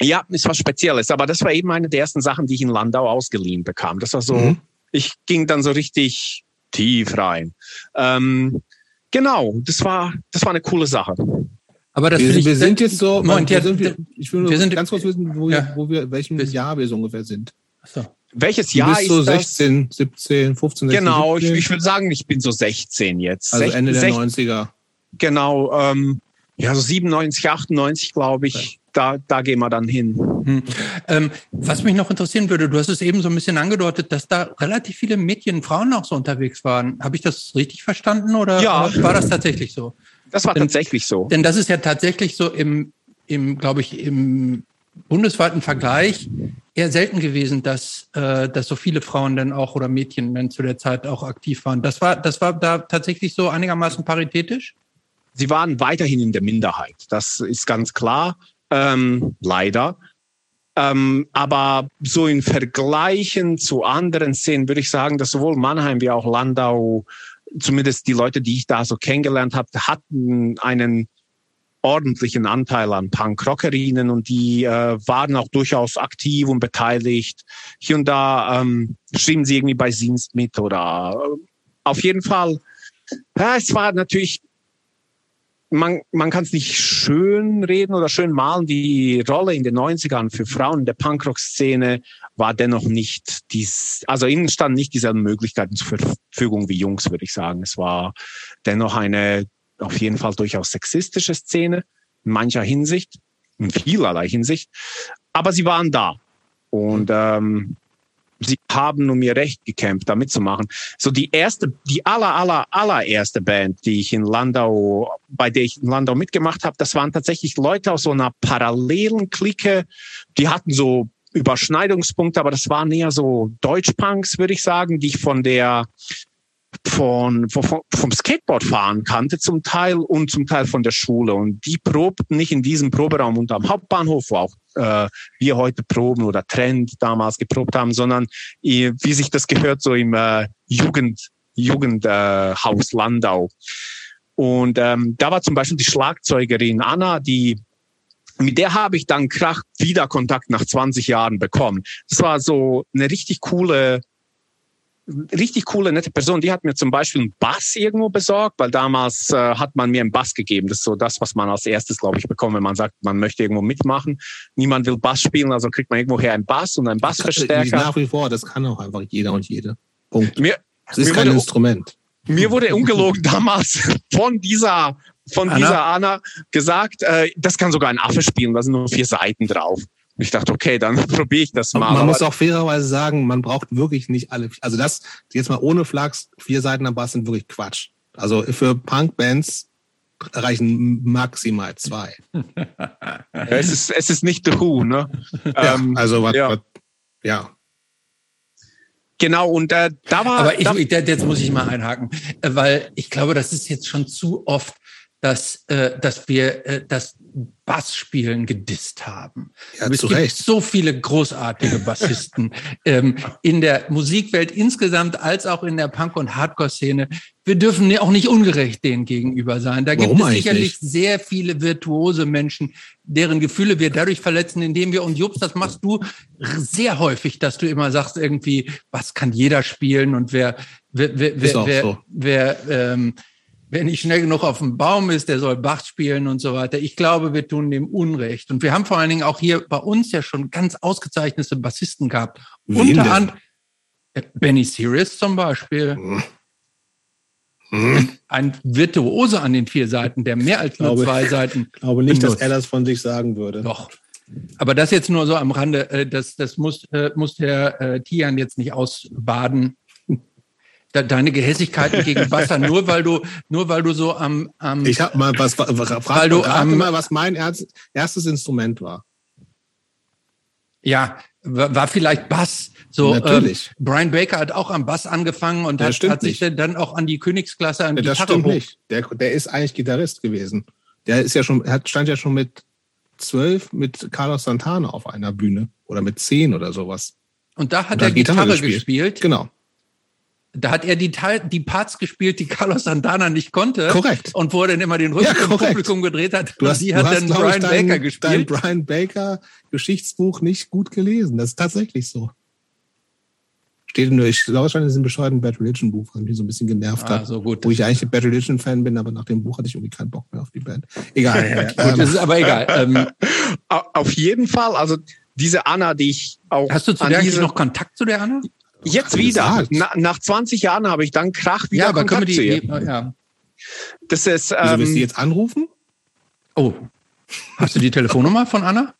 Ja, ist was Spezielles, aber das war eben eine der ersten Sachen, die ich in Landau ausgeliehen bekam. Das war so, Mhm. ich ging dann so richtig tief rein. Ähm, genau, das war, das war eine coole Sache. Aber das Wir, finde ich, wir sind jetzt so, Moment, ja, sind wir, ich will nur wir sind- ganz kurz wissen, wo, Ja. wo wir, welchem Bis- Jahr wir so ungefähr sind. Achso. Welches Du Jahr bist so ist das? 16, 17, 15, 16, Genau, ich, 17, ich würde sagen, ich bin so 16 jetzt. also 16, Ende der 16, 90er. Genau, ähm, ja, so 97, 98, glaube ich. Da, da gehen wir dann hin. Hm. Ähm, was mich noch interessieren würde, du hast es eben so ein bisschen angedeutet, dass da relativ viele Mädchen, Frauen auch so unterwegs waren. Habe ich das richtig verstanden oder Ja. war das tatsächlich so? Das war Denn- tatsächlich so. Denn das ist ja tatsächlich so im, im glaube ich, im bundesweiten Vergleich eher selten gewesen, dass, äh, dass so viele Frauen dann auch oder Mädchen dann zu der Zeit auch aktiv waren. Das war, das war da tatsächlich so einigermaßen paritätisch? Sie waren weiterhin in der Minderheit. Das ist ganz klar. Ähm, leider. Ähm, aber so in Vergleichen zu anderen Szenen würde ich sagen, dass sowohl Mannheim wie auch Landau, zumindest die Leute, die ich da so kennengelernt habe, hatten einen ordentlichen Anteil an Punkrockerinnen und die äh, waren auch durchaus aktiv und beteiligt. Hier und da ähm, schrieben sie irgendwie bei Dienst mit oder äh, auf jeden Fall. Ja, es war natürlich man, man kann es nicht schön reden oder schön malen. Die Rolle in den 90ern für Frauen in der Punkrock-Szene war dennoch nicht dies, also ihnen standen nicht dieselben Möglichkeiten zur Verfügung wie Jungs, würde ich sagen. Es war dennoch eine auf jeden Fall durchaus sexistische Szene in mancher Hinsicht, in vielerlei Hinsicht. Aber sie waren da. Und ähm, sie haben um ihr Recht gekämpft, da mitzumachen. So die erste, die aller, aller, allererste Band, die ich in Landau, bei der ich in Landau mitgemacht habe, das waren tatsächlich Leute aus so einer parallelen Clique. Die hatten so Überschneidungspunkte, aber das waren eher so Deutschpunks, würde ich sagen, die ich von der von, von, vom Skateboardfahren kannte zum Teil und zum Teil von der Schule. Und die probten nicht in diesem Proberaum und am Hauptbahnhof, wo auch äh, wir heute proben oder Trend damals geprobt haben, sondern äh, wie sich das gehört, so im äh, Jugend, Jugendhaus äh, Landau. Und ähm, da war zum Beispiel die Schlagzeugerin Anna, die mit der habe ich dann Krach wieder Kontakt nach 20 Jahren bekommen. Das war so eine richtig coole richtig coole, nette Person. Die hat mir zum Beispiel einen Bass irgendwo besorgt, weil damals äh, hat man mir einen Bass gegeben. Das ist so das, was man als erstes, glaube ich, bekommt, wenn man sagt, man möchte irgendwo mitmachen. Niemand will Bass spielen, also kriegt man irgendwoher einen Bass und einen Bassverstärker. Nach wie vor, das kann auch einfach jeder und jede. Punkt. Mir, Das ist mir kein wurde- Instrument. mir wurde ungelogen damals von dieser von Anna? dieser Anna gesagt, äh, das kann sogar ein Affe spielen, da sind nur vier Seiten drauf. Und ich dachte, okay, dann probiere ich das mal. man muss auch fairerweise sagen, man braucht wirklich nicht alle. Also das, jetzt mal ohne Flachs, vier Seiten am Bass sind wirklich Quatsch. Also für Punkbands reichen maximal zwei. es ist es ist nicht The Who, ne? Ja, Ähm, also was, ja. was, ja. Genau und äh, da war Aber ich, da, ich, jetzt muss ich mal einhaken, weil ich glaube, das ist jetzt schon zu oft, dass, äh, dass wir äh, das Bassspielen gedisst haben. Ja, es gibt Recht. so viele großartige Bassisten ähm, in der Musikwelt insgesamt als auch in der Punk- und Hardcore-Szene. Wir dürfen auch nicht ungerecht denen gegenüber sein. Da gibt Warum es eigentlich sicherlich nicht? sehr viele virtuose Menschen, deren Gefühle wir dadurch verletzen, indem wir, und Jobs, das machst du sehr häufig, dass du immer sagst irgendwie, was kann jeder spielen und wer, wer, wer, wer, wer, so. wer ähm, wer nicht schnell genug auf dem Baum ist, der soll Bach spielen und so weiter. Ich glaube, wir tun dem Unrecht. Und wir haben vor allen Dingen auch hier bei uns ja schon ganz ausgezeichnete Bassisten gehabt. Wen Unter anderem äh, Benny Sirius zum Beispiel. Hm. Ein Virtuose an den vier Seiten, der mehr als nur Glaube- zwei Seiten. Ich glaube nicht, dass benutzt. er das von sich sagen würde. Doch. Aber das jetzt nur so am Rande, äh, das, das muss, äh, muss der Tian jetzt nicht ausbaden. Deine Gehässigkeiten gegen Wasser, nur weil du, nur weil du so am, am Ich habe mal was frag Weil du am- mal, was mein erst, erstes Instrument war. Ja, war vielleicht Bass. So, Natürlich. Ähm, Brian Baker hat auch am Bass angefangen und hat, hat sich nicht. dann auch an die Königsklasse an Ja, die das Gitarre stimmt hoch. nicht. Der, der ist eigentlich Gitarrist gewesen. Der ist ja schon, er hat, stand ja schon mit zwölf mit Carlos Santana auf einer Bühne oder mit zehn oder sowas. Und da hat Und er hat Gitarre, Gitarre gespielt. gespielt. Genau, Da hat er die, Teil, die Parts gespielt, die Carlos Santana nicht konnte. korrekt. Und wo er dann immer den Rücken Ja, zum. Publikum gedreht hat. Du hast, und die du hat hast dann Brian ich, dein, Baker dein gespielt. Brian Baker Geschichtsbuch nicht gut gelesen. Das ist tatsächlich so. Steht nur, ich glaube schon in diesem bescheuerten Bad Religion Buch, was mich so ein bisschen genervt Ah, hat. so gut. Wo ich eigentlich ein Bad Religion Fan bin, aber nach dem Buch hatte ich irgendwie keinen Bock mehr auf die Band. Egal. Gut, das ist aber egal. Ähm, Au- Auf jeden Fall, also diese Anna, die ich auch hast du zu der diese, noch Kontakt zu der Anna? Jetzt wieder. Na, nach 20 Jahren habe ich dann Krach wieder Ja, aber können Kontakt wir zu die, ihr. die ja. Das ist Wieso willst du ähm, jetzt anrufen? Oh. Hast du die Telefonnummer von Anna?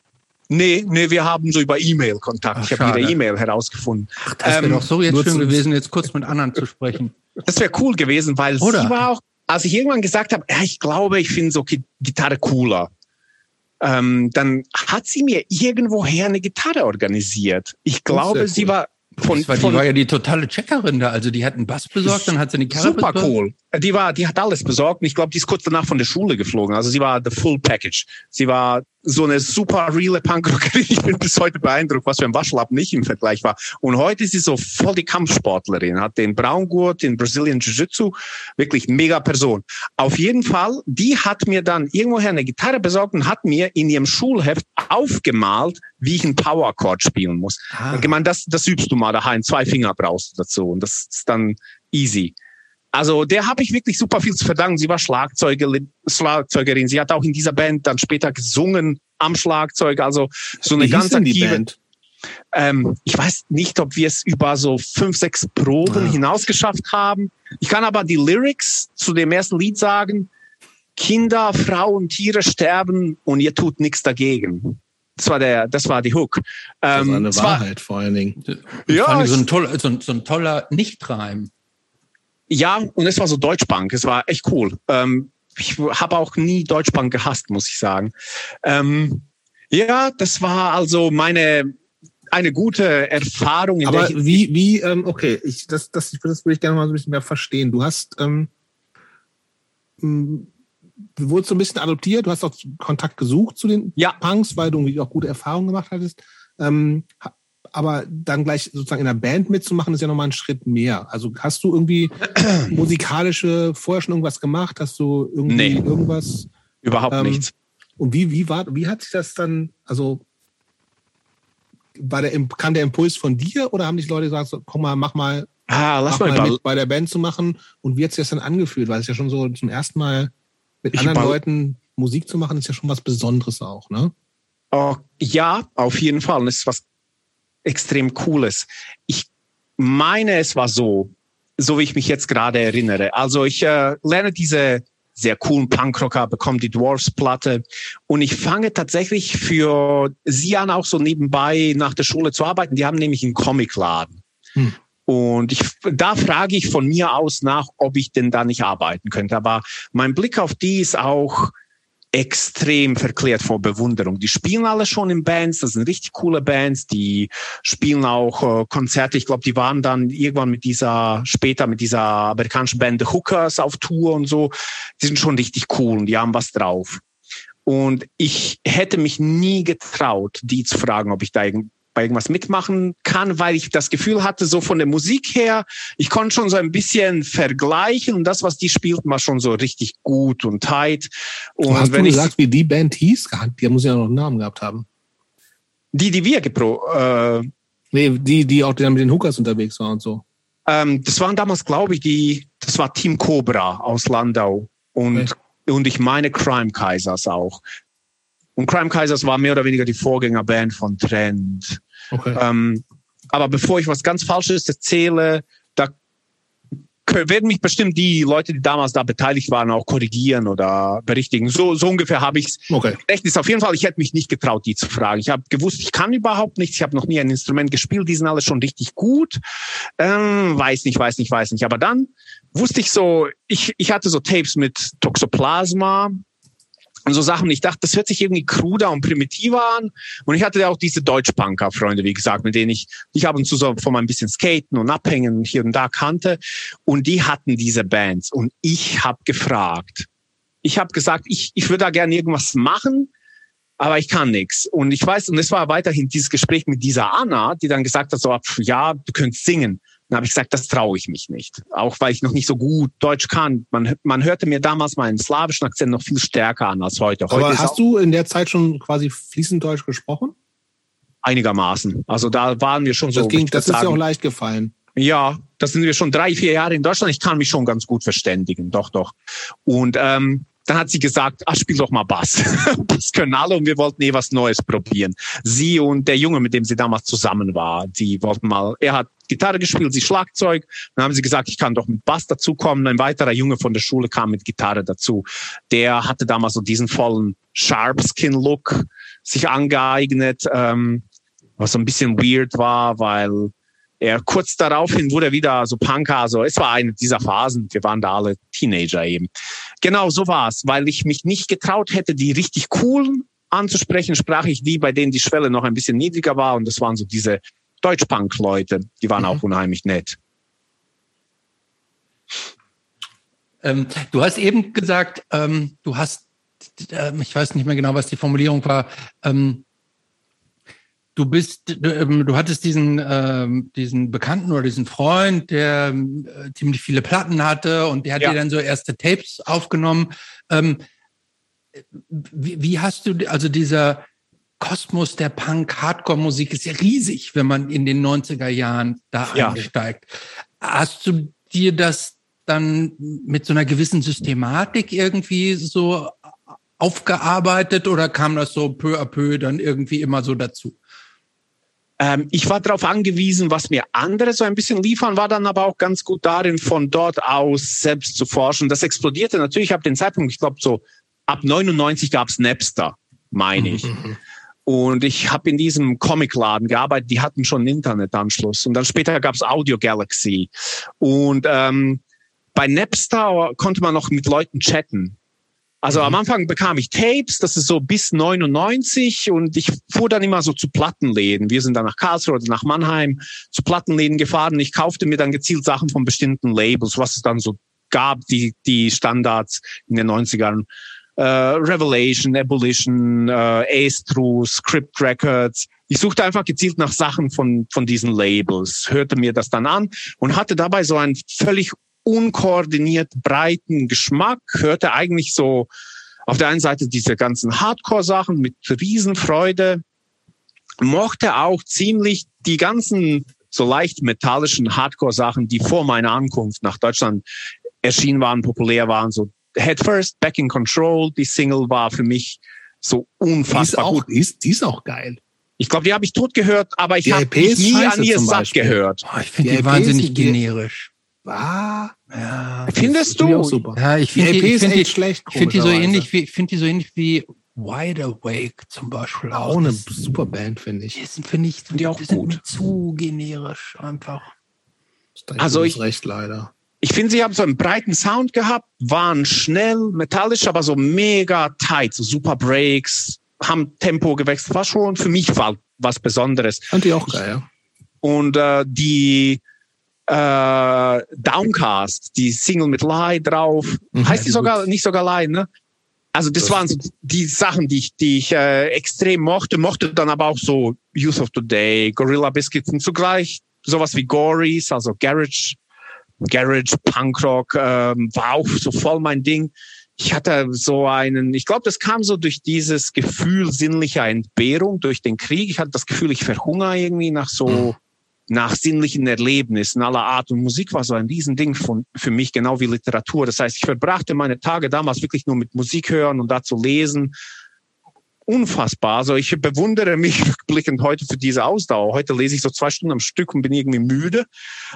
nee, nee, wir haben so über E-Mail Kontakt. Ach, ich habe wieder E-Mail herausgefunden. Das wäre Ähm, doch so jetzt schön gewesen, jetzt kurz mit Anna zu sprechen. Das wäre cool gewesen, weil Oder? sie war auch, als ich irgendwann gesagt habe, ja, ich glaube, ich finde so Gi- Gitarre cooler, ähm, dann hat sie mir irgendwoher eine Gitarre organisiert. Ich glaube, sehr sie cool. war von, Das war, die von war ja die totale Checkerin da. Also die hat einen Bass besorgt, dann hat sie eine Gitarre super besorgt. cool. Die war, die hat alles besorgt. Und ich glaube, die ist kurz danach von der Schule geflogen. Also sie war the full package. Sie war so eine super reale Punkrockerin. Ich bin bis heute beeindruckt, was für ein Waschlappen nicht im Vergleich war. Und heute ist sie so voll die Kampfsportlerin. Hat den Braungurt, den Brazilian Jiu-Jitsu. Wirklich mega Person. Auf jeden Fall, die hat mir dann irgendwoher eine Gitarre besorgt und hat mir in ihrem Schulheft aufgemalt, wie ich einen Power Chord spielen muss. Ah. Und gemeint, das, das übst du mal daheim. Zwei Finger brauchst du dazu. Und das ist dann easy. Also der habe ich wirklich super viel zu verdanken. Sie war Schlagzeugerin, Schlagzeugerin. Sie hat auch in dieser Band dann später gesungen am Schlagzeug. Also so eine Wie ganz denn die aktive. Band? Ähm, ich weiß nicht, ob wir es über so fünf, sechs Proben Ah. hinaus geschafft haben. Ich kann aber die Lyrics zu dem ersten Lied sagen. Kinder, Frauen, Tiere sterben und ihr tut nichts dagegen. Das war der, das war die Hook. Das Ähm, war eine es war- Wahrheit vor allen Dingen. Ja, so ein toller, so ein, so ein toller Nichtreim. Ja, und es war so Deutschbank. Es war echt cool. Ähm, ich habe auch nie Deutschbank gehasst, muss ich sagen. Ähm, ja, das war also meine eine gute Erfahrung. Aber wie, wie, ähm, okay, ich, das, das, das würde ich gerne mal so ein bisschen mehr verstehen. Du hast, ähm, du wurdest so ein bisschen adoptiert, du hast auch Kontakt gesucht zu den Ja. Punks, weil du irgendwie auch gute Erfahrungen gemacht hattest. Ähm, aber dann gleich sozusagen in der Band mitzumachen, ist ja nochmal ein Schritt mehr. Also hast du irgendwie musikalische, vorher schon irgendwas gemacht? Hast du irgendwie Nee. irgendwas? überhaupt ähm, nichts. Und wie, wie war, wie hat sich das dann, also war der, kam der Impuls von dir oder haben dich Leute gesagt, so, komm mal, mach mal, Ah, lass mach mal mal mit bei der Band zu machen? Und wie hat sich das dann angefühlt? Weil es ja schon so zum ersten Mal mit Ich anderen Leuten Musik zu machen, ist ja schon was Besonderes auch, ne? Oh, ja, auf jeden Fall. Und es ist was extrem Cooles. Ich meine, es war so, so wie ich mich jetzt gerade erinnere. Also ich äh, lerne diese sehr coolen Punkrocker, bekomme die Dwarfs-Platte und ich fange tatsächlich für sie an, auch so nebenbei nach der Schule zu arbeiten. Die haben nämlich einen Comicladen. Hm. Und ich, da frage ich von mir aus nach, ob ich denn da nicht arbeiten könnte. Aber mein Blick auf die ist auch, extrem verklärt vor Bewunderung. Die spielen alle schon in Bands, das sind richtig coole Bands, die spielen auch äh, Konzerte. Ich glaube, die waren dann irgendwann mit dieser, später mit dieser amerikanischen Band The Hookers auf Tour und so. Die sind schon richtig cool und die haben was drauf. Und ich hätte mich nie getraut, die zu fragen, ob ich da bei irgendwas mitmachen kann, weil ich das Gefühl hatte, so von der Musik her, ich konnte schon so ein bisschen vergleichen und das, was die spielten, war schon so richtig gut und tight. Und hast wenn du gesagt, ich, wie die Band hieß? Die muss ja noch einen Namen gehabt haben. Die, die wir gepro... Äh, nee, die, die auch mit den Hookers unterwegs waren und so. Ähm, das waren damals, glaube ich, die, das war Team Cobra aus Landau und, okay. und ich meine Crime Kaisers auch. Und Crime Kaisers war mehr oder weniger die Vorgängerband von Trend. Okay. Ähm, aber bevor ich was ganz Falsches erzähle, da werden mich bestimmt die Leute, die damals da beteiligt waren, auch korrigieren oder berichtigen. So, so ungefähr habe ich es. Okay. Ist auf jeden Fall, ich hätte mich nicht getraut, die zu fragen. Ich habe gewusst, ich kann überhaupt nichts. Ich habe noch nie ein Instrument gespielt. Die sind alle schon richtig gut. Ähm, weiß nicht, weiß nicht, weiß nicht. Aber dann wusste ich so, ich, ich hatte so Tapes mit Toxoplasma, und so Sachen. Ich dachte, das hört sich irgendwie kruder und primitiver an. Und ich hatte ja auch diese Deutschpunker-Freunde, wie gesagt, mit denen ich, ich ab und zu so von mal ein bisschen skaten und abhängen hier und da kannte. Und die hatten diese Bands. Und ich habe gefragt. Ich habe gesagt, ich, ich würde da gerne irgendwas machen, aber ich kann nichts. Und ich weiß, und es war weiterhin dieses Gespräch mit dieser Anna, die dann gesagt hat, so, ja, du könntest singen. Dann habe ich gesagt, das traue ich mich nicht. Auch weil ich noch nicht so gut Deutsch kann. Man, man hörte mir damals meinen slawischen Akzent noch viel stärker an als heute. heute Aber hast du in der Zeit schon quasi fließend Deutsch gesprochen? Einigermaßen. Also da waren wir schon so. Das, ging, das ist ja auch leicht gefallen. Ja, das sind wir schon drei, vier Jahre in Deutschland. Ich kann mich schon ganz gut verständigen. Doch, doch. Und ähm, dann hat sie gesagt, ach, spiel doch mal Bass. das können alle und wir wollten eh was Neues probieren. Sie und der Junge, mit dem sie damals zusammen war, die wollten mal, er hat Gitarre gespielt, sie Schlagzeug. Dann haben sie gesagt, ich kann doch mit Bass dazukommen. Ein weiterer Junge von der Schule kam mit Gitarre dazu. Der hatte damals so diesen vollen Sharpskin-Look sich angeeignet, ähm, was so ein bisschen weird war, weil er kurz daraufhin wurde er wieder so Punker. Also es war eine dieser Phasen. Wir waren da alle Teenager eben. Genau so war's, weil ich mich nicht getraut hätte, die richtig coolen anzusprechen, sprach ich die, bei denen die Schwelle noch ein bisschen niedriger war. Und das waren so diese Deutschpunk-Leute. Die waren mhm. auch unheimlich nett. Ähm, du hast eben gesagt, ähm, du hast, äh, ich weiß nicht mehr genau, was die Formulierung war, ähm, du bist, du, ähm, du hattest diesen, ähm, diesen Bekannten oder diesen Freund, der äh, ziemlich viele Platten hatte und der hat ja. dir dann so erste Tapes aufgenommen. Ähm, wie, wie hast du, also dieser Kosmos der Punk-Hardcore-Musik ist ja riesig, wenn man in den 90er Jahren da ja. einsteigt. Hast du dir das dann mit so einer gewissen Systematik irgendwie so aufgearbeitet oder kam das so peu à peu dann irgendwie immer so dazu? Ähm, ich war darauf angewiesen, was mir andere so ein bisschen liefern, war dann aber auch ganz gut darin, von dort aus selbst zu forschen. Das explodierte natürlich ab dem Zeitpunkt, ich glaube so ab 99 gab's Napster, meine ich. Mhm. Und ich habe in diesem Comicladen gearbeitet, die hatten schon einen Internetanschluss. Und dann später gab's Audio Galaxy. Und ähm, bei Napster konnte man noch mit Leuten chatten. Also am mhm. Anfang bekam ich Tapes, das ist so bis 99 und ich fuhr dann immer so zu Plattenläden. Wir sind dann nach Karlsruhe oder nach Mannheim zu Plattenläden gefahren. Ich kaufte mir dann gezielt Sachen von bestimmten Labels, was es dann so gab, die, die Standards in den 90ern. Uh, äh, Revelation, Abolition, uh, Ace True, Script Records. Ich suchte einfach gezielt nach Sachen von, von diesen Labels, hörte mir das dann an und hatte dabei so ein völlig unkoordiniert breiten Geschmack, hörte eigentlich so auf der einen Seite diese ganzen Hardcore-Sachen mit Riesenfreude, mochte auch ziemlich die ganzen so leicht metallischen Hardcore-Sachen, die vor meiner Ankunft nach Deutschland erschienen waren, populär waren, so Head First, Back in Control, die Single war für mich so unfassbar die ist auch, gut. Die ist, die ist auch geil. Ich glaube, die habe ich tot gehört, aber ich habe nie an ihr satt gehört. Oh, ich finde die, die wahnsinnig generisch. Ah, ja, Findest du? Super. Ja, ich finde die, ich find die, schlecht. Ich finde die so ähnlich wie, ich finde die so ähnlich wie Wide Awake zum Beispiel. Auch, auch eine super Band, finde ich. Die finde ich, find die auch gut. zu generisch einfach. Also ich recht leider. ich finde, sie haben so einen breiten Sound gehabt, waren schnell, metallisch, aber so mega tight, so super Breaks, haben Tempo gewechselt, war schon für mich was Besonderes. Fand ich auch geil, ja. Und äh, die äh, Downcast, die Single mit Lie drauf, mhm, heißt die sogar, nicht sogar Lie, ne? Also das, das waren so die Sachen, die ich, die ich äh, extrem mochte, mochte dann aber auch so Youth of Today, Gorilla Biscuits und zugleich sowas wie Gories, also Garage, Garage, Punkrock, ähm, war auch so voll mein Ding. Ich hatte so einen, ich glaube, das kam so durch dieses Gefühl sinnlicher Entbehrung durch den Krieg. Ich hatte das Gefühl, ich verhungere irgendwie nach so mhm nach sinnlichen Erlebnissen aller Art. Und Musik war so ein Riesending von, für mich, genau wie Literatur. Das heißt, ich verbrachte meine Tage damals wirklich nur mit Musik hören und dazu lesen unfassbar. Also ich bewundere mich rückblickend heute für diese Ausdauer. Heute lese ich so zwei Stunden am Stück und bin irgendwie müde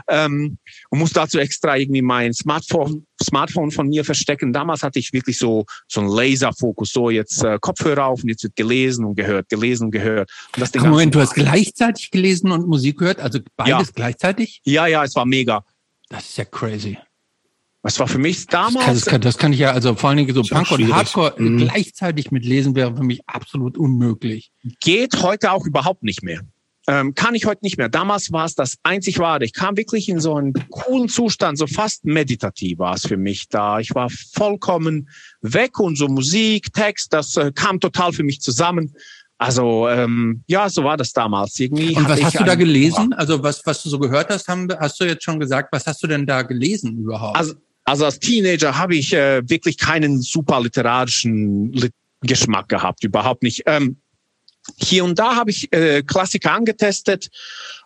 ähm, und muss dazu extra irgendwie mein Smartphone, Smartphone von mir verstecken. Damals hatte ich wirklich so so einen Laserfokus. So jetzt äh, Kopfhörer auf und jetzt wird gelesen und gehört, gelesen und gehört. Und das Ach, Moment, du hast gleichzeitig gelesen und Musik gehört, also beides ja. gleichzeitig? Ja, ja, es war mega. Das ist ja crazy. Was war für mich damals? Das kann, das kann, das kann ich ja, also vor allen Dingen so Punk und Hardcore mhm. gleichzeitig mit lesen wäre für mich absolut unmöglich. Geht heute auch überhaupt nicht mehr. Ähm, kann ich heute nicht mehr. Damals war es das einzig wahre. Ich kam wirklich in so einen coolen Zustand, so fast meditativ war es für mich da. Ich war vollkommen weg und so Musik, Text, das äh, kam total für mich zusammen. Also ähm, ja, so war das damals irgendwie. Und was hast du da gelesen? Also was, was du so gehört hast, haben, hast du jetzt schon gesagt. Was hast du denn da gelesen überhaupt? Also also als Teenager habe ich äh, wirklich keinen super literarischen Lit Geschmack gehabt, überhaupt nicht. Ähm, hier und da habe ich äh, Klassiker angetestet,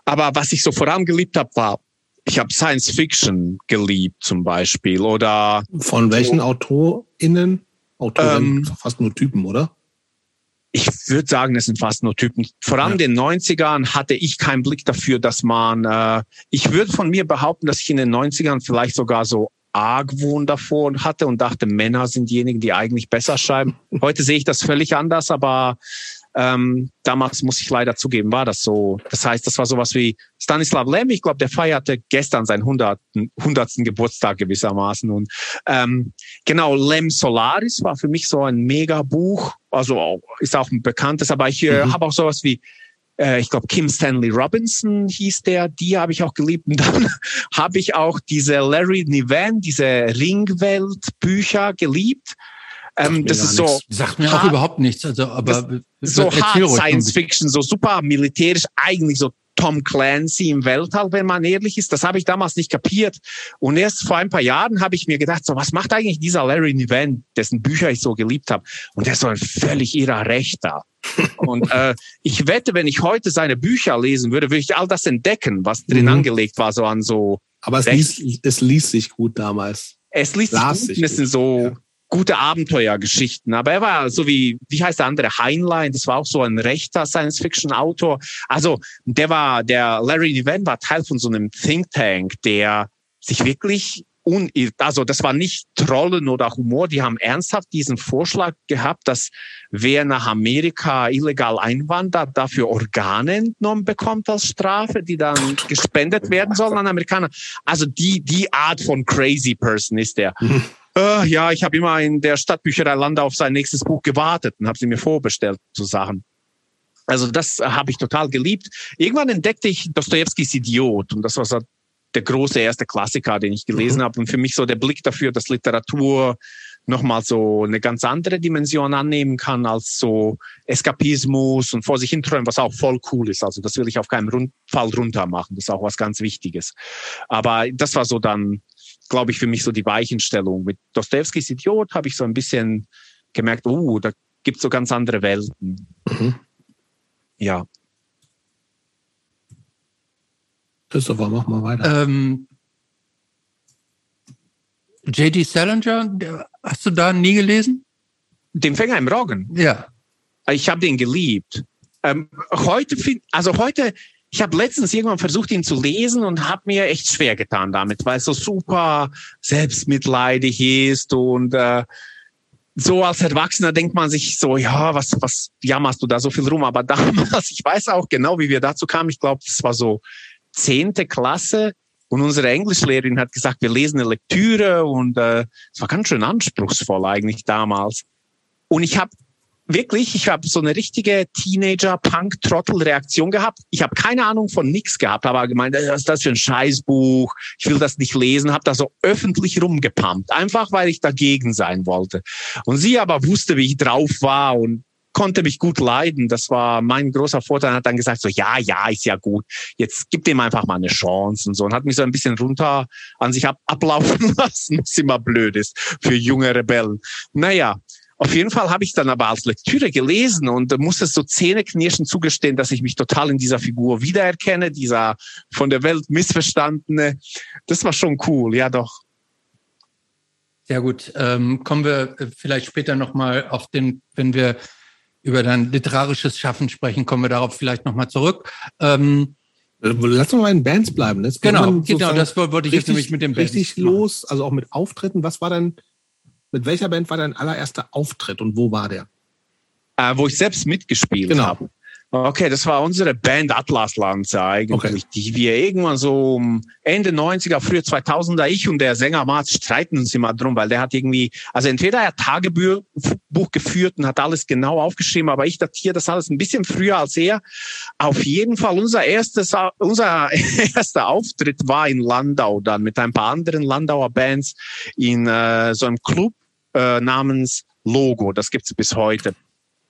aber was ich so vor allem geliebt habe, war, ich habe Science Fiction geliebt zum Beispiel oder von welchen AutorInnen? Autoren, ähm, fast nur Typen, oder? ich würde sagen, es sind fast nur Typen. Vor allem ja. in den 90ern hatte ich keinen Blick dafür, dass man, äh, ich würde von mir behaupten, dass ich in den 90ern vielleicht sogar so Argwohn davor hatte und dachte, Männer sind diejenigen, die eigentlich besser schreiben. Heute sehe ich das völlig anders, aber ähm, damals muss ich leider zugeben, war das so. Das heißt, das war sowas wie Stanislav Lem. Ich glaube, der feierte gestern seinen hundertsten, hundertsten Geburtstag gewissermaßen. Und ähm, genau, Lem Solaris war für mich so ein Mega-Buch. Also ist auch ein bekanntes, aber ich äh, mhm. habe auch sowas wie äh, ich glaube Kim Stanley Robinson hieß der, die habe ich auch geliebt. Und dann habe ich auch diese Larry Niven, diese Ringwelt-Bücher geliebt. Ähm, das ist so. Sagt mir auch überhaupt nichts. Also, aber so hart Science Fiction, so super militärisch, eigentlich so Tom Clancy im Weltall, wenn man ehrlich ist. Das habe ich damals nicht kapiert. Und erst vor ein paar Jahren habe ich mir gedacht, so was macht eigentlich dieser Larry Niven, dessen Bücher ich so geliebt habe? Und der ist so ein völlig irrer Rechter. Und äh, ich wette, wenn ich heute seine Bücher lesen würde, würde ich all das entdecken, was drin mhm. angelegt war, so an so. Aber es liest, es liest sich gut damals. Es liest sich gut. Es sind so ja. Gute Abenteuergeschichten. Aber er war so wie, wie heißt der andere? Heinlein, das war auch so ein rechter Science-Fiction-Autor. Also der war, der Larry Niven war Teil von so einem Think Tank, der sich wirklich un, also das war nicht Trollen oder Humor, die haben ernsthaft diesen Vorschlag gehabt, dass wer nach Amerika illegal einwandert, dafür Organe entnommen bekommt als Strafe, die dann gespendet werden sollen an Amerikaner. Also die, die Art von crazy person ist der. Uh, ja, ich habe immer in der Stadtbücherei Landau auf sein nächstes Buch gewartet und habe sie mir vorbestellt, so Sachen. Also das habe ich total geliebt. Irgendwann entdeckte ich Dostojewskis Idiot und das war so der große erste Klassiker, den ich gelesen mhm. habe. Und für mich so der Blick dafür, dass Literatur nochmal so eine ganz andere Dimension annehmen kann als so Eskapismus und vor sich hinträumen, was auch voll cool ist. Also das will ich auf keinen Fall runter machen. Das ist auch was ganz Wichtiges. Aber das war so dann, glaube ich, für mich so die Weichenstellung. Mit Dostojewskis Idiot habe ich so ein bisschen gemerkt, oh, da gibt's so ganz andere Welten. Mhm. Ja. Christopher, mach mal weiter. Ähm, J.D. Salinger, hast du da nie gelesen? Den Fänger im Roggen? Ja. Ich habe den geliebt. Ähm, heute, also heute, ich habe letztens irgendwann versucht, ihn zu lesen und habe mir echt schwer getan damit, weil es so super selbstmitleidig ist und äh, so als Erwachsener denkt man sich so, ja, was, was jammerst du da so viel rum? Aber damals, ich weiß auch genau, wie wir dazu kamen. Ich glaube, es war so zehnte Klasse. Und unsere Englischlehrerin hat gesagt, wir lesen eine Lektüre und äh, es war ganz schön anspruchsvoll eigentlich damals. Und ich habe wirklich, ich habe so eine richtige Teenager-Punk-Trottel-Reaktion gehabt. Ich habe keine Ahnung von nix gehabt, aber gemeint, was ist das für ein Scheißbuch? Ich will das nicht lesen, habe da so öffentlich rumgepumpt, einfach weil ich dagegen sein wollte. Und sie aber wusste, wie ich drauf war und konnte mich gut leiden. Das war mein großer Vorteil. Er hat dann gesagt so, ja, ja, ist ja gut. Jetzt gib dem einfach mal eine Chance und so. Und hat mich so ein bisschen runter an sich ab, ablaufen lassen, was immer blöd ist für junge Rebellen. Naja, auf jeden Fall habe ich dann aber als Lektüre gelesen und musste so zähneknirschen zugestehen, dass ich mich total in dieser Figur wiedererkenne, dieser von der Welt missverstandene. Das war schon cool, ja doch. Sehr gut. Ähm, kommen wir vielleicht später nochmal auf den, wenn wir über dein literarisches Schaffen sprechen, kommen wir darauf vielleicht nochmal zurück. Ähm, Lass uns mal in Bands bleiben. Das genau, genau, das wollte ich richtig, jetzt nämlich mit dem Bands Richtig los, also auch mit Auftritten. Was war denn, mit welcher Band war dein allererster Auftritt und wo war der? Äh, wo ich selbst mitgespielt genau. habe. Okay, das war unsere Band Atlaslanze eigentlich, okay. die wir irgendwann so Ende 90er, früher 2000er, ich und der Sänger Mats streiten uns immer drum, weil der hat irgendwie, also entweder er hat Tagebuch geführt und hat alles genau aufgeschrieben, aber ich datiere das alles ein bisschen früher als er. Auf jeden Fall unser erstes, unser erster Auftritt war in Landau dann mit ein paar anderen Landauer Bands in äh, so einem Club äh, namens Logo. Das gibt's bis heute.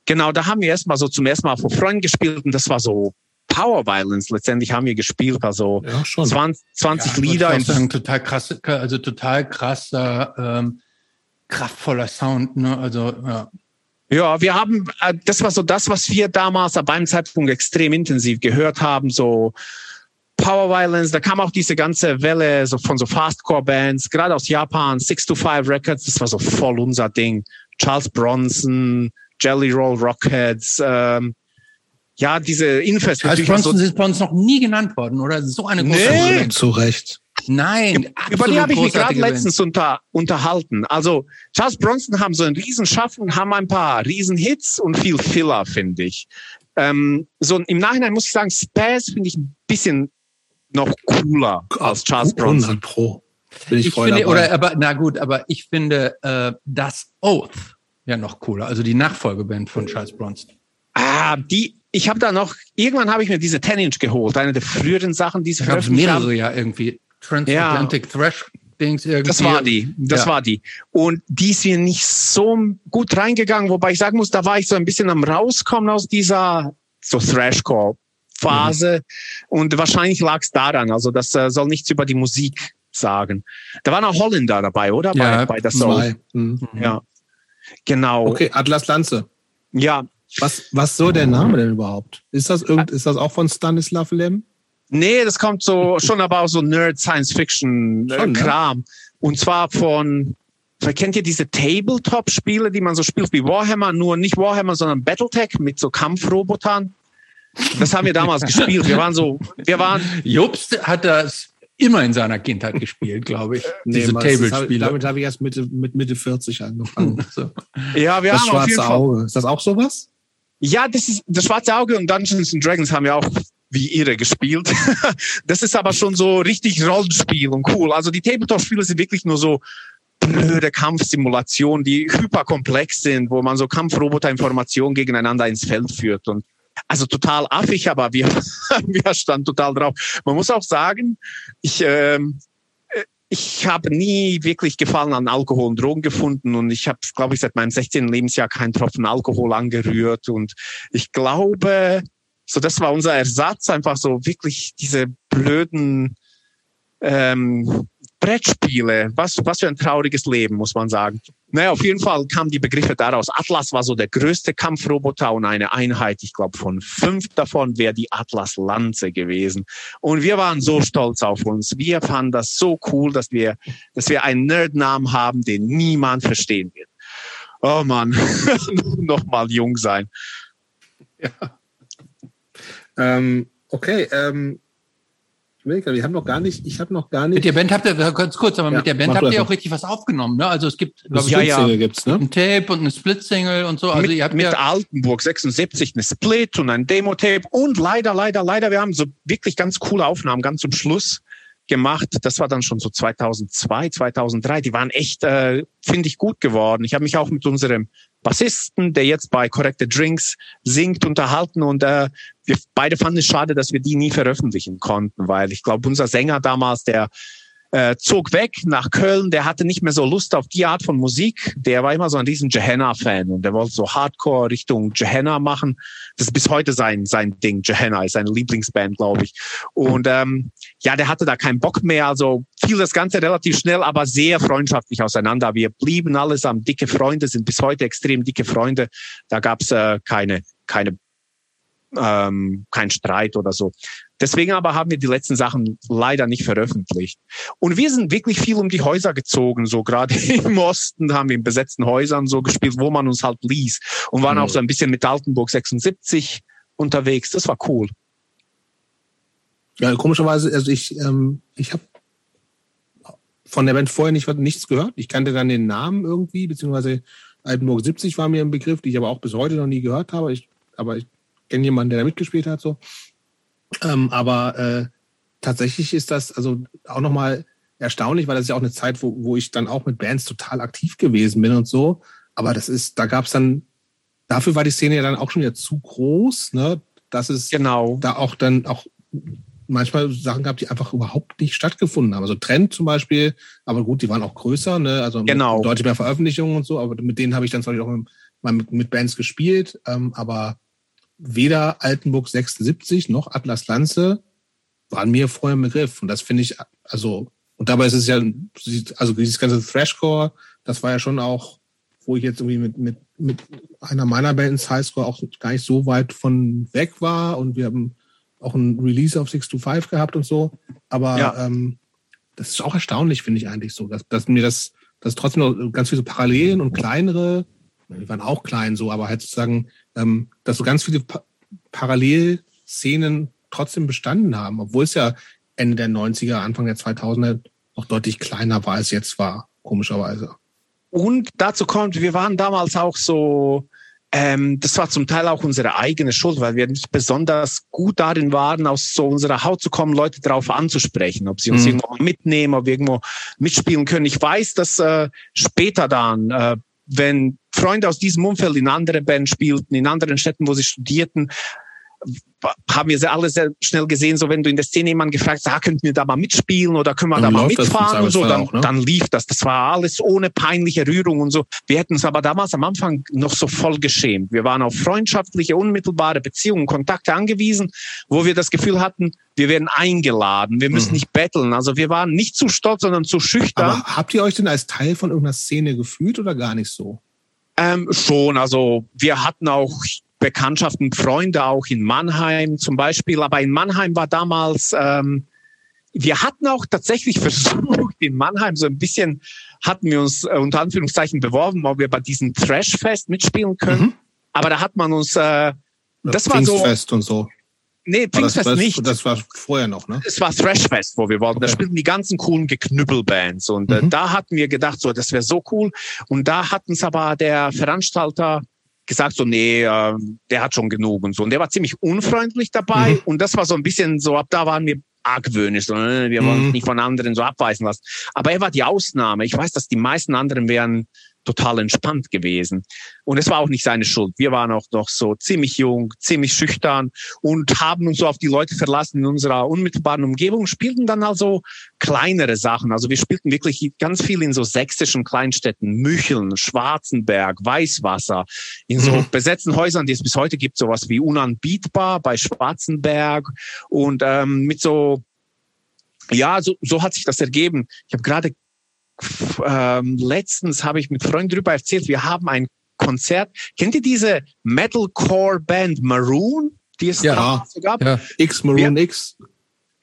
Genau, da haben wir erstmal so zum ersten Mal vor Freunden gespielt und das war so Power Violence. Letztendlich haben wir gespielt, also ja, schon. 20, 20 ja, Lieder. Ich sagen, total krass, also total krasser, ähm, kraftvoller Sound, ne? Also ja. Ja, wir haben, äh, das war so das, was wir damals beim Zeitpunkt extrem intensiv gehört haben, so Power Violence, da kam auch diese ganze Welle so von so Fastcore-Bands, gerade aus Japan, Six to Five Records, das war so voll unser Ding. Charles Bronson, Jelly Roll Rockheads, ähm, ja, diese Infest. Also Bronson so ist bei uns noch nie genannt worden, oder? So eine große nee. Zu Recht. Nein, über die habe ich mich gerade letztens unter, unterhalten. Also Charles Bronson haben so einen Riesenschaffen, haben ein paar Riesenhits und viel Filler, finde ich. Ähm, so im Nachhinein muss ich sagen, Spaz finde ich ein bisschen noch cooler als Charles Bronson. 100 Pro. Bin ich, ich finde, dabei. oder aber na gut, aber ich finde äh, das Oath ja noch cooler. Also die Nachfolgeband von Charles Bronson. Ah, die, ich habe da noch, irgendwann habe ich mir diese 10-Inch geholt, eine der früheren Sachen, die sie veröffentlicht mehrere haben. ja irgendwie. Transatlantic ja. Thrash Dings irgendwie. Das war die, das ja. war die. Und die ist mir nicht so gut reingegangen, wobei ich sagen muss, da war ich so ein bisschen am rauskommen aus dieser so Thrashcore Phase mhm. und wahrscheinlich lag es daran. Also das äh, soll nichts über die Musik sagen. Da waren auch Holländer dabei, oder? Ja, bei, bei der Soul. Mhm. Ja. Genau. Okay, Atlas Lanze. Ja. Was, was so der Name denn überhaupt? Ist das irgend, ist das auch von Stanislav Lem? Nee, das kommt so schon aber auch so Nerd Science Fiction äh, Kram. Ne? Und zwar von, kennt ihr diese Tabletop-Spiele, die man so spielt wie Warhammer, nur nicht Warhammer, sondern Battletech mit so Kampfrobotern? Das haben wir damals gespielt. Wir waren so, wir waren. Jobst hat das immer in seiner Kindheit gespielt, glaube ich. Nee, Diese Table-Spiele. Damit habe ich erst Mitte, mit Mitte 40 angefangen. so. Ja, wir das haben schwarze Auge. Ist das auch sowas? Ja, das ist das schwarze Auge und Dungeons and Dragons haben wir auch wie ihre gespielt. das ist aber schon so richtig Rollenspiel und cool. Also die Tabletop-Spiele sind wirklich nur so blöde Kampfsimulationen, die hyperkomplex sind, wo man so Kampfroboter-Informationen gegeneinander ins Feld führt und also total affig, aber wir, wir standen total drauf. Man muss auch sagen, ich, ähm, äh, ich habe nie wirklich Gefallen an Alkohol und Drogen gefunden und ich habe, glaube ich, seit meinem 16. Lebensjahr keinen Tropfen Alkohol angerührt und ich glaube, so das war unser Ersatz, einfach so wirklich diese blöden ähm, Brettspiele, was, was für ein trauriges Leben, muss man sagen. Naja, auf jeden Fall kamen die Begriffe daraus. Atlas war so der größte Kampfroboter und eine Einheit, ich glaube, von fünf davon wäre die Atlas Lanze gewesen. Und wir waren so stolz auf uns. Wir fanden das so cool, dass wir, dass wir einen Nerdnamen haben, den niemand verstehen wird. Oh Mann, nochmal jung sein. Ja. Ähm, okay, ähm, wir haben noch gar nicht, ich habe noch gar nicht. Mit der Band habt ihr, ganz kurz, aber ja, mit der Band habt ihr auch richtig was aufgenommen, ne? Also es gibt, glaube ich, ja, ja. gibt's, ne? ein Tape und eine Split-Single und so. Also mit, ihr habt mit ja Altenburg 76 eine Split und ein Demo-Tape und leider, leider, leider, wir haben so wirklich ganz coole Aufnahmen ganz zum Schluss gemacht. Das war dann schon so 2002, 2003. Die waren echt, äh, finde ich, gut geworden. Ich habe mich auch mit unserem Bassisten, der jetzt bei Corrected Drinks singt, unterhalten und äh, wir beide fanden es schade, dass wir die nie veröffentlichen konnten, weil ich glaube, unser Sänger damals, der äh, zog weg nach Köln. Der hatte nicht mehr so Lust auf die Art von Musik. Der war immer so ein riesen Gehenna-Fan und der wollte so Hardcore Richtung Gehenna machen. Das ist bis heute sein, sein Ding. Gehenna ist seine Lieblingsband, glaube ich. Und ähm, ja, der hatte da keinen Bock mehr. Also fiel das Ganze relativ schnell, aber sehr freundschaftlich auseinander. Wir blieben allesamt dicke Freunde, sind bis heute extrem dicke Freunde. Da gab's äh, keine, keine ähm, kein Streit oder so. Deswegen aber haben wir die letzten Sachen leider nicht veröffentlicht. Und wir sind wirklich viel um die Häuser gezogen, so gerade im Osten haben wir in besetzten Häusern so gespielt, wo man uns halt ließ und waren mhm. auch so ein bisschen mit Altenburg 76 unterwegs. Das war cool. Ja, komischerweise, also ich, ähm, ich habe von der Band vorher nicht, nichts gehört. Ich kannte dann den Namen irgendwie, beziehungsweise Altenburg 70 war mir ein Begriff, den ich aber auch bis heute noch nie gehört habe. Ich, aber ich kenne jemanden, der da mitgespielt hat, so. Ähm, aber äh, tatsächlich ist das also auch nochmal erstaunlich, weil das ist ja auch eine Zeit, wo, wo ich dann auch mit Bands total aktiv gewesen bin und so. Aber das ist, da gab es dann, dafür war die Szene ja dann auch schon wieder zu groß, ne? Dass es genau. da auch dann auch manchmal Sachen gab, die einfach überhaupt nicht stattgefunden haben. Also Trend zum Beispiel, aber gut, die waren auch größer, ne? Also genau. deutlich mehr Veröffentlichungen und so, aber mit denen habe ich dann Beispiel auch mal mit, mit Bands gespielt. Ähm, aber weder Altenburg 76 noch Atlas Lanze waren mir vorher im Begriff. Und das finde ich, also, und dabei ist es ja, also dieses ganze Thrashcore, das war ja schon auch, wo ich jetzt irgendwie mit, mit, mit einer meiner Bands Highscore auch gar nicht so weit von weg war. Und wir haben auch ein Release auf 625 gehabt und so. Aber ja. ähm, das ist auch erstaunlich, finde ich eigentlich so, dass, dass mir das, dass trotzdem noch ganz viele Parallelen und kleinere die waren auch klein so, aber halt sozusagen, ähm, dass so ganz viele pa Parallelszenen trotzdem bestanden haben, obwohl es ja Ende der 90er, Anfang der 2000er noch deutlich kleiner war, als jetzt war, komischerweise. Und dazu kommt, wir waren damals auch so, ähm, das war zum Teil auch unsere eigene Schuld, weil wir nicht besonders gut darin waren, aus so unserer Haut zu kommen, Leute darauf anzusprechen, ob sie uns mhm. irgendwo mitnehmen, ob wir irgendwo mitspielen können. Ich weiß, dass äh, später dann äh, wenn Freunde aus diesem Umfeld in andere Bands spielten, in anderen Städten, wo sie studierten, haben wir sie alle sehr schnell gesehen, so wenn du in der Szene jemanden gefragt hast, ah, könnten wir da mal mitspielen oder können wir dann da mal mitfahren und so, dann, auch, ne? dann lief das. Das war alles ohne peinliche Rührung und so. Wir hätten uns aber damals am Anfang noch so voll geschämt. Wir waren auf freundschaftliche, unmittelbare Beziehungen, Kontakte angewiesen, wo wir das Gefühl hatten, wir werden eingeladen, wir müssen mhm. nicht betteln. Also wir waren nicht zu stolz, sondern zu schüchtern. Aber habt ihr euch denn als Teil von irgendeiner Szene gefühlt oder gar nicht so? Ähm, schon, also wir hatten auch Bekanntschaften, Freunde auch in Mannheim zum Beispiel. Aber in Mannheim war damals, ähm, wir hatten auch tatsächlich versucht, in Mannheim so ein bisschen, hatten wir uns äh, unter Anführungszeichen beworben, ob wir bei diesem Trash-Fest mitspielen können. Mhm. Aber da hat man uns, äh, das war so. und so. Nee, Pfingstfest das, nicht. Das war vorher noch, ne? Es war Thrashfest, wo wir wollten. Okay. Da spielten die ganzen coolen Geknüppelbands. Und äh, mhm. da hatten wir gedacht, so, das wäre so cool. Und da hatten es aber der Veranstalter gesagt, so, nee, äh, der hat schon genug und so. Und der war ziemlich unfreundlich dabei. Mhm. Und das war so ein bisschen so, ab da waren wir argwöhnisch, so, ne? wir wollen uns mhm. nicht von anderen so abweisen lassen. Aber er war die Ausnahme. Ich weiß, dass die meisten anderen wären total entspannt gewesen. Und es war auch nicht seine Schuld. Wir waren auch noch so ziemlich jung, ziemlich schüchtern und haben uns so auf die Leute verlassen in unserer unmittelbaren Umgebung, spielten dann also kleinere Sachen. Also wir spielten wirklich ganz viel in so sächsischen Kleinstädten, Mücheln, Schwarzenberg, Weißwasser, in so mhm. besetzten Häusern, die es bis heute gibt, sowas wie Unanbietbar bei Schwarzenberg und ähm, mit so ja, so, so hat sich das ergeben. Ich habe gerade ähm, letztens habe ich mit Freunden darüber erzählt, wir haben ein Konzert. Kennt ihr diese Metalcore-Band Maroon, die es ja, so gab? Ja. X Maroon wir, X.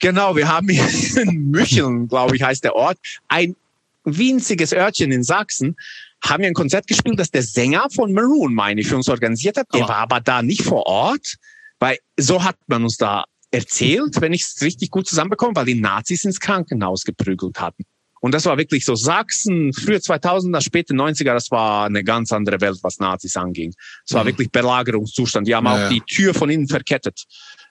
Genau, wir haben hier in Mücheln, glaube ich, heißt der Ort, ein winziges Örtchen in Sachsen, haben wir ein Konzert gespielt, das der Sänger von Maroon, meine ich, für uns organisiert hat. Der oh. war aber da nicht vor Ort, weil so hat man uns da erzählt, wenn ich es richtig gut zusammenbekomme, weil die Nazis ins Krankenhaus geprügelt hatten. Und das war wirklich so Sachsen, frühe 2000er, späte 90er, das war eine ganz andere Welt, was Nazis anging. Es war mhm. wirklich Belagerungszustand. Die haben ja, auch ja. die Tür von innen verkettet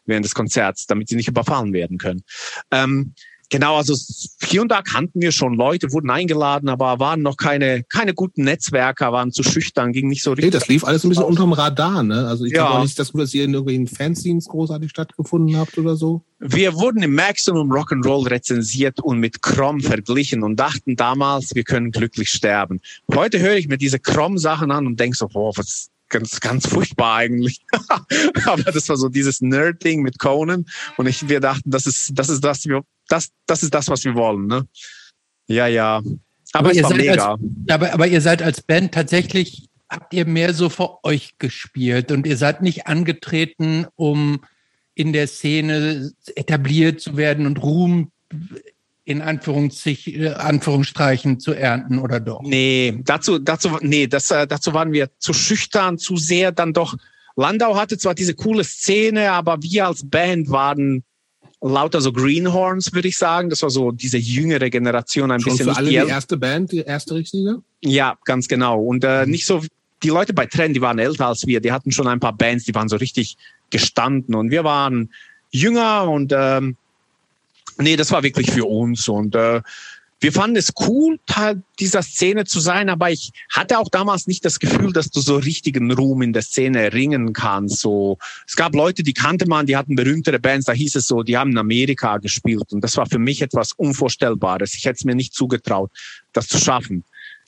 während des Konzerts, damit sie nicht überfallen werden können. Ähm, Genau, also hier und da kannten wir schon Leute, wurden eingeladen, aber waren noch keine, keine guten Netzwerker, waren zu schüchtern, ging nicht so richtig. Nee, das lief alles ein bisschen unterm Radar, ne? Also ich ja. glaube auch nicht, dass, dass ihr in irgendwelchen Fanzines großartig stattgefunden habt oder so. Wir wurden im Maximum Rock'n'Roll rezensiert und mit Crom verglichen und dachten damals, wir können glücklich sterben. Heute höre ich mir diese Crom-Sachen an und denke so, boah, was, ganz, ganz furchtbar eigentlich. Aber das war so dieses Nerd-Ding mit Conan. Und ich, wir dachten, das ist, das ist das, wir, das, das ist das, was wir wollen, ne? Ja, ja. Aber, aber es war mega. Als, aber, aber ihr seid als Band tatsächlich, habt ihr mehr so vor euch gespielt und ihr seid nicht angetreten, um in der Szene etabliert zu werden und Ruhm in äh, Anführungsstreichen zu ernten oder doch? Nee, dazu, dazu, nee, das, äh, dazu waren wir zu schüchtern, zu sehr dann doch. Landau hatte zwar diese coole Szene, aber wir als Band waren lauter so Greenhorns, würde ich sagen. Das war so diese jüngere Generation ein Schon bisschen. Für alle die, die erste Band, die erste richtige? Ja, ganz genau. Und äh, mhm. nicht so, die Leute bei Trend, die waren älter als wir, die hatten schon ein paar Bands, die waren so richtig gestanden und wir waren jünger und ähm, nee, das war wirklich für uns und äh, wir fanden es cool, Teil dieser Szene zu sein, aber ich hatte auch damals nicht das Gefühl, dass du so richtigen Ruhm in der Szene erringen kannst. So, es gab Leute, die kannte man, die hatten berühmtere Bands, da hieß es so, die haben in Amerika gespielt und das war für mich etwas Unvorstellbares. Ich hätte es mir nicht zugetraut, das zu schaffen.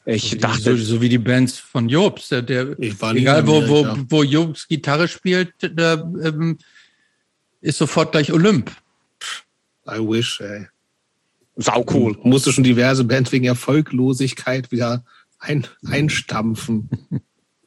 Ich so dachte, so, so, wie die Bands von Jobs, der, der egal wo, wo, wo Jobs Gitarre spielt, der, ähm, ist sofort gleich Olymp. I wish, ey. Sau cool. Musste schon diverse Bands wegen Erfolglosigkeit wieder ein, einstampfen.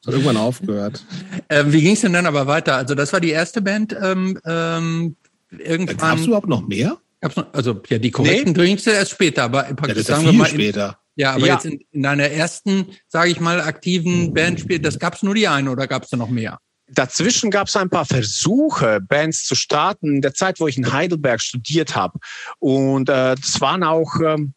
Hat irgendwann aufgehört. Ähm, wie ging es denn dann aber weiter? Also das war die erste Band. Ähm, ähm, irgendwann. Gab es überhaupt noch mehr? Gab's noch, also ja, die korrekten nee. Drinks erst später, aber ja, das sagen wir mal später. ja, aber ja. jetzt in, in deiner ersten, sage ich mal, aktiven Band spielt, das gab es nur die eine oder gab es da noch mehr? Dazwischen gab es ein paar Versuche, Bands zu starten, in der Zeit, wo ich in Heidelberg studiert habe. Und äh, das waren auch, ähm,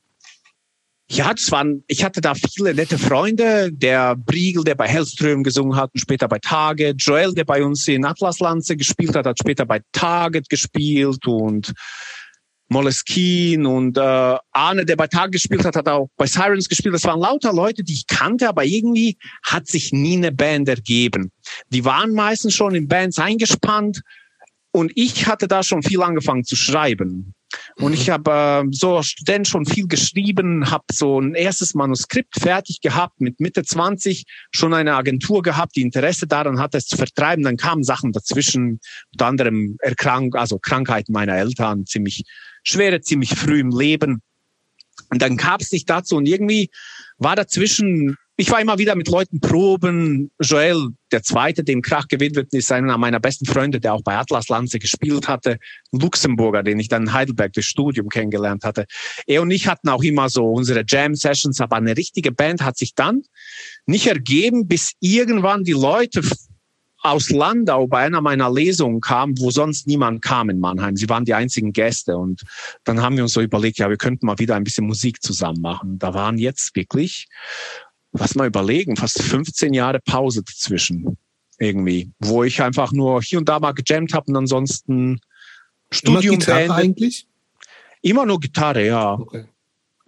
ja, das waren, ich hatte da viele nette Freunde. Der Briegel, der bei Hellström gesungen hat und später bei Target. Joel, der bei uns in Atlaslanze gespielt hat, hat später bei Target gespielt und Moleskine und äh, Arne, der bei Tag gespielt hat, hat auch bei Sirens gespielt. Das waren lauter Leute, die ich kannte, aber irgendwie hat sich nie eine Band ergeben. Die waren meistens schon in Bands eingespannt und ich hatte da schon viel angefangen zu schreiben. Und ich habe äh, so Student schon viel geschrieben, habe so ein erstes Manuskript fertig gehabt, mit Mitte 20 schon eine Agentur gehabt, die Interesse daran hatte, es zu vertreiben. Dann kamen Sachen dazwischen, unter anderem Erkrank also Krankheiten meiner Eltern, ziemlich schwere, ziemlich früh im Leben. Und dann gab es nicht dazu und irgendwie war dazwischen, ich war immer wieder mit Leuten proben. Joel, der Zweite, dem Krach wird, ist einer meiner besten Freunde, der auch bei Atlas Lanze gespielt hatte. Luxemburger, den ich dann in Heidelberg durch Studium kennengelernt hatte. Er und ich hatten auch immer so unsere Jam-Sessions, aber eine richtige Band hat sich dann nicht ergeben, bis irgendwann die Leute aus Landau bei einer meiner Lesungen kam, wo sonst niemand kam in Mannheim. Sie waren die einzigen Gäste. Und dann haben wir uns so überlegt, ja, wir könnten mal wieder ein bisschen Musik zusammen machen. Da waren jetzt wirklich, was mal überlegen, fast 15 Jahre Pause dazwischen. Irgendwie. Wo ich einfach nur hier und da mal gejammt habe und ansonsten Studium Immer Gitarre eigentlich? Immer nur Gitarre, ja. Okay.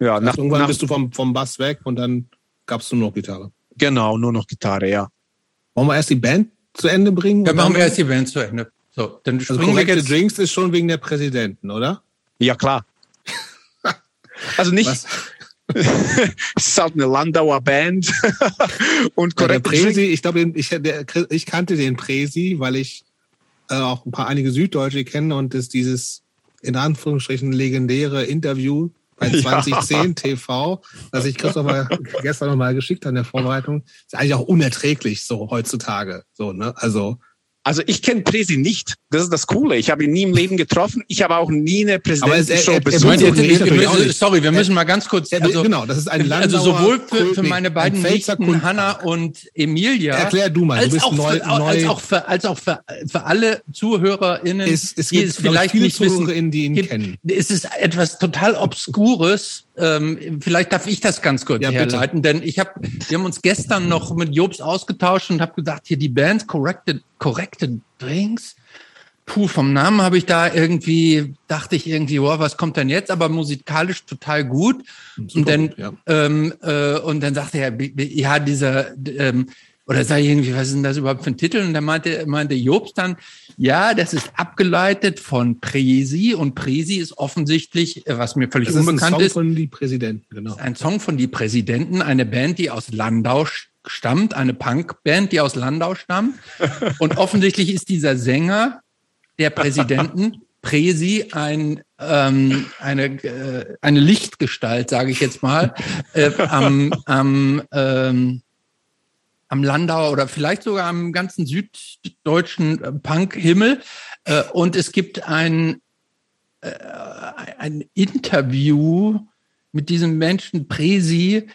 Ja, also nach, irgendwann nach, bist du vom, vom Bass weg und dann gab's nur noch Gitarre. Genau, nur noch Gitarre, ja. Wollen wir erst die Band zu Ende bringen? Ja, machen wir erst die Band zu Ende. So, dann also korrekte jetzt. Drinks ist schon wegen der Präsidenten, oder? Ja, klar. also nicht. es ist halt eine Landauer Band. und korrekt. Ja, Präsi, ich glaube, ich, ich kannte den Präsi, weil ich äh, auch ein paar einige Süddeutsche kenne und das dieses in Anführungsstrichen legendäre Interview bei 2010 ja. TV, das ich Christoph mal, gestern noch mal geschickt habe in der Vorbereitung, ist eigentlich auch unerträglich so heutzutage. So, ne? Also also ich kenne Presi nicht. Das ist das Coole. Ich habe ihn nie im Leben getroffen. Ich habe auch nie eine Präsidentenshow besucht. Sorry, wir müssen mal ganz kurz. Also, genau, das ist ein Landauer, Also sowohl für, für meine beiden Nichten, Hanna und Emilia. Erklär du mal. Als du bist auch neu, für, neu. Als auch für, als auch für, für alle ZuhörerInnen, es, es die es vielleicht nicht wissen, die ihn gibt, kennen. Es ist etwas total Obskures ähm, vielleicht darf ich das ganz kurz ja, herleiten, bitte. denn ich habe, wir haben uns gestern noch mit Jobs ausgetauscht und habe gesagt, hier die Band Corrected, Corrected Drinks. Puh, vom Namen habe ich da irgendwie, dachte ich irgendwie, wow, was kommt denn jetzt? Aber musikalisch total gut. Super und dann, ja. ähm, äh, und dann sagte er, ja, dieser, ähm, oder sag ich irgendwie, was ist denn das überhaupt für ein Titel? Und dann meinte, meinte Jobs dann, ja, das ist abgeleitet von Presi und Presi ist offensichtlich, äh, was mir völlig das unbekannt ist. Ein Song ist, von die Präsidenten, genau. Ein Song von die Präsidenten, eine Band, die aus Landau stammt, eine Punkband, die aus Landau stammt. Und offensichtlich ist dieser Sänger der Präsidenten, Presi, ein, ähm, eine, äh, eine Lichtgestalt, sage ich jetzt mal, äh, am, am, ähm, am Landau oder vielleicht sogar am ganzen süddeutschen Punk-Himmel. Äh, und es gibt ein, äh, ein Interview mit diesem Menschen Presi,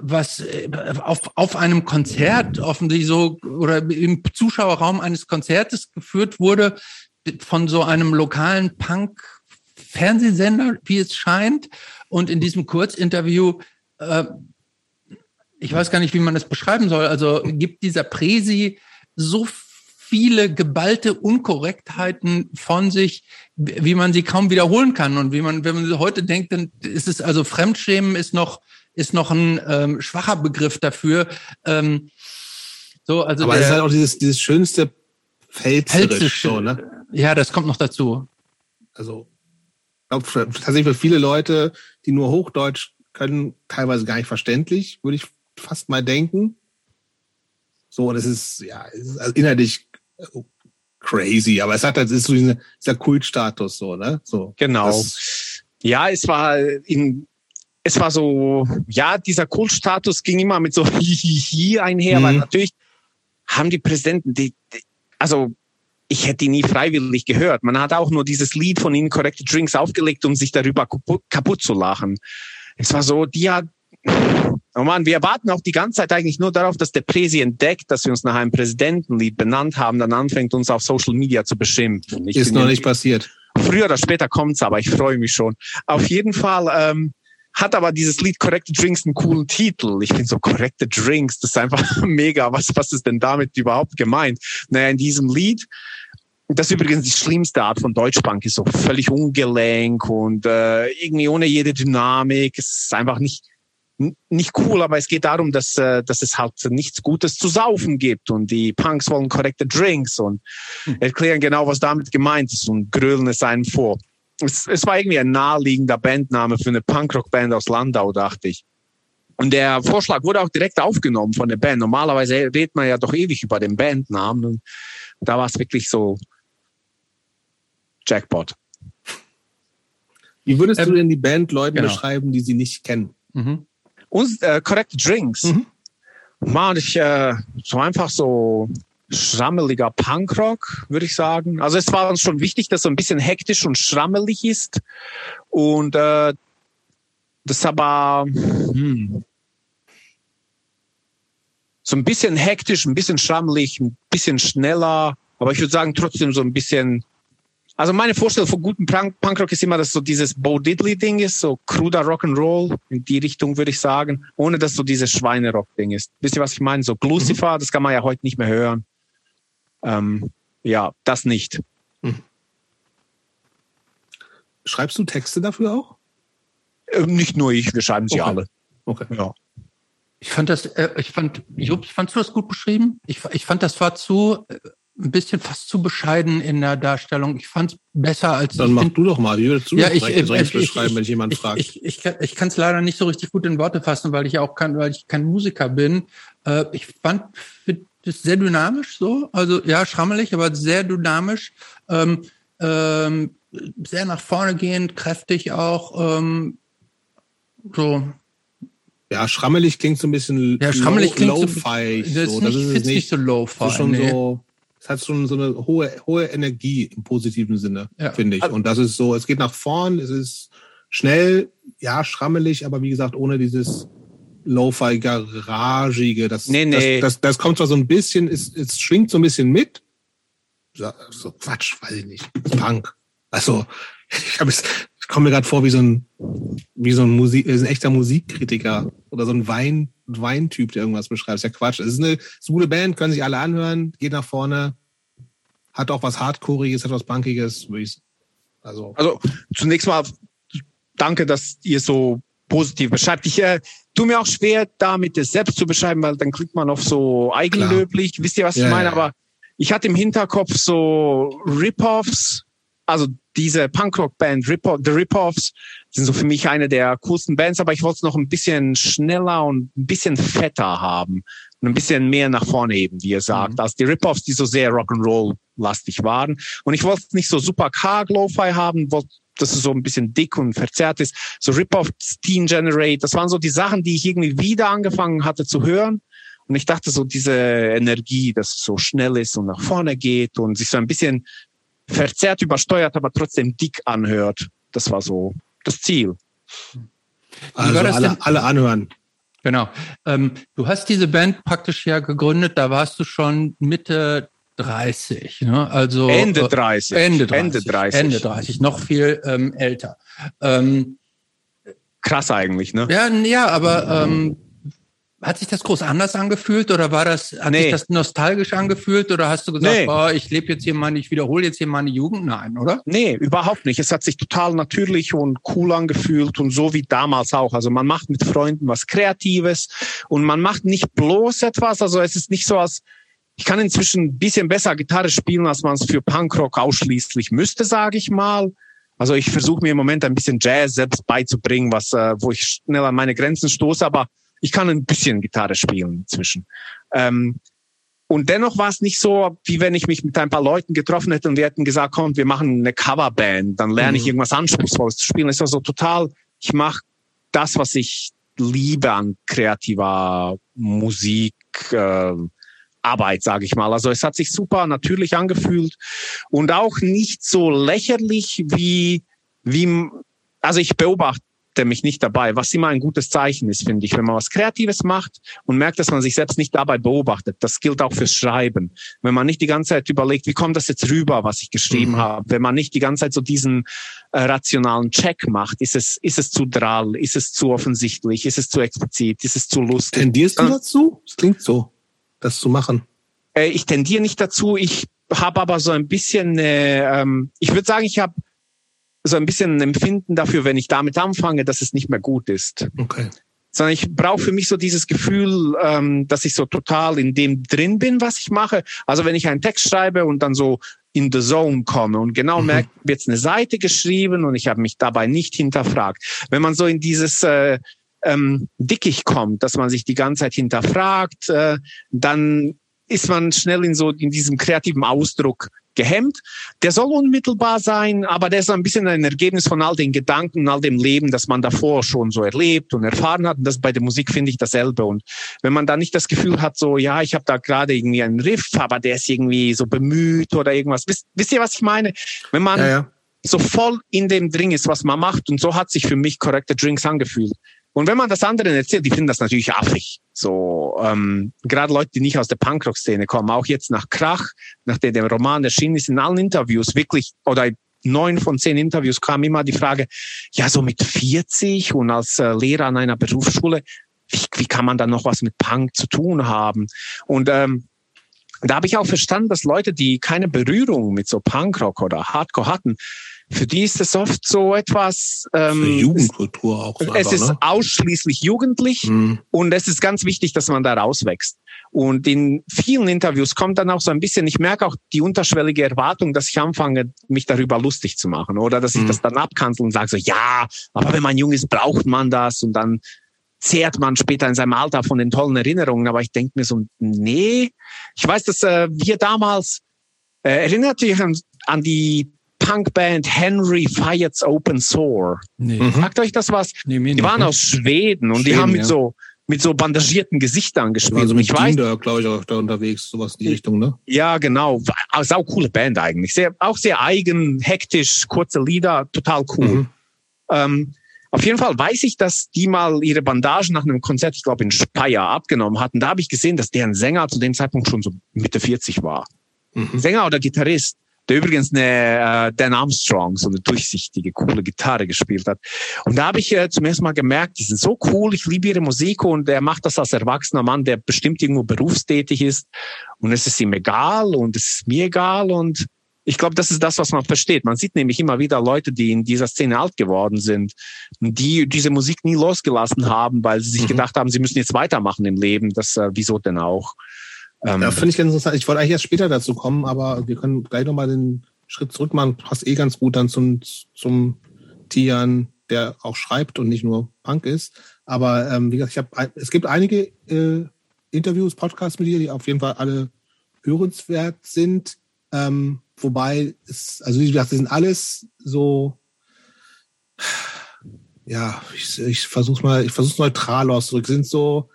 was äh, auf, auf einem Konzert offensichtlich so oder im Zuschauerraum eines Konzertes geführt wurde von so einem lokalen Punk-Fernsehsender, wie es scheint. Und in diesem Kurzinterview, äh, ich weiß gar nicht, wie man das beschreiben soll, also gibt dieser Presi so viele geballte Unkorrektheiten von sich, wie man sie kaum wiederholen kann. Und wie man, wenn man heute denkt, dann ist es also Fremdschämen ist noch ist noch ein ähm, schwacher Begriff dafür. Ähm, so, also Aber es ist halt auch dieses, dieses schönste Pfälzerisch, so, ne? Ja, das kommt noch dazu. Also, ich glaube, tatsächlich für viele Leute, die nur Hochdeutsch können, teilweise gar nicht verständlich, würde ich fast mal denken. So, und es ist, ja, es ist also inhaltlich äh, crazy, aber es hat halt, ist so dieser, dieser Kultstatus, so, ne? So. Genau. Das, ja, es war in es war so, ja, dieser Kultstatus ging immer mit so Hihihi einher, mhm. weil natürlich haben die Präsidenten, die, die, also ich hätte die nie freiwillig gehört. Man hat auch nur dieses Lied von Incorrect Drinks aufgelegt, um sich darüber kaputt, kaputt zu lachen. Es war so, die hat, oh man, wir warten auch die ganze Zeit eigentlich nur darauf, dass der Präsi entdeckt, dass wir uns nach einem Präsidentenlied benannt haben, dann anfängt uns auf Social Media zu beschimpfen. Ich Ist noch nicht passiert. Früher oder später kommt's, aber ich freue mich schon. Auf jeden Fall, ähm, hat aber dieses Lied Corrected Drinks einen coolen Titel. Ich finde so Corrected Drinks, das ist einfach mega. Was, was ist denn damit überhaupt gemeint? Naja, in diesem Lied, das ist übrigens die schlimmste Art von Deutschbank, ist so völlig ungelenk und äh, irgendwie ohne jede Dynamik. Es ist einfach nicht, nicht cool, aber es geht darum, dass, äh, dass es halt nichts Gutes zu saufen gibt und die Punks wollen korrekte Drinks und hm. erklären genau, was damit gemeint ist und grölen es einen vor es, es war irgendwie ein naheliegender Bandname für eine Punkrock-Band aus Landau, dachte ich. Und der Vorschlag wurde auch direkt aufgenommen von der Band. Normalerweise redet man ja doch ewig über den Bandnamen. Und da war es wirklich so Jackpot. Wie würdest ähm, du denn die Band Leuten genau. beschreiben, die sie nicht kennen? Mhm. Und äh, Correct Drinks. Mhm. Man, ich äh, so einfach so schrammeliger Punkrock, würde ich sagen. Also es war uns schon wichtig, dass es so ein bisschen hektisch und schrammelig ist. Und äh, das aber hm, so ein bisschen hektisch, ein bisschen schrammelig, ein bisschen schneller, aber ich würde sagen trotzdem so ein bisschen. Also meine Vorstellung von gutem Punk Punkrock ist immer, dass so dieses Bo Diddley-Ding ist, so kruder Rock'n'Roll in die Richtung, würde ich sagen, ohne dass so dieses Schweinerock-Ding ist. Wisst ihr, was ich meine? So Glucifer, mhm. das kann man ja heute nicht mehr hören. Ähm, ja, das nicht. Hm. Schreibst du Texte dafür auch? Ähm, nicht nur ich, wir schreiben sie okay. alle. Okay. Ja. Ich fand das, äh, ich fand, Jobs, fandst du das gut beschrieben? Ich, ich fand, das war zu, äh, ein bisschen fast zu bescheiden in der Darstellung. Ich fand es besser als. Dann mach du doch mal. Wie würdest du ja, ich, ich, ich, beschreiben, wenn ich jemand fragt? Ich, ich, ich, ich kann es leider nicht so richtig gut in Worte fassen, weil ich auch kann, weil ich kein Musiker bin. Äh, ich fand ist sehr dynamisch so. Also ja, schrammelig, aber sehr dynamisch. Ähm, ähm, sehr nach vorne gehend, kräftig auch. Ähm, so. Ja, schrammelig klingt so ein bisschen ja, schrammelig low, low-fi. Das, so. das ist nicht, nicht so low-fi. Das ist schon nee. so, es hat schon so eine hohe, hohe Energie im positiven Sinne, ja. finde ich. Und das ist so, es geht nach vorn, es ist schnell, ja, schrammelig, aber wie gesagt, ohne dieses Lo-Fi garagige. Das, nee, nee. Das, das, das kommt zwar so ein bisschen, es, es schwingt so ein bisschen mit. So, so Quatsch, weiß ich nicht. Punk. Also, ich, hab es, ich komme mir gerade vor wie so ein, wie so ein Musik, ein echter Musikkritiker oder so ein Wein, Weintyp, der irgendwas beschreibt. Ist ja Quatsch. Es ist eine, ist eine gute Band, können sich alle anhören, geht nach vorne, hat auch was Hardcoreiges, hat was Punkiges. Also. also zunächst mal danke, dass ihr so positiv beschreibt. Ich äh, tu mir auch schwer, damit es selbst zu beschreiben, weil dann klingt man oft so eigenlöblich. Klar. Wisst ihr, was ja, ich meine? Ja. Aber ich hatte im Hinterkopf so Rip-Offs, also diese Punkrock-Band Rip The Rip-Offs sind so für mich eine der coolsten Bands, aber ich wollte es noch ein bisschen schneller und ein bisschen fetter haben und ein bisschen mehr nach vorne heben, wie ihr sagt, mhm. als die Rip-Offs, die so sehr Rock'n'Roll-lastig waren. Und ich wollte es nicht so super karg Lo-Fi haben, wollte dass es so ein bisschen dick und verzerrt ist. So Rip-Off, Steam Generate, das waren so die Sachen, die ich irgendwie wieder angefangen hatte zu hören. Und ich dachte so, diese Energie, dass es so schnell ist und nach vorne geht und sich so ein bisschen verzerrt übersteuert, aber trotzdem dick anhört. Das war so das Ziel. Also alle, alle anhören. Genau. Ähm, du hast diese Band praktisch ja gegründet, da warst du schon Mitte 30, ne? Also Ende 30. Äh, Ende 30. Ende 30. Ende 30, noch viel ähm, älter. Ähm, Krass eigentlich, ne? Ja, ja, aber ähm, hat sich das groß anders angefühlt oder war das, hat nee. sich das nostalgisch angefühlt oder hast du gesagt, nee. oh, ich lebe jetzt hier mal, ich wiederhole jetzt hier meine Jugend? Nein, oder? Nee, überhaupt nicht. Es hat sich total natürlich und cool angefühlt und so wie damals auch. Also man macht mit Freunden was Kreatives und man macht nicht bloß etwas. Also es ist nicht so, als ich kann inzwischen ein bisschen besser Gitarre spielen, als man es für Punkrock ausschließlich müsste, sage ich mal. Also ich versuche mir im Moment ein bisschen Jazz selbst beizubringen, was, äh, wo ich schnell an meine Grenzen stoße, aber ich kann ein bisschen Gitarre spielen inzwischen. Ähm, und dennoch war es nicht so, wie wenn ich mich mit ein paar Leuten getroffen hätte und wir hätten gesagt, komm, wir machen eine Coverband, dann lerne mhm. ich irgendwas Anspruchsvolles zu spielen. Es war so total, ich mache das, was ich liebe an kreativer Musik, äh, Arbeit, sage ich mal. Also es hat sich super natürlich angefühlt und auch nicht so lächerlich wie wie also ich beobachte mich nicht dabei, was immer ein gutes Zeichen ist, finde ich, wenn man was Kreatives macht und merkt, dass man sich selbst nicht dabei beobachtet. Das gilt auch fürs Schreiben. Wenn man nicht die ganze Zeit überlegt, wie kommt das jetzt rüber, was ich geschrieben mhm. habe, wenn man nicht die ganze Zeit so diesen äh, rationalen Check macht, ist es, ist es zu drall, ist es zu offensichtlich, ist es zu explizit, ist es zu lustig. Tendierst du dazu? Das klingt so das zu machen? Äh, ich tendiere nicht dazu. Ich habe aber so ein bisschen, äh, ähm, ich würde sagen, ich habe so ein bisschen ein Empfinden dafür, wenn ich damit anfange, dass es nicht mehr gut ist. Okay. Sondern ich brauche für mich so dieses Gefühl, ähm, dass ich so total in dem drin bin, was ich mache. Also wenn ich einen Text schreibe und dann so in the zone komme und genau mhm. merke, jetzt eine Seite geschrieben und ich habe mich dabei nicht hinterfragt. Wenn man so in dieses äh, ähm, dickig kommt, dass man sich die ganze Zeit hinterfragt, äh, dann ist man schnell in so in diesem kreativen Ausdruck gehemmt. Der soll unmittelbar sein, aber der ist ein bisschen ein Ergebnis von all den Gedanken, all dem Leben, das man davor schon so erlebt und erfahren hat. Und das bei der Musik finde ich dasselbe. Und wenn man da nicht das Gefühl hat, so ja, ich habe da gerade irgendwie einen Riff, aber der ist irgendwie so bemüht oder irgendwas. Wisst, wisst ihr, was ich meine? Wenn man ja, ja. so voll in dem Dring ist, was man macht, und so hat sich für mich korrekte Drinks angefühlt. Und wenn man das anderen erzählt, die finden das natürlich affig. So ähm, gerade Leute, die nicht aus der Punkrock-Szene kommen, auch jetzt nach Krach, nachdem der Roman erschienen ist, in allen Interviews wirklich oder neun von zehn Interviews kam immer die Frage, ja so mit 40 und als äh, Lehrer an einer Berufsschule, wie, wie kann man dann noch was mit Punk zu tun haben? Und ähm, da habe ich auch verstanden, dass Leute, die keine Berührung mit so Punkrock oder Hardcore hatten, für die ist es oft so etwas. Ähm, Für Jugendkultur auch. So es ist ne? ausschließlich jugendlich mhm. und es ist ganz wichtig, dass man da rauswächst. Und in vielen Interviews kommt dann auch so ein bisschen, ich merke auch die unterschwellige Erwartung, dass ich anfange, mich darüber lustig zu machen oder dass ich mhm. das dann abkanzel und sage so, ja, aber wenn man jung ist, braucht man das und dann zehrt man später in seinem Alter von den tollen Erinnerungen. Aber ich denke mir so, nee, ich weiß, dass äh, wir damals, äh, erinnert dich an, an die Punkband Henry Fire's Open Sore. Nee. Mhm. Sagt euch das was? Nee, die waren aus Schweden und Schweden, die haben mit ja. so mit so bandagierten Gesichtern gespielt. Also mit ich weiß, da, glaube ich, auch da unterwegs, sowas in die Richtung, ne? Ja, genau. Sau coole Band eigentlich. Sehr, auch sehr eigen, hektisch, kurze Lieder, total cool. Mhm. Ähm, auf jeden Fall weiß ich, dass die mal ihre Bandagen nach einem Konzert, ich glaube in Speyer, abgenommen hatten. Da habe ich gesehen, dass deren Sänger zu dem Zeitpunkt schon so Mitte 40 war. Mhm. Sänger oder Gitarrist. Der übrigens eine äh, Dan Armstrong, so eine durchsichtige, coole Gitarre gespielt hat. Und da habe ich äh, zum ersten Mal gemerkt, die sind so cool, ich liebe ihre Musik und er macht das als erwachsener Mann, der bestimmt irgendwo berufstätig ist und es ist ihm egal und es ist mir egal und ich glaube, das ist das, was man versteht. Man sieht nämlich immer wieder Leute, die in dieser Szene alt geworden sind, die diese Musik nie losgelassen haben, weil sie sich mhm. gedacht haben, sie müssen jetzt weitermachen im Leben. Das, äh, wieso denn auch? Ähm, ja, finde ich ganz interessant. Ich wollte eigentlich erst später dazu kommen, aber wir können gleich nochmal den Schritt zurück machen. Passt eh ganz gut dann zum, zum Tian, der auch schreibt und nicht nur Punk ist. Aber ähm, wie gesagt, ich habe es gibt einige äh, Interviews, Podcasts mit dir, die auf jeden Fall alle hörenswert sind. Ähm, wobei es, also wie gesagt, das sind alles so, ja, ich, ich versuch's mal, ich versuch's neutral auszudrücken, sind so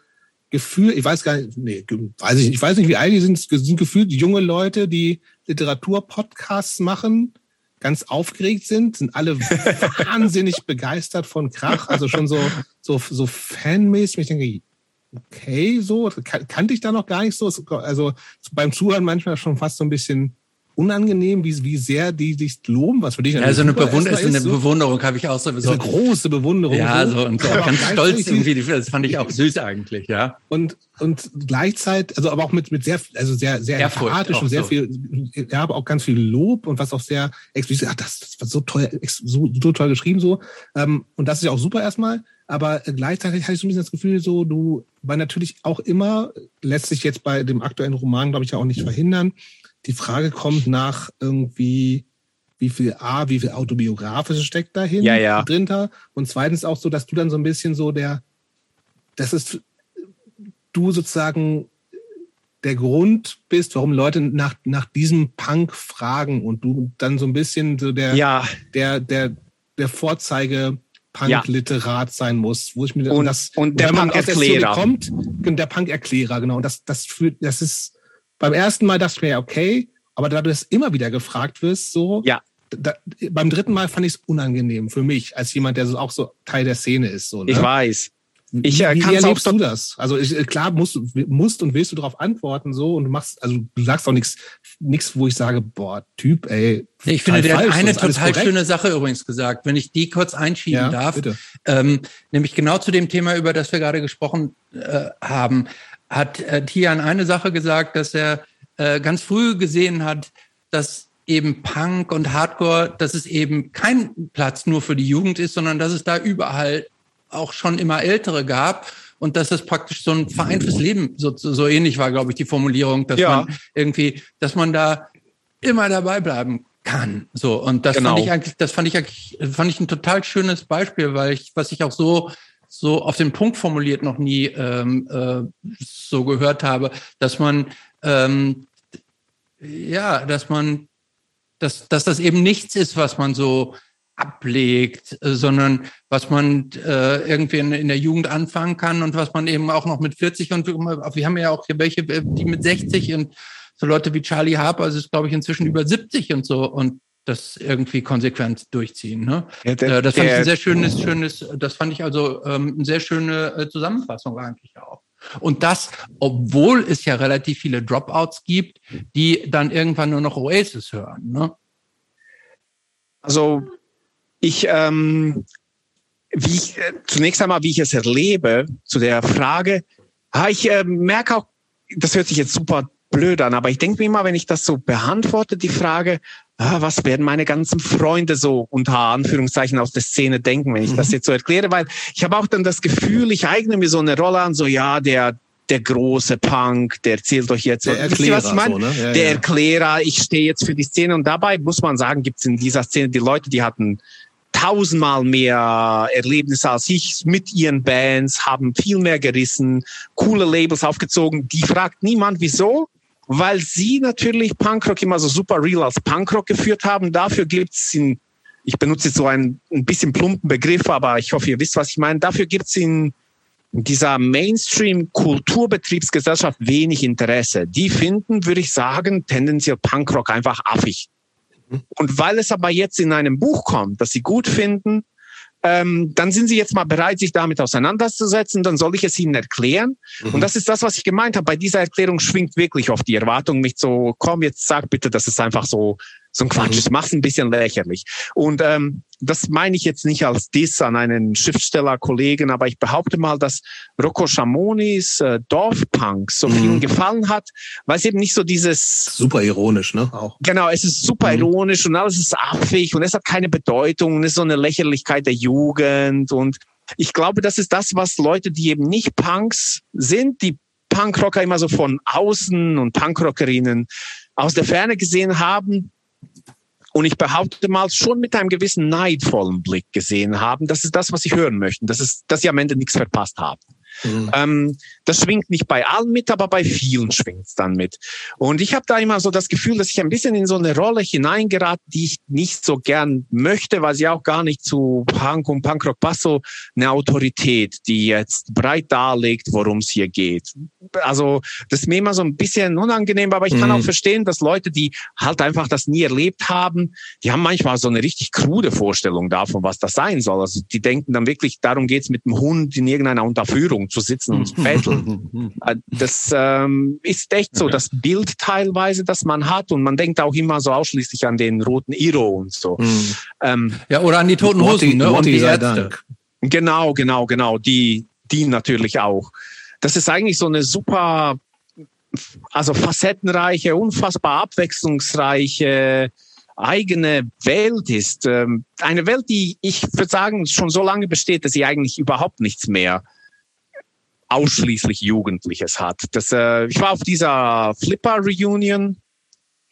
Gefühl, ich weiß gar nicht, nee, weiß ich ich weiß nicht, wie alt die sind, sind gefühlt junge Leute, die Literaturpodcasts machen, ganz aufgeregt sind, sind alle wahnsinnig begeistert von Krach, also schon so, so, so fanmäßig. Ich denke, okay, so, kan kannte ich da noch gar nicht so. Also beim Zuhören manchmal schon fast so ein bisschen unangenehm, wie, wie sehr die sich loben, was für dich ja, so eine, Bewund ist, eine Bewunderung habe ich auch so. so eine große Bewunderung. Ja, so und so ganz stolz irgendwie. Das fand ich auch süß eigentlich, ja. Und und gleichzeitig, also aber auch mit mit sehr, also sehr sehr empathisch und sehr so. viel, ja, aber auch ganz viel Lob und was auch sehr explizit. Ach, das, das war so toll, so, so toll geschrieben so. Ähm, und das ist ja auch super erstmal. Aber gleichzeitig hatte ich so ein bisschen das Gefühl, so du, weil natürlich auch immer lässt sich jetzt bei dem aktuellen Roman, glaube ich, ja auch nicht verhindern die Frage kommt nach irgendwie, wie viel A, wie viel autobiografische steckt dahin ja, ja. drin da. Und zweitens auch so, dass du dann so ein bisschen so der, das ist du sozusagen der Grund bist, warum Leute nach, nach diesem Punk fragen und du dann so ein bisschen so der, ja. der, der, der Vorzeige Punk-Literat sein muss, wo ich mir und, das, und der Punk-Erklärer kommt, der Punk-Erklärer, genau. Und das, das fühlt, das ist, beim ersten Mal dachte ich mir, ja, okay, aber da du es immer wieder gefragt wirst, so, ja. Da, beim dritten Mal fand ich es unangenehm für mich, als jemand, der so auch so Teil der Szene ist. So, ne? Ich weiß. Ich wie, wie erlebst du das? Also ich, klar musst, musst und willst du darauf antworten so und du machst, also du sagst auch nichts, nichts, wo ich sage, boah, Typ, ey. Ich finde, der hat eine total schöne Sache übrigens gesagt, wenn ich die kurz einschieben ja, darf, ähm, nämlich genau zu dem Thema, über das wir gerade gesprochen äh, haben hat äh, Tian eine Sache gesagt, dass er äh, ganz früh gesehen hat, dass eben Punk und Hardcore, dass es eben kein Platz nur für die Jugend ist, sondern dass es da überall auch schon immer Ältere gab und dass es praktisch so ein Verein fürs Leben so, so ähnlich war, glaube ich, die Formulierung, dass ja. man irgendwie, dass man da immer dabei bleiben kann. So und das genau. fand ich eigentlich, das fand ich eigentlich, fand ich ein total schönes Beispiel, weil ich, was ich auch so so auf den Punkt formuliert noch nie ähm, äh, so gehört habe, dass man ähm, ja, dass man dass, dass das eben nichts ist, was man so ablegt, äh, sondern was man äh, irgendwie in, in der Jugend anfangen kann und was man eben auch noch mit 40 und wir haben ja auch hier welche, äh, die mit 60 und so Leute wie Charlie Harper, also ist glaube ich inzwischen über 70 und so und das irgendwie konsequent durchziehen. Ne? Ja, der, äh, das fand der, ich ein sehr schönes, schönes, das fand ich also ähm, eine sehr schöne äh, Zusammenfassung eigentlich auch. Und das, obwohl es ja relativ viele Dropouts gibt, die dann irgendwann nur noch Oasis hören. Ne? Also ich, ähm, wie ich, äh, zunächst einmal, wie ich es erlebe, zu der Frage, ah, ich äh, merke auch, das hört sich jetzt super blöd an, aber ich denke mir immer, wenn ich das so beantworte, die Frage, ah, was werden meine ganzen Freunde so unter Anführungszeichen aus der Szene denken, wenn ich das mhm. jetzt so erkläre, weil ich habe auch dann das Gefühl, ich eigne mir so eine Rolle an, so ja, der der große Punk, der erzählt euch jetzt, der Erklärer, was ich? So, ne? ja, der ja. Erklärer, ich stehe jetzt für die Szene und dabei muss man sagen, gibt es in dieser Szene die Leute, die hatten tausendmal mehr Erlebnisse als ich mit ihren Bands, haben viel mehr gerissen, coole Labels aufgezogen. Die fragt niemand, wieso weil sie natürlich Punkrock immer so super real als Punkrock geführt haben. Dafür gibt's in, ich benutze jetzt so einen ein bisschen plumpen Begriff, aber ich hoffe, ihr wisst, was ich meine. Dafür gibt's in dieser Mainstream-Kulturbetriebsgesellschaft wenig Interesse. Die finden, würde ich sagen, tendenziell Punkrock einfach affig. Mhm. Und weil es aber jetzt in einem Buch kommt, das sie gut finden, ähm, dann sind sie jetzt mal bereit, sich damit auseinanderzusetzen, dann soll ich es ihnen erklären. Mhm. Und das ist das, was ich gemeint habe. Bei dieser Erklärung schwingt wirklich auf die Erwartung, mich so, komm, jetzt sag bitte, dass es einfach so So ein Quatsch, mhm. das macht ein bisschen lächerlich. Und ähm, das meine ich jetzt nicht als Diss an einen Schriftstellerkollegen, aber ich behaupte mal, dass Rocco Schamonis äh, Dorfpunk so mhm. vielen gefallen hat, weil es eben nicht so dieses... Super ironisch, ne? Auch. Genau, es ist super mhm. ironisch und alles ist affig und es hat keine Bedeutung und es ist so eine Lächerlichkeit der Jugend und ich glaube, das ist das, was Leute, die eben nicht Punks sind, die Punkrocker immer so von außen und Punkrockerinnen aus der Ferne gesehen haben, und ich behaupte mal schon mit einem gewissen neidvollen Blick gesehen haben, das ist das, was ich hören möchte, dass, es, dass sie am Ende nichts verpasst haben. Mhm. Ähm, das schwingt nicht bei allen mit, aber bei vielen schwingt es dann mit. Und ich habe da immer so das Gefühl, dass ich ein bisschen in so eine Rolle hineingerate, die ich nicht so gern möchte, weil sie auch gar nicht zu Punk und Punkrock passt, so eine Autorität, die jetzt breit darlegt, worum es hier geht. Also das ist mir immer so ein bisschen unangenehm, aber ich kann mhm. auch verstehen, dass Leute, die halt einfach das nie erlebt haben, die haben manchmal so eine richtig krude Vorstellung davon, was das sein soll. Also die denken dann wirklich, darum geht's mit dem Hund in irgendeiner Unterführung zu sitzen und zu betteln. Äh, das ähm, ist echt so, das Bild teilweise, das man hat und man denkt auch immer so ausschließlich an den roten Iro und so. Mhm. Ähm, ja, oder an die toten Hosen, ne? Und die Ärzte. Genau, genau, genau. Die, die natürlich auch. Das ist eigentlich so eine super, also facettenreiche, unfassbar abwechslungsreiche eigene Welt ist. Ähm, eine Welt, die ich würde sagen schon so lange besteht, dass sie eigentlich überhaupt nichts mehr ausschließlich Jugendliches hat. Das, äh, ich war auf dieser Flipper Reunion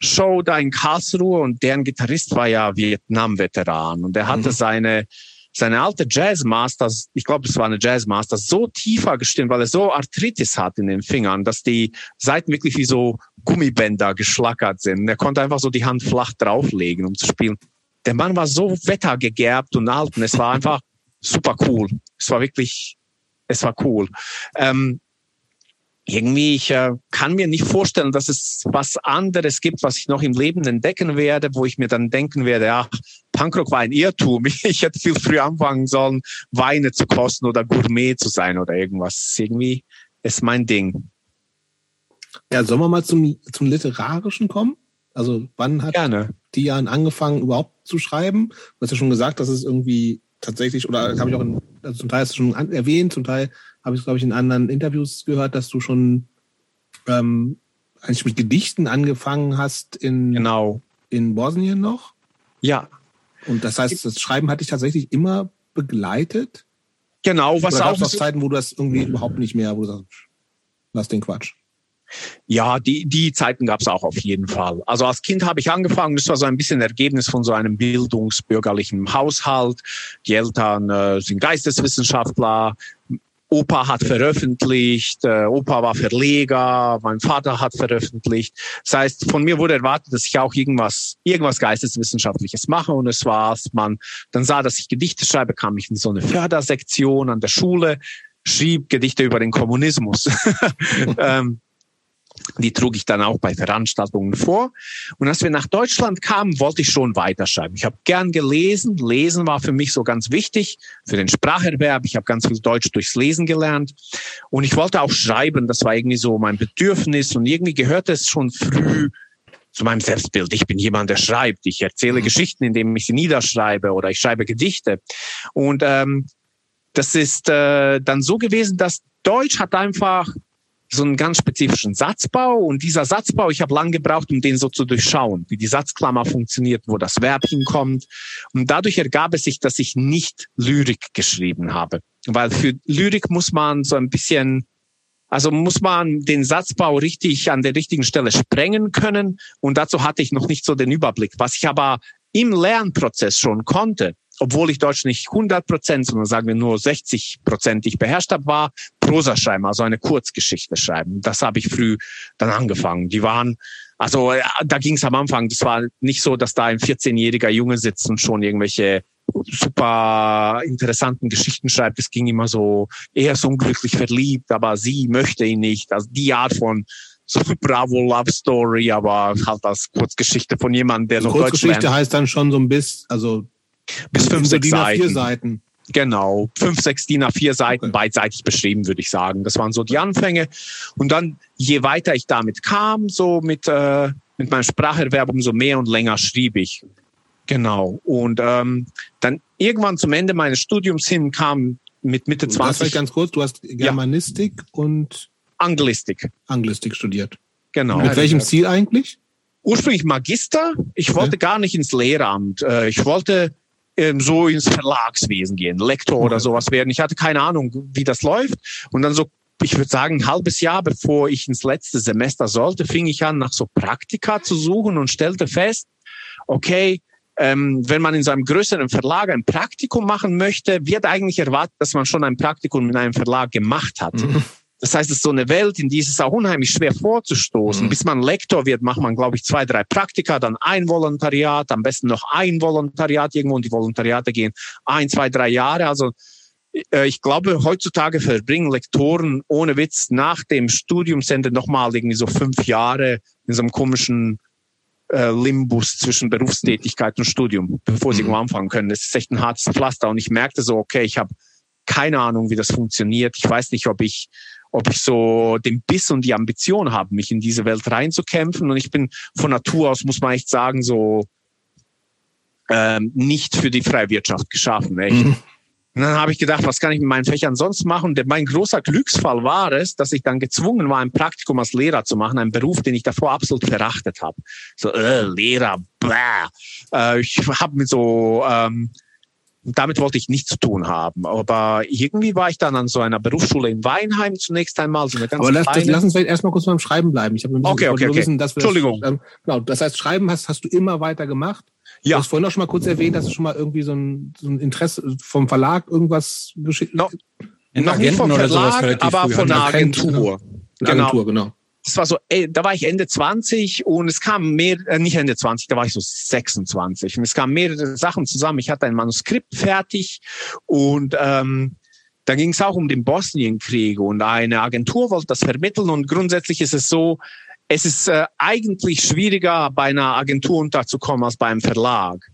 Show da in Karlsruhe und deren Gitarrist war ja Vietnam-Veteran und er hatte mhm. seine seine alte Jazzmaster, ich glaube, es war eine Jazzmaster, so tiefer gestimmt, weil er so Arthritis hat in den Fingern, dass die Seiten wirklich wie so Gummibänder geschlackert sind. Er konnte einfach so die Hand flach drauflegen, um zu spielen. Der Mann war so wettergegerbt und alt und es war einfach super cool. Es war wirklich es war cool. Ähm, irgendwie, ich äh, kann mir nicht vorstellen, dass es was anderes gibt, was ich noch im Leben entdecken werde, wo ich mir dann denken werde, ja, Punkrock war ein Irrtum. Ich hätte viel früher anfangen sollen, Weine zu kosten oder Gourmet zu sein oder irgendwas. Irgendwie ist mein Ding. Ja, sollen wir mal zum, zum Literarischen kommen? Also wann hat Gerne. Dian angefangen überhaupt zu schreiben? Du hast ja schon gesagt, dass es irgendwie tatsächlich, oder habe ich auch in, also zum Teil hast du schon an, erwähnt, zum Teil habe ich es, glaube ich, in anderen Interviews gehört, dass du schon ähm, eigentlich mit Gedichten angefangen hast in, genau. in Bosnien noch. Ja. Und das heißt, das Schreiben hat dich tatsächlich immer begleitet? Genau, was Oder auch. Oder Zeiten, wo du das irgendwie überhaupt nicht mehr, wo du sagst, lass den Quatsch. Ja, die, die Zeiten gab es auch auf jeden Fall. Also als Kind habe ich angefangen, das war so ein bisschen Ergebnis von so einem bildungsbürgerlichen Haushalt. Die Eltern äh, sind Geisteswissenschaftler, Opa hat veröffentlicht, äh, Opa war Verleger, mein Vater hat veröffentlicht. Das heißt, von mir wurde erwartet, dass ich auch irgendwas, irgendwas Geisteswissenschaftliches mache. Und es war, als man dann sah, dass ich Gedichte schreibe, kam ich in so eine Fördersektion an der Schule, schrieb Gedichte über den Kommunismus. ähm, die trug ich dann auch bei Veranstaltungen vor. Und als wir nach Deutschland kamen, wollte ich schon weiterschreiben. Ich habe gern gelesen. Lesen war für mich so ganz wichtig für den Spracherwerb. Ich habe ganz viel Deutsch durchs Lesen gelernt. Und ich wollte auch schreiben. Das war irgendwie so mein Bedürfnis. Und irgendwie gehörte es schon früh zu meinem Selbstbild. Ich bin jemand, der schreibt. Ich erzähle mhm. Geschichten, indem ich sie niederschreibe oder ich schreibe Gedichte. Und ähm, das ist äh, dann so gewesen, dass Deutsch hat einfach so einen ganz spezifischen Satzbau und dieser Satzbau, ich habe lang gebraucht, um den so zu durchschauen, wie die Satzklammer funktioniert, wo das Verb hinkommt. Und dadurch ergab es sich, dass ich nicht Lyrik geschrieben habe. Weil für Lyrik muss man so ein bisschen, also muss man den Satzbau richtig an der richtigen Stelle sprengen können. Und dazu hatte ich noch nicht so den Überblick. Was ich aber im Lernprozess schon konnte, obwohl ich Deutsch nicht 100 Prozent, sondern sagen wir nur 60 Prozent ich beherrscht habe, war Prosa schreiben, also eine Kurzgeschichte schreiben. Das habe ich früh dann angefangen. Die waren, also da ging es am Anfang, das war nicht so, dass da ein 14-jähriger Junge sitzt und schon irgendwelche super interessanten Geschichten schreibt. Es ging immer so, er ist unglücklich verliebt, aber sie möchte ihn nicht. Also die Art von so Bravo Love Story, aber halt als Kurzgeschichte von jemandem, der also noch Deutsch. Kurzgeschichte heißt dann schon so ein bisschen, also bis fünf, sechs Seiten. Seiten. Genau, fünf, sechs DIN A4 Seiten okay. beidseitig beschrieben, würde ich sagen. Das waren so die Anfänge. Und dann, je weiter ich damit kam, so mit äh, mit meinem Spracherwerb umso mehr und länger schrieb ich. Genau. Und ähm, dann irgendwann zum Ende meines Studiums hin kam mit Mitte 20. Das ganz kurz, du hast Germanistik ja. und Anglistik. Anglistik studiert. Genau. Mit welchem Ziel eigentlich? Ursprünglich Magister. Ich wollte okay. gar nicht ins Lehramt. Äh, ich wollte so ins Verlagswesen gehen, Lektor oder sowas werden. Ich hatte keine Ahnung, wie das läuft. Und dann so, ich würde sagen, ein halbes Jahr bevor ich ins letzte Semester sollte, fing ich an, nach so Praktika zu suchen und stellte fest, okay, ähm, wenn man in so einem größeren Verlag ein Praktikum machen möchte, wird eigentlich erwartet, dass man schon ein Praktikum in einem Verlag gemacht hat. Mhm. Das heißt, es ist so eine Welt, in die ist es auch unheimlich schwer vorzustoßen. Mhm. Bis man Lektor wird, macht man, glaube ich, zwei, drei Praktika, dann ein Volontariat, am besten noch ein Volontariat irgendwo und die Volontariate gehen ein, zwei, drei Jahre. Also äh, ich glaube, heutzutage verbringen Lektoren ohne Witz nach dem Studiumsende nochmal irgendwie so fünf Jahre in so einem komischen äh, Limbus zwischen Berufstätigkeit und Studium, bevor sie mhm. irgendwo anfangen können. Das ist echt ein hartes Pflaster. Und ich merkte so, okay, ich habe keine Ahnung, wie das funktioniert. Ich weiß nicht, ob ich ob ich so den Biss und die Ambition habe, mich in diese Welt reinzukämpfen. Und ich bin von Natur aus, muss man echt sagen, so ähm, nicht für die freie Wirtschaft geschaffen. Echt. Mhm. Und dann habe ich gedacht, was kann ich mit meinen Fächern sonst machen? Und mein großer Glücksfall war es, dass ich dann gezwungen war, ein Praktikum als Lehrer zu machen, einen Beruf, den ich davor absolut verachtet habe. So, äh, Lehrer, bläh. Äh, ich habe mit so ähm, damit wollte ich nichts zu tun haben. Aber irgendwie war ich dann an so einer Berufsschule in Weinheim zunächst einmal. So eine ganz Aber lass, das, lass uns vielleicht erstmal kurz beim Schreiben bleiben. Ich habe okay, okay, okay. Wissen, dass wir Entschuldigung. Das, ähm, genau, das heißt, Schreiben hast, hast du immer weiter gemacht. Ja. Du hast vorhin auch schon mal kurz erwähnt, dass du schon mal irgendwie so ein, so ein Interesse vom Verlag irgendwas geschickt no, Noch nicht vom Verlag, aber von einer Agentur. Agentur, genau. genau das war so, ey, da war ich Ende 20 und es kam mehr, äh, nicht Ende 20, da war ich so 26 und es kamen mehrere Sachen zusammen. Ich hatte ein Manuskript fertig und ähm, da ging es auch um den Bosnienkrieg und eine Agentur wollte das vermitteln und grundsätzlich ist es so, es ist äh, eigentlich schwieriger bei einer Agentur unterzukommen als beim Verlag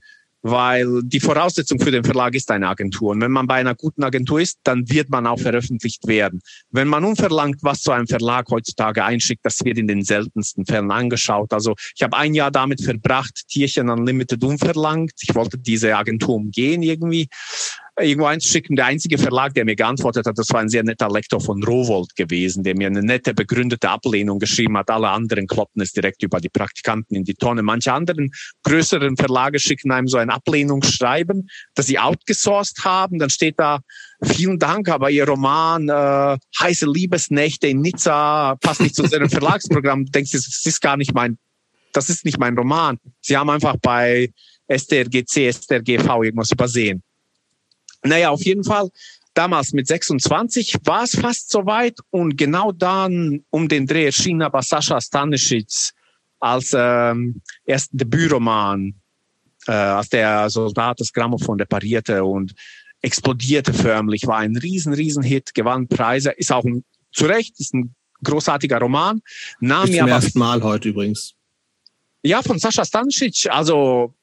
weil die Voraussetzung für den Verlag ist eine Agentur. Und wenn man bei einer guten Agentur ist, dann wird man auch veröffentlicht werden. Wenn man unverlangt, was zu einem Verlag heutzutage einschickt, das wird in den seltensten Fällen angeschaut. Also ich habe ein Jahr damit verbracht, Tierchen Unlimited unverlangt. Ich wollte diese Agentur umgehen irgendwie irgendwo einzuschicken. Der einzige Verlag, der mir geantwortet hat, das war ein sehr netter Lektor von Rowold gewesen, der mir eine nette, begründete Ablehnung geschrieben hat. Alle anderen kloppen es direkt über die Praktikanten in die Tonne. Manche anderen größeren Verlage schicken einem so ein Ablehnungsschreiben, das sie outgesourced haben. Dann steht da, vielen Dank, aber Ihr Roman äh, Heiße Liebesnächte in Nizza passt nicht zu Ihrem Verlagsprogramm. Denkst du, das ist gar nicht mein, das ist nicht mein Roman. Sie haben einfach bei STRGC, STRGV irgendwas übersehen. Naja, auf jeden Fall, damals mit 26 war es fast soweit und genau dann um den Dreh erschien aber Sascha Stanisic als ähm, ersten Debütroman, äh, als der Soldat das Grammophon reparierte und explodierte förmlich, war ein riesen, riesen Hit, gewann Preise, ist auch ein, zu Recht, ist ein großartiger Roman. Nahm ist zum ersten Mal heute übrigens. Ja, von Sascha Stanisic, also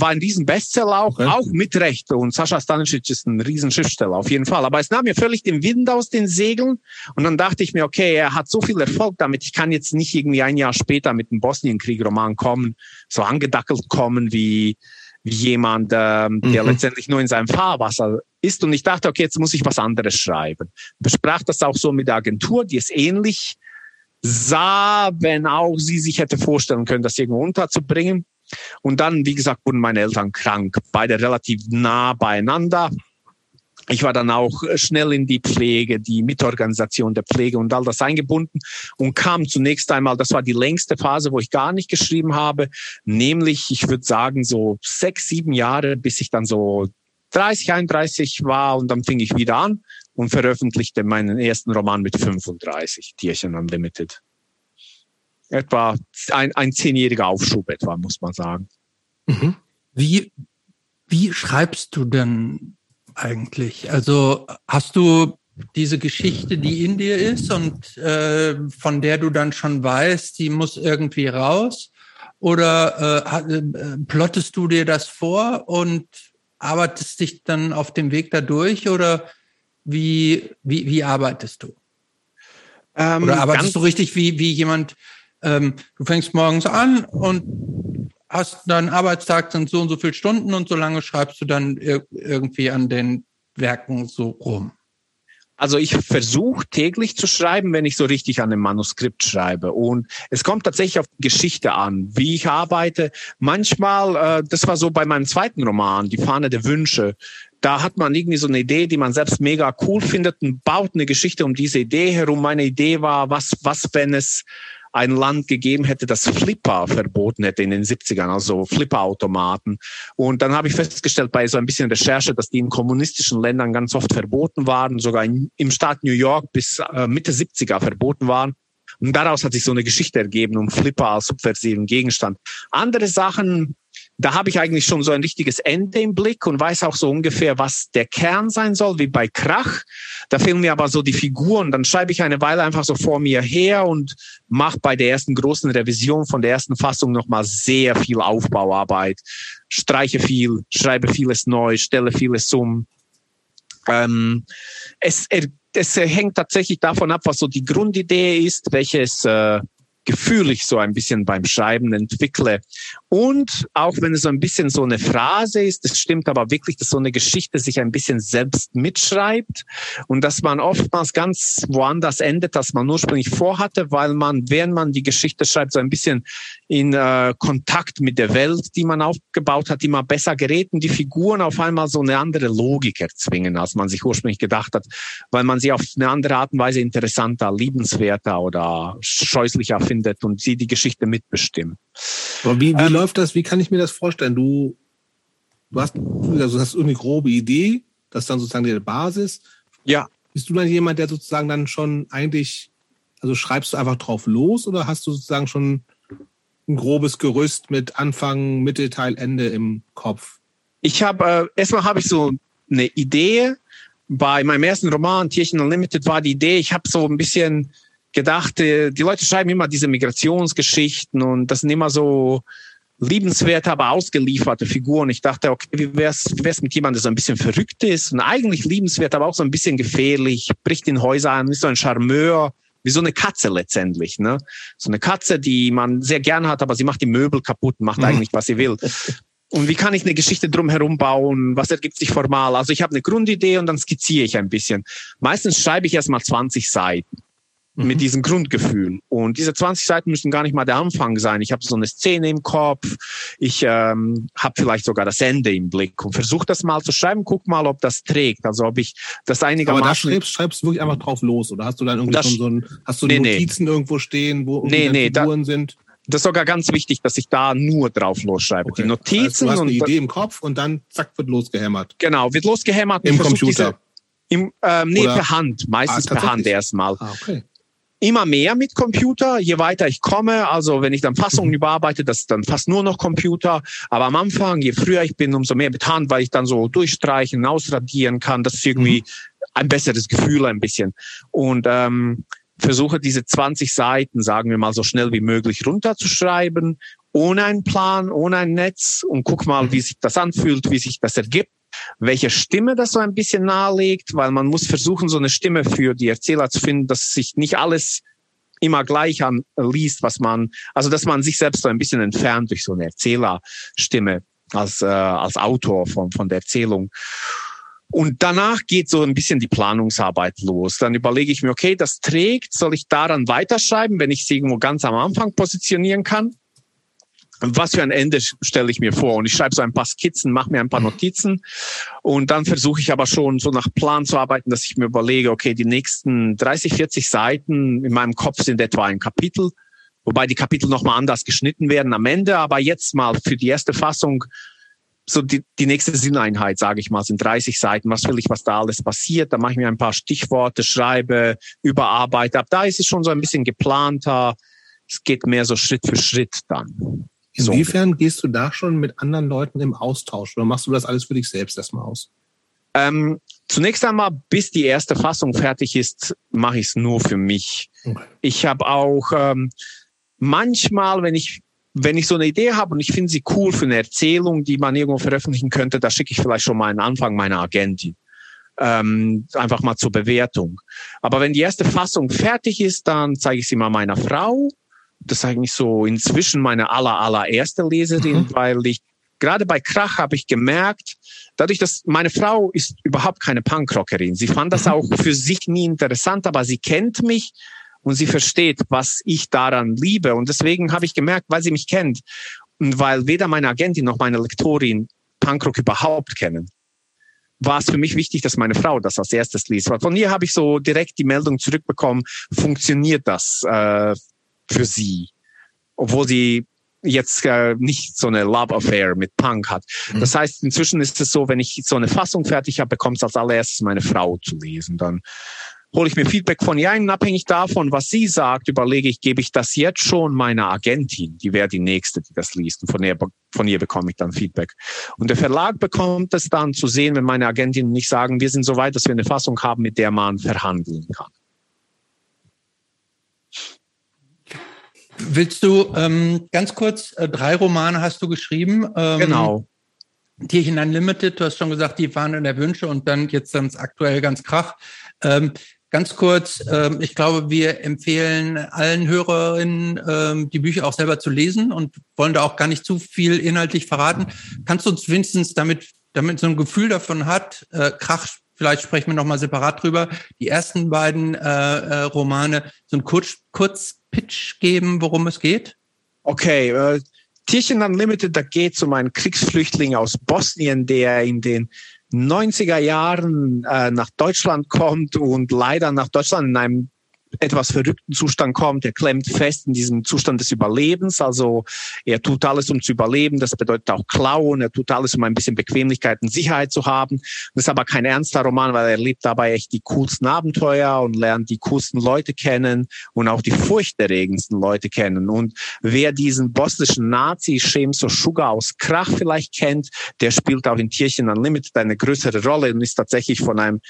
war ein riesen Bestseller auch, okay. auch mit Recht. Und Sascha Stanisic ist ein riesen Schriftsteller, auf jeden Fall. Aber es nahm mir völlig den Wind aus den Segeln. Und dann dachte ich mir, okay, er hat so viel Erfolg damit, ich kann jetzt nicht irgendwie ein Jahr später mit einem Bosnienkrieg-Roman kommen, so angedackelt kommen wie, wie jemand, ähm, der mhm. letztendlich nur in seinem Fahrwasser ist. Und ich dachte, okay, jetzt muss ich was anderes schreiben. Besprach das auch so mit der Agentur, die es ähnlich sah, wenn auch sie sich hätte vorstellen können, das irgendwo unterzubringen. Und dann, wie gesagt, wurden meine Eltern krank, beide relativ nah beieinander. Ich war dann auch schnell in die Pflege, die Mitorganisation der Pflege und all das eingebunden und kam zunächst einmal, das war die längste Phase, wo ich gar nicht geschrieben habe, nämlich, ich würde sagen, so sechs, sieben Jahre, bis ich dann so 30, 31 war und dann fing ich wieder an und veröffentlichte meinen ersten Roman mit 35, Tierchen Unlimited etwa ein, ein zehnjähriger Aufschub etwa, muss man sagen. Mhm. Wie, wie schreibst du denn eigentlich? Also hast du diese Geschichte, die in dir ist und äh, von der du dann schon weißt, die muss irgendwie raus? Oder äh, äh, plottest du dir das vor und arbeitest dich dann auf dem Weg da durch? Oder wie, wie, wie arbeitest du? Ähm, Oder arbeitest du richtig wie, wie jemand, ähm, du fängst morgens an und hast dann Arbeitstag sind so und so viele Stunden und so lange schreibst du dann ir irgendwie an den Werken so rum. Also ich versuche täglich zu schreiben, wenn ich so richtig an einem Manuskript schreibe. Und es kommt tatsächlich auf die Geschichte an, wie ich arbeite. Manchmal, äh, das war so bei meinem zweiten Roman, Die Fahne der Wünsche. Da hat man irgendwie so eine Idee, die man selbst mega cool findet und baut eine Geschichte um diese Idee herum. Meine Idee war, was, was, wenn es ein Land gegeben hätte, das Flipper verboten hätte in den 70ern, also Flipperautomaten. Und dann habe ich festgestellt bei so ein bisschen Recherche, dass die in kommunistischen Ländern ganz oft verboten waren, sogar in, im Staat New York bis äh, Mitte 70er verboten waren. Und daraus hat sich so eine Geschichte ergeben um Flipper als subversiven Gegenstand. Andere Sachen, da habe ich eigentlich schon so ein richtiges Ende im Blick und weiß auch so ungefähr, was der Kern sein soll, wie bei Krach. Da fehlen mir aber so die Figuren. Dann schreibe ich eine Weile einfach so vor mir her und mache bei der ersten großen Revision von der ersten Fassung nochmal sehr viel Aufbauarbeit. Streiche viel, schreibe vieles neu, stelle vieles um. Ähm, es, es hängt tatsächlich davon ab, was so die Grundidee ist, welches äh, Gefühl ich so ein bisschen beim Schreiben entwickle. Und auch wenn es so ein bisschen so eine Phrase ist, es stimmt aber wirklich, dass so eine Geschichte sich ein bisschen selbst mitschreibt und dass man oftmals ganz woanders endet, als man ursprünglich vorhatte, weil man, während man die Geschichte schreibt, so ein bisschen in äh, Kontakt mit der Welt, die man aufgebaut hat, immer besser gerät und die Figuren auf einmal so eine andere Logik erzwingen, als man sich ursprünglich gedacht hat, weil man sie auf eine andere Art und Weise interessanter, liebenswerter oder scheußlicher findet findet und sie die Geschichte mitbestimmen. Aber wie, wie ähm, läuft das? Wie kann ich mir das vorstellen? Du, du hast, also hast irgendwie grobe Idee, das ist dann sozusagen die Basis. Ja. Bist du dann jemand, der sozusagen dann schon eigentlich, also schreibst du einfach drauf los oder hast du sozusagen schon ein grobes Gerüst mit Anfang, Mittelteil, Ende im Kopf? Ich habe, äh, erstmal habe ich so eine Idee. Bei meinem ersten Roman, Tierchen Unlimited, war die Idee, ich habe so ein bisschen gedacht, die Leute schreiben immer diese Migrationsgeschichten und das sind immer so liebenswerte, aber ausgelieferte Figuren. Ich dachte, okay, wie wär's, wie wär's mit jemandem, der so ein bisschen verrückt ist und eigentlich liebenswert, aber auch so ein bisschen gefährlich, bricht in Häuser an, ist so ein Charmeur, wie so eine Katze letztendlich, ne? So eine Katze, die man sehr gern hat, aber sie macht die Möbel kaputt, macht mhm. eigentlich, was sie will. Und wie kann ich eine Geschichte drumherum bauen? Was ergibt sich formal? Also ich habe eine Grundidee und dann skizziere ich ein bisschen. Meistens schreibe ich erst mal 20 Seiten mit mhm. diesem Grundgefühl. Und diese 20 Seiten müssen gar nicht mal der Anfang sein. Ich habe so eine Szene im Kopf, ich ähm, habe vielleicht sogar das Ende im Blick und versuche das mal zu schreiben, guck mal, ob das trägt. Also ob ich das einigermaßen... Aber da schreibst, schreibst du wirklich einfach drauf los oder hast du dann irgendwie das, schon so ein, hast du nee, Notizen nee. irgendwo stehen, wo nee, nee, Figuren da, sind? Das ist sogar ganz wichtig, dass ich da nur drauf losschreibe. Okay. Die Notizen das heißt, du hast eine Idee im Kopf und dann zack wird losgehämmert. Genau, wird losgehämmert. Im Computer. Diese, im, ähm, nee, Oder? per Hand, meistens ah, per Hand erstmal. Ah, okay immer mehr mit Computer, je weiter ich komme. Also wenn ich dann Fassungen mhm. überarbeite, das ist dann fast nur noch Computer. Aber am Anfang, je früher ich bin, umso mehr Hand, weil ich dann so durchstreichen, ausradieren kann. Das ist irgendwie mhm. ein besseres Gefühl ein bisschen. Und ähm, versuche diese 20 Seiten, sagen wir mal, so schnell wie möglich runterzuschreiben, ohne einen Plan, ohne ein Netz und guck mal, mhm. wie sich das anfühlt, wie sich das ergibt welche Stimme das so ein bisschen nahelegt, weil man muss versuchen, so eine Stimme für die Erzähler zu finden, dass sich nicht alles immer gleich an liest, was man, also dass man sich selbst so ein bisschen entfernt durch so eine Erzählerstimme als, äh, als Autor von, von der Erzählung. Und danach geht so ein bisschen die Planungsarbeit los. Dann überlege ich mir, okay, das trägt, soll ich daran weiterschreiben, wenn ich es irgendwo ganz am Anfang positionieren kann? Was für ein Ende stelle ich mir vor. Und ich schreibe so ein paar Skizzen, mache mir ein paar Notizen und dann versuche ich aber schon so nach Plan zu arbeiten, dass ich mir überlege, okay, die nächsten 30, 40 Seiten in meinem Kopf sind etwa ein Kapitel, wobei die Kapitel nochmal anders geschnitten werden am Ende. Aber jetzt mal für die erste Fassung so die, die nächste Sinneinheit, sage ich mal, sind 30 Seiten. Was will ich, was da alles passiert? Da mache ich mir ein paar Stichworte, schreibe, überarbeite. Ab da ist es schon so ein bisschen geplanter. Es geht mehr so Schritt für Schritt dann. Inwiefern so. gehst du da schon mit anderen Leuten im Austausch oder machst du das alles für dich selbst erstmal aus? Ähm, zunächst einmal, bis die erste Fassung fertig ist, mache ich es nur für mich. Okay. Ich habe auch ähm, manchmal, wenn ich wenn ich so eine Idee habe und ich finde sie cool für eine Erzählung, die man irgendwo veröffentlichen könnte, da schicke ich vielleicht schon mal einen Anfang meiner Agentin. Ähm, einfach mal zur Bewertung. Aber wenn die erste Fassung fertig ist, dann zeige ich sie mal meiner Frau das ist eigentlich so inzwischen meine aller, allererste Leserin, mhm. weil ich gerade bei Krach habe ich gemerkt, dadurch, dass meine Frau ist überhaupt keine Punkrockerin. Sie fand das mhm. auch für sich nie interessant, aber sie kennt mich und sie versteht, was ich daran liebe. Und deswegen habe ich gemerkt, weil sie mich kennt und weil weder meine Agentin noch meine Lektorin Punkrock überhaupt kennen, war es für mich wichtig, dass meine Frau das als erstes liest. Weil von ihr habe ich so direkt die Meldung zurückbekommen, funktioniert das äh, für sie? Obwohl sie jetzt äh, nicht so eine Love Affair mit Punk hat. Mhm. Das heißt, inzwischen ist es so, wenn ich so eine Fassung fertig habe, bekommt es als allererstes meine Frau zu lesen. Dann hole ich mir Feedback von ihr ein. Abhängig davon, was sie sagt, überlege ich, gebe ich das jetzt schon meiner Agentin. Die wäre die nächste, die das liest. Und von ihr, von ihr bekomme ich dann Feedback. Und der Verlag bekommt es dann zu sehen, wenn meine Agentin nicht sagen, wir sind so weit, dass wir eine Fassung haben, mit der man verhandeln kann. Willst du ähm, ganz kurz, äh, drei Romane hast du geschrieben. Ähm, genau. Tierchen Unlimited, du hast schon gesagt, die waren in der Wünsche und dann jetzt ganz aktuell ganz krach. Ähm, ganz kurz, ähm, ich glaube, wir empfehlen allen Hörerinnen, ähm, die Bücher auch selber zu lesen und wollen da auch gar nicht zu viel inhaltlich verraten. Kannst du uns wenigstens damit, damit so ein Gefühl davon hat, äh, Krach vielleicht sprechen wir nochmal separat drüber, die ersten beiden äh, äh, Romane so ein Kurz, Kurzpitch geben, worum es geht? Okay, äh, Tierchen Unlimited, da geht es um einen Kriegsflüchtling aus Bosnien, der in den 90er Jahren äh, nach Deutschland kommt und leider nach Deutschland in einem etwas verrückten Zustand kommt. Er klemmt fest in diesem Zustand des Überlebens. Also er tut alles, um zu überleben. Das bedeutet auch klauen. Er tut alles, um ein bisschen Bequemlichkeit und Sicherheit zu haben. Das ist aber kein ernster Roman, weil er lebt dabei echt die coolsten Abenteuer und lernt die coolsten Leute kennen und auch die furchterregendsten Leute kennen. Und wer diesen bosnischen Nazi Shemso Sugar aus Krach vielleicht kennt, der spielt auch in Tierchen Unlimited eine größere Rolle und ist tatsächlich von einem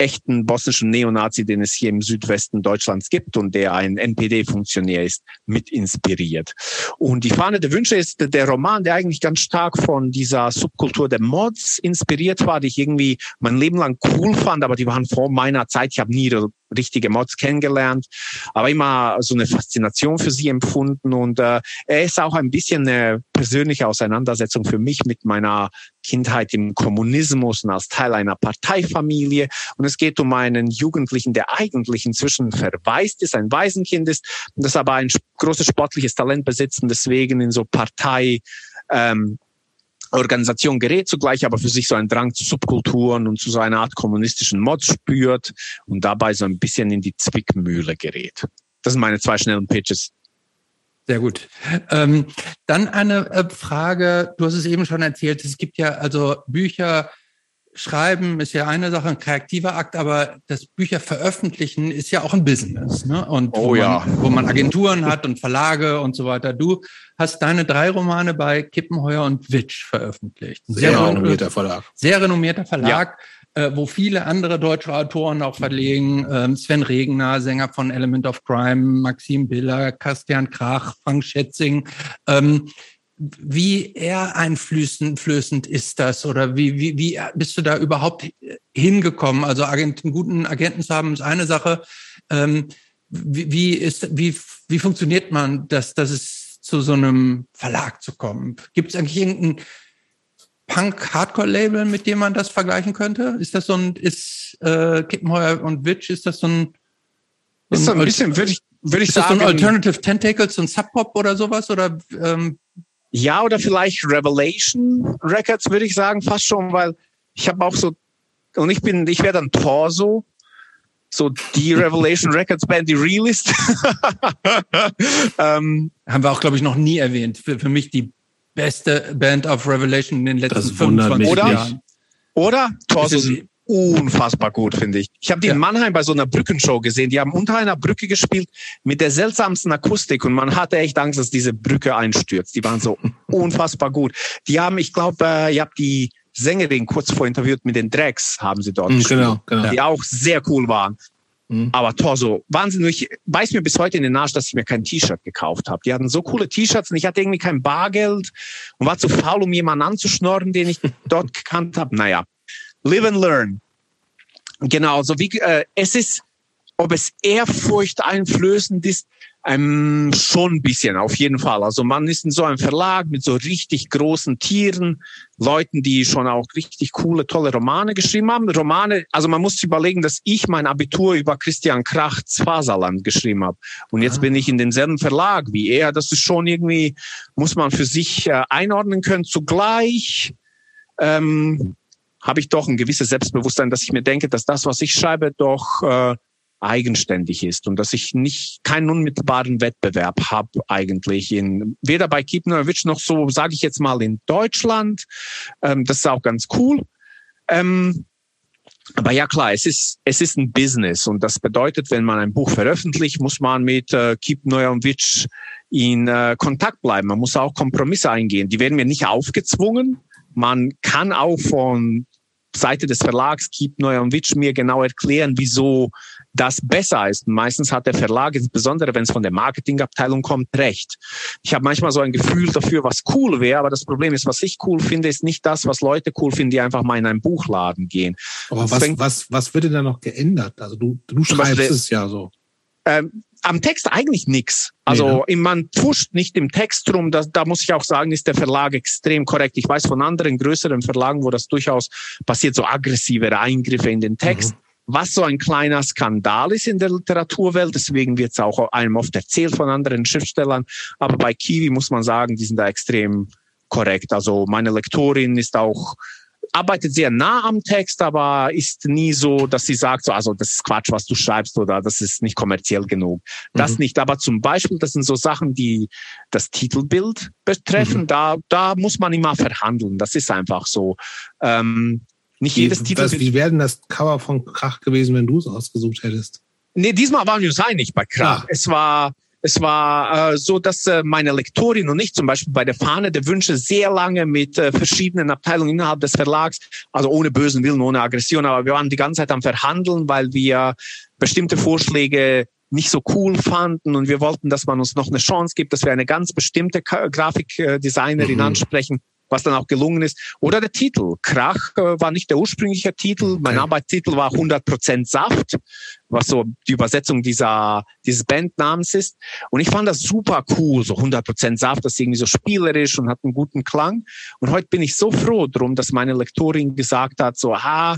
echten bosnischen Neonazi, den es hier im Südwesten Deutschlands gibt und der ein NPD-Funktionär ist, mit inspiriert. Und die Fahne der Wünsche ist der Roman, der eigentlich ganz stark von dieser Subkultur der Mods inspiriert war, die ich irgendwie mein Leben lang cool fand, aber die waren vor meiner Zeit. Ich habe nie richtige Mods kennengelernt, aber immer so eine Faszination für sie empfunden. Und äh, er ist auch ein bisschen eine persönliche Auseinandersetzung für mich mit meiner Kindheit im Kommunismus und als Teil einer Parteifamilie. Und es geht um einen Jugendlichen, der eigentlich inzwischen verwaist ist, ein Waisenkind ist, das aber ein großes sportliches Talent besitzt und deswegen in so Partei ähm, Organisation gerät, zugleich aber für sich so einen Drang zu Subkulturen und zu so einer Art kommunistischen Mod spürt und dabei so ein bisschen in die Zwickmühle gerät. Das sind meine zwei schnellen Pitches. Sehr gut. Ähm, dann eine äh, Frage, du hast es eben schon erzählt, es gibt ja also Bücher, Schreiben ist ja eine Sache, ein kreativer Akt, aber das Bücher veröffentlichen ist ja auch ein Business. Ne? Und oh, wo, ja. man, wo man Agenturen hat und Verlage und so weiter. Du hast deine drei Romane bei Kippenheuer und Witsch veröffentlicht. Sehr, sehr renommierter Verlag. Sehr renommierter Verlag. Ja. Äh, wo viele andere deutsche Autoren auch verlegen, ähm, Sven Regner, Sänger von Element of Crime, Maxim Biller, Christian Krach, Frank Schätzing. Ähm, wie eher einflößend ist das oder wie, wie, wie bist du da überhaupt hingekommen? Also Agenten, guten Agenten zu haben ist eine Sache. Ähm, wie, wie, ist, wie, wie funktioniert man, dass, dass es zu so einem Verlag zu kommen? Gibt es eigentlich irgendein Punk-Hardcore-Label, mit dem man das vergleichen könnte? Ist das so ein, ist äh, Kippenheuer und Witch, ist das so ein, so ist so ein bisschen, würde ich, würde ich ist sagen. Ist das so ein Alternative Tentacles, so ein Sub-Pop oder sowas? Oder ähm, ja, oder vielleicht Revelation Records, würde ich sagen, fast schon, weil ich habe auch so, und ich bin, ich wäre dann Torso, so die Revelation Records Band, die Realist. ähm, Haben wir auch, glaube ich, noch nie erwähnt. Für, für mich die beste Band of Revelation in den letzten 25 Jahren. Oder? Torso unfassbar gut, finde ich. Ich habe die ja. in Mannheim bei so einer Brückenshow gesehen. Die haben unter einer Brücke gespielt mit der seltsamsten Akustik und man hatte echt Angst, dass diese Brücke einstürzt. Die waren so unfassbar gut. Die haben, ich glaube, äh, ihr habt die Sängerin kurz vor interviewt mit den Drags, haben sie dort mhm, gespielt, genau, genau. die auch sehr cool waren. Mhm. Aber Torso, wahnsinnig, weiß mir bis heute in den Arsch, dass ich mir kein T-Shirt gekauft habe. Die hatten so coole T-Shirts und ich hatte irgendwie kein Bargeld und war zu faul, um jemanden anzuschnorren, den ich dort gekannt habe. Naja, Live and learn. Genau, so wie äh, es ist, ob es ehrfurcht einflößend ist, Ähm, schon ein bisschen, auf jeden Fall. Also man ist in so einem Verlag mit so richtig großen Tieren, Leuten, die schon auch richtig coole, tolle Romane geschrieben haben. Romane, also man muss sich überlegen, dass ich mein Abitur über Christian Krachts Faserland geschrieben habe. Und jetzt ah. bin ich in denselben Verlag wie er. Das ist schon irgendwie, muss man für sich äh, einordnen können. Zugleich ähm, habe ich doch ein gewisses Selbstbewusstsein, dass ich mir denke, dass das, was ich schreibe, doch äh, eigenständig ist und dass ich nicht keinen unmittelbaren Wettbewerb habe eigentlich in weder bei Keep Neuwitsch noch so sage ich jetzt mal in Deutschland. Ähm, das ist auch ganz cool. Ähm, aber ja klar, es ist es ist ein Business und das bedeutet, wenn man ein Buch veröffentlicht, muss man mit äh, Keep Neuwitsch in äh, Kontakt bleiben. Man muss auch Kompromisse eingehen. Die werden mir nicht aufgezwungen. Man kann auch von Seite des Verlags Keep Neuwitsch mir genau erklären, wieso das besser ist. meistens hat der Verlag, insbesondere wenn es von der Marketingabteilung kommt, recht. Ich habe manchmal so ein Gefühl dafür, was cool wäre, aber das Problem ist, was ich cool finde, ist nicht das, was Leute cool finden, die einfach mal in einen Buchladen gehen. Aber was, was, was wird denn da noch geändert? Also du, du schreibst Beispiel, es ja so. Ähm, am Text eigentlich nichts. Also nee, ne? man pusht nicht im Text rum. Da, da muss ich auch sagen, ist der Verlag extrem korrekt. Ich weiß von anderen größeren Verlagen, wo das durchaus passiert, so aggressivere Eingriffe in den Text. Mhm was so ein kleiner Skandal ist in der Literaturwelt. Deswegen wird es auch einem oft erzählt von anderen Schriftstellern. Aber bei Kiwi muss man sagen, die sind da extrem korrekt. Also meine Lektorin ist auch arbeitet sehr nah am Text, aber ist nie so, dass sie sagt, so, also das ist Quatsch, was du schreibst oder das ist nicht kommerziell genug. Das mhm. nicht. Aber zum Beispiel, das sind so Sachen, die das Titelbild betreffen. Mhm. Da, da muss man immer verhandeln. Das ist einfach so. Ähm, nicht wie, jedes Titel. wie wäre denn das Cover von Krach gewesen, wenn du es ausgesucht hättest? Nee, diesmal waren wir uns einig bei Krach. Ja. Es war, es war äh, so, dass äh, meine Lektorin und ich zum Beispiel bei der Fahne der Wünsche sehr lange mit äh, verschiedenen Abteilungen innerhalb des Verlags, also ohne bösen Willen, ohne Aggression, aber wir waren die ganze Zeit am Verhandeln, weil wir bestimmte Vorschläge nicht so cool fanden und wir wollten, dass man uns noch eine Chance gibt, dass wir eine ganz bestimmte Grafikdesignerin mhm. ansprechen was dann auch gelungen ist. Oder der Titel. Krach äh, war nicht der ursprüngliche Titel. Mein okay. Arbeitstitel war 100% Saft, was so die Übersetzung dieser, dieses Bandnamens ist. Und ich fand das super cool, so 100% Saft, das ist irgendwie so spielerisch und hat einen guten Klang. Und heute bin ich so froh drum, dass meine Lektorin gesagt hat, so, ha,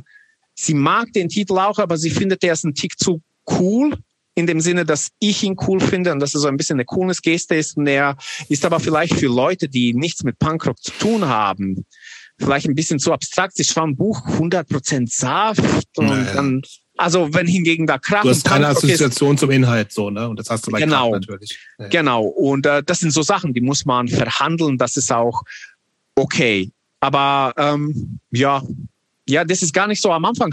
sie mag den Titel auch, aber sie findet, der ist ein Tick zu cool in dem Sinne, dass ich ihn cool finde und dass er so ein bisschen eine coolness Geste ist. Und er ist aber vielleicht für Leute, die nichts mit Punkrock zu tun haben, vielleicht ein bisschen zu abstrakt. Ich war ein Buch 100% Saft und naja. dann also wenn hingegen da Krach Du hast keine Assoziation ist, zum Inhalt so, ne? Und das hast du bei genau, Krach natürlich. Ja. Genau. Und äh, das sind so Sachen, die muss man verhandeln. Das ist auch okay. Aber ähm, ja, ja, das ist gar nicht so. Am Anfang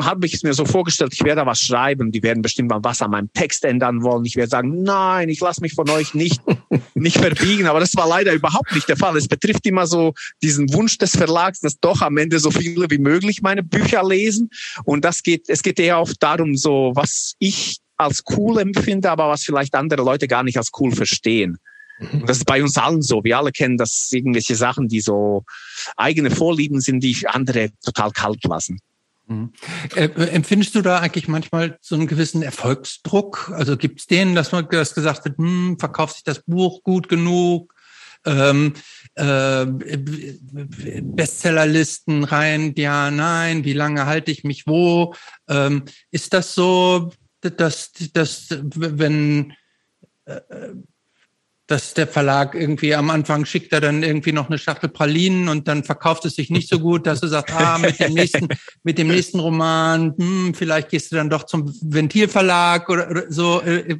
habe ich es mir so vorgestellt, ich werde was schreiben, die werden bestimmt mal was an meinem Text ändern wollen. Ich werde sagen, nein, ich lasse mich von euch nicht, nicht verbiegen. Aber das war leider überhaupt nicht der Fall. Es betrifft immer so diesen Wunsch des Verlags, dass doch am Ende so viele wie möglich meine Bücher lesen. Und das geht, es geht eher oft darum, so was ich als cool empfinde, aber was vielleicht andere Leute gar nicht als cool verstehen. Und das ist bei uns allen so. Wir alle kennen das irgendwelche Sachen, die so eigene Vorlieben sind, die andere total kalt lassen. Mhm. Äh, empfindest du da eigentlich manchmal so einen gewissen Erfolgsdruck? Also gibt es denen, dass man das gesagt wird, hm, verkauft sich das Buch gut genug? Ähm, äh, Bestsellerlisten rein, ja, nein, wie lange halte ich mich wo? Ähm, ist das so, dass, dass wenn äh, dass der Verlag irgendwie am Anfang schickt er dann irgendwie noch eine Schachtel Pralinen und dann verkauft es sich nicht so gut, dass du sagst, ah, mit dem nächsten, mit dem nächsten Roman, hm, vielleicht gehst du dann doch zum Ventilverlag oder, oder so. Äh,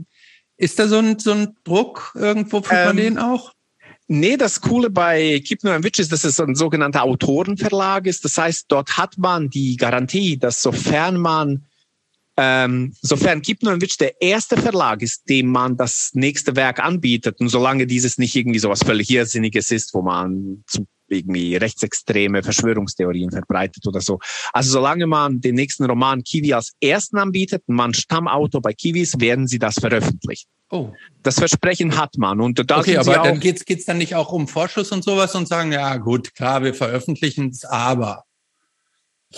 ist da so ein, so ein Druck irgendwo von ähm, denen auch? Nee, das Coole bei Keep No Witch ist, dass es ein sogenannter Autorenverlag ist. Das heißt, dort hat man die Garantie, dass sofern man ähm, sofern Kipnowitsch der erste Verlag ist, dem man das nächste Werk anbietet und solange dieses nicht irgendwie so was völlig Irrsinniges ist, wo man zu irgendwie rechtsextreme Verschwörungstheorien verbreitet oder so. Also solange man den nächsten Roman Kiwi als ersten anbietet, man Stammautor bei Kiwis, werden sie das veröffentlichen. Oh. Das Versprechen hat man. Und da okay, aber dann geht's geht's dann nicht auch um Vorschuss und sowas und sagen, ja gut, klar, wir veröffentlichen es, aber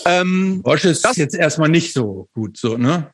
ähm, Bosch ist das, jetzt erstmal nicht so gut, so, ne?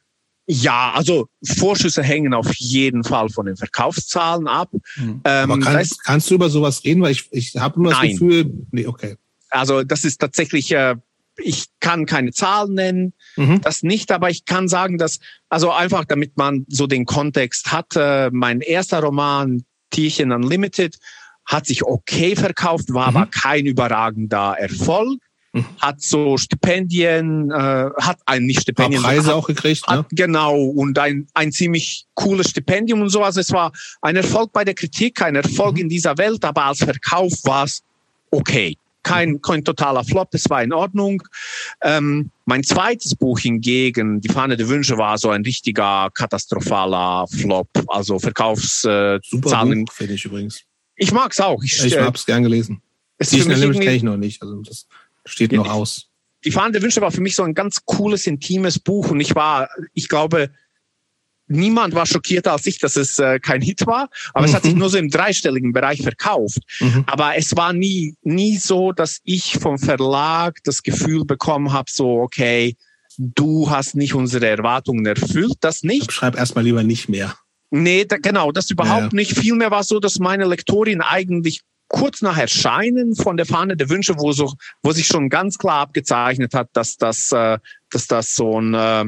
Ja, also Vorschüsse hängen auf jeden Fall von den Verkaufszahlen ab. Mhm. Ähm, Aber kann, kannst du über sowas reden? Weil ich, ich habe immer das Gefühl, nee, okay. Also das ist tatsächlich, äh, ich kann keine Zahlen nennen, mhm. das nicht, aber ich kann sagen, dass, also einfach damit man so den Kontext hat, äh, mein erster Roman, Tierchen Unlimited, hat sich okay verkauft, war mhm. aber kein überragender Erfolg. Mhm. Hat so Stipendien, äh, hat ein nicht Stipendien, Preise hat, auch gekriegt, ne? genau und ein ein ziemlich cooles Stipendium und so. Also es war ein Erfolg bei der Kritik, ein Erfolg mhm. in dieser Welt, aber als Verkauf war es okay. Kein, mhm. kein totaler Flop, es war in Ordnung. Ähm, mein zweites Buch hingegen, Die Fahne der Wünsche, war so ein richtiger katastrophaler Flop. Also Verkaufszahlen. Äh, finde ich übrigens. Ich mag es auch. Ich, ich äh, habe es gern gelesen. Die kenne ich noch nicht. Also das steht noch aus. Die Fahne der Wünsche war für mich so ein ganz cooles, intimes Buch und ich war, ich glaube, niemand war schockierter als ich, dass es äh, kein Hit war, aber mhm. es hat sich mhm. nur so im dreistelligen Bereich verkauft. Mhm. Aber es war nie, nie so, dass ich vom Verlag das Gefühl bekommen habe, so, okay, du hast nicht unsere Erwartungen erfüllt, das nicht. Schreib erstmal lieber nicht mehr. Nee, da, genau, das überhaupt ja. nicht. Vielmehr war es so, dass meine Lektorin eigentlich kurz nach Erscheinen von der Fahne der Wünsche, wo so, wo sich schon ganz klar abgezeichnet hat, dass das, äh, dass das so ein äh,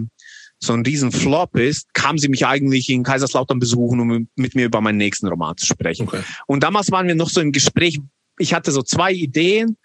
so ein Riesenflop ist, kam sie mich eigentlich in Kaiserslautern besuchen, um mit mir über meinen nächsten Roman zu sprechen. Okay. Und damals waren wir noch so im Gespräch. Ich hatte so zwei Ideen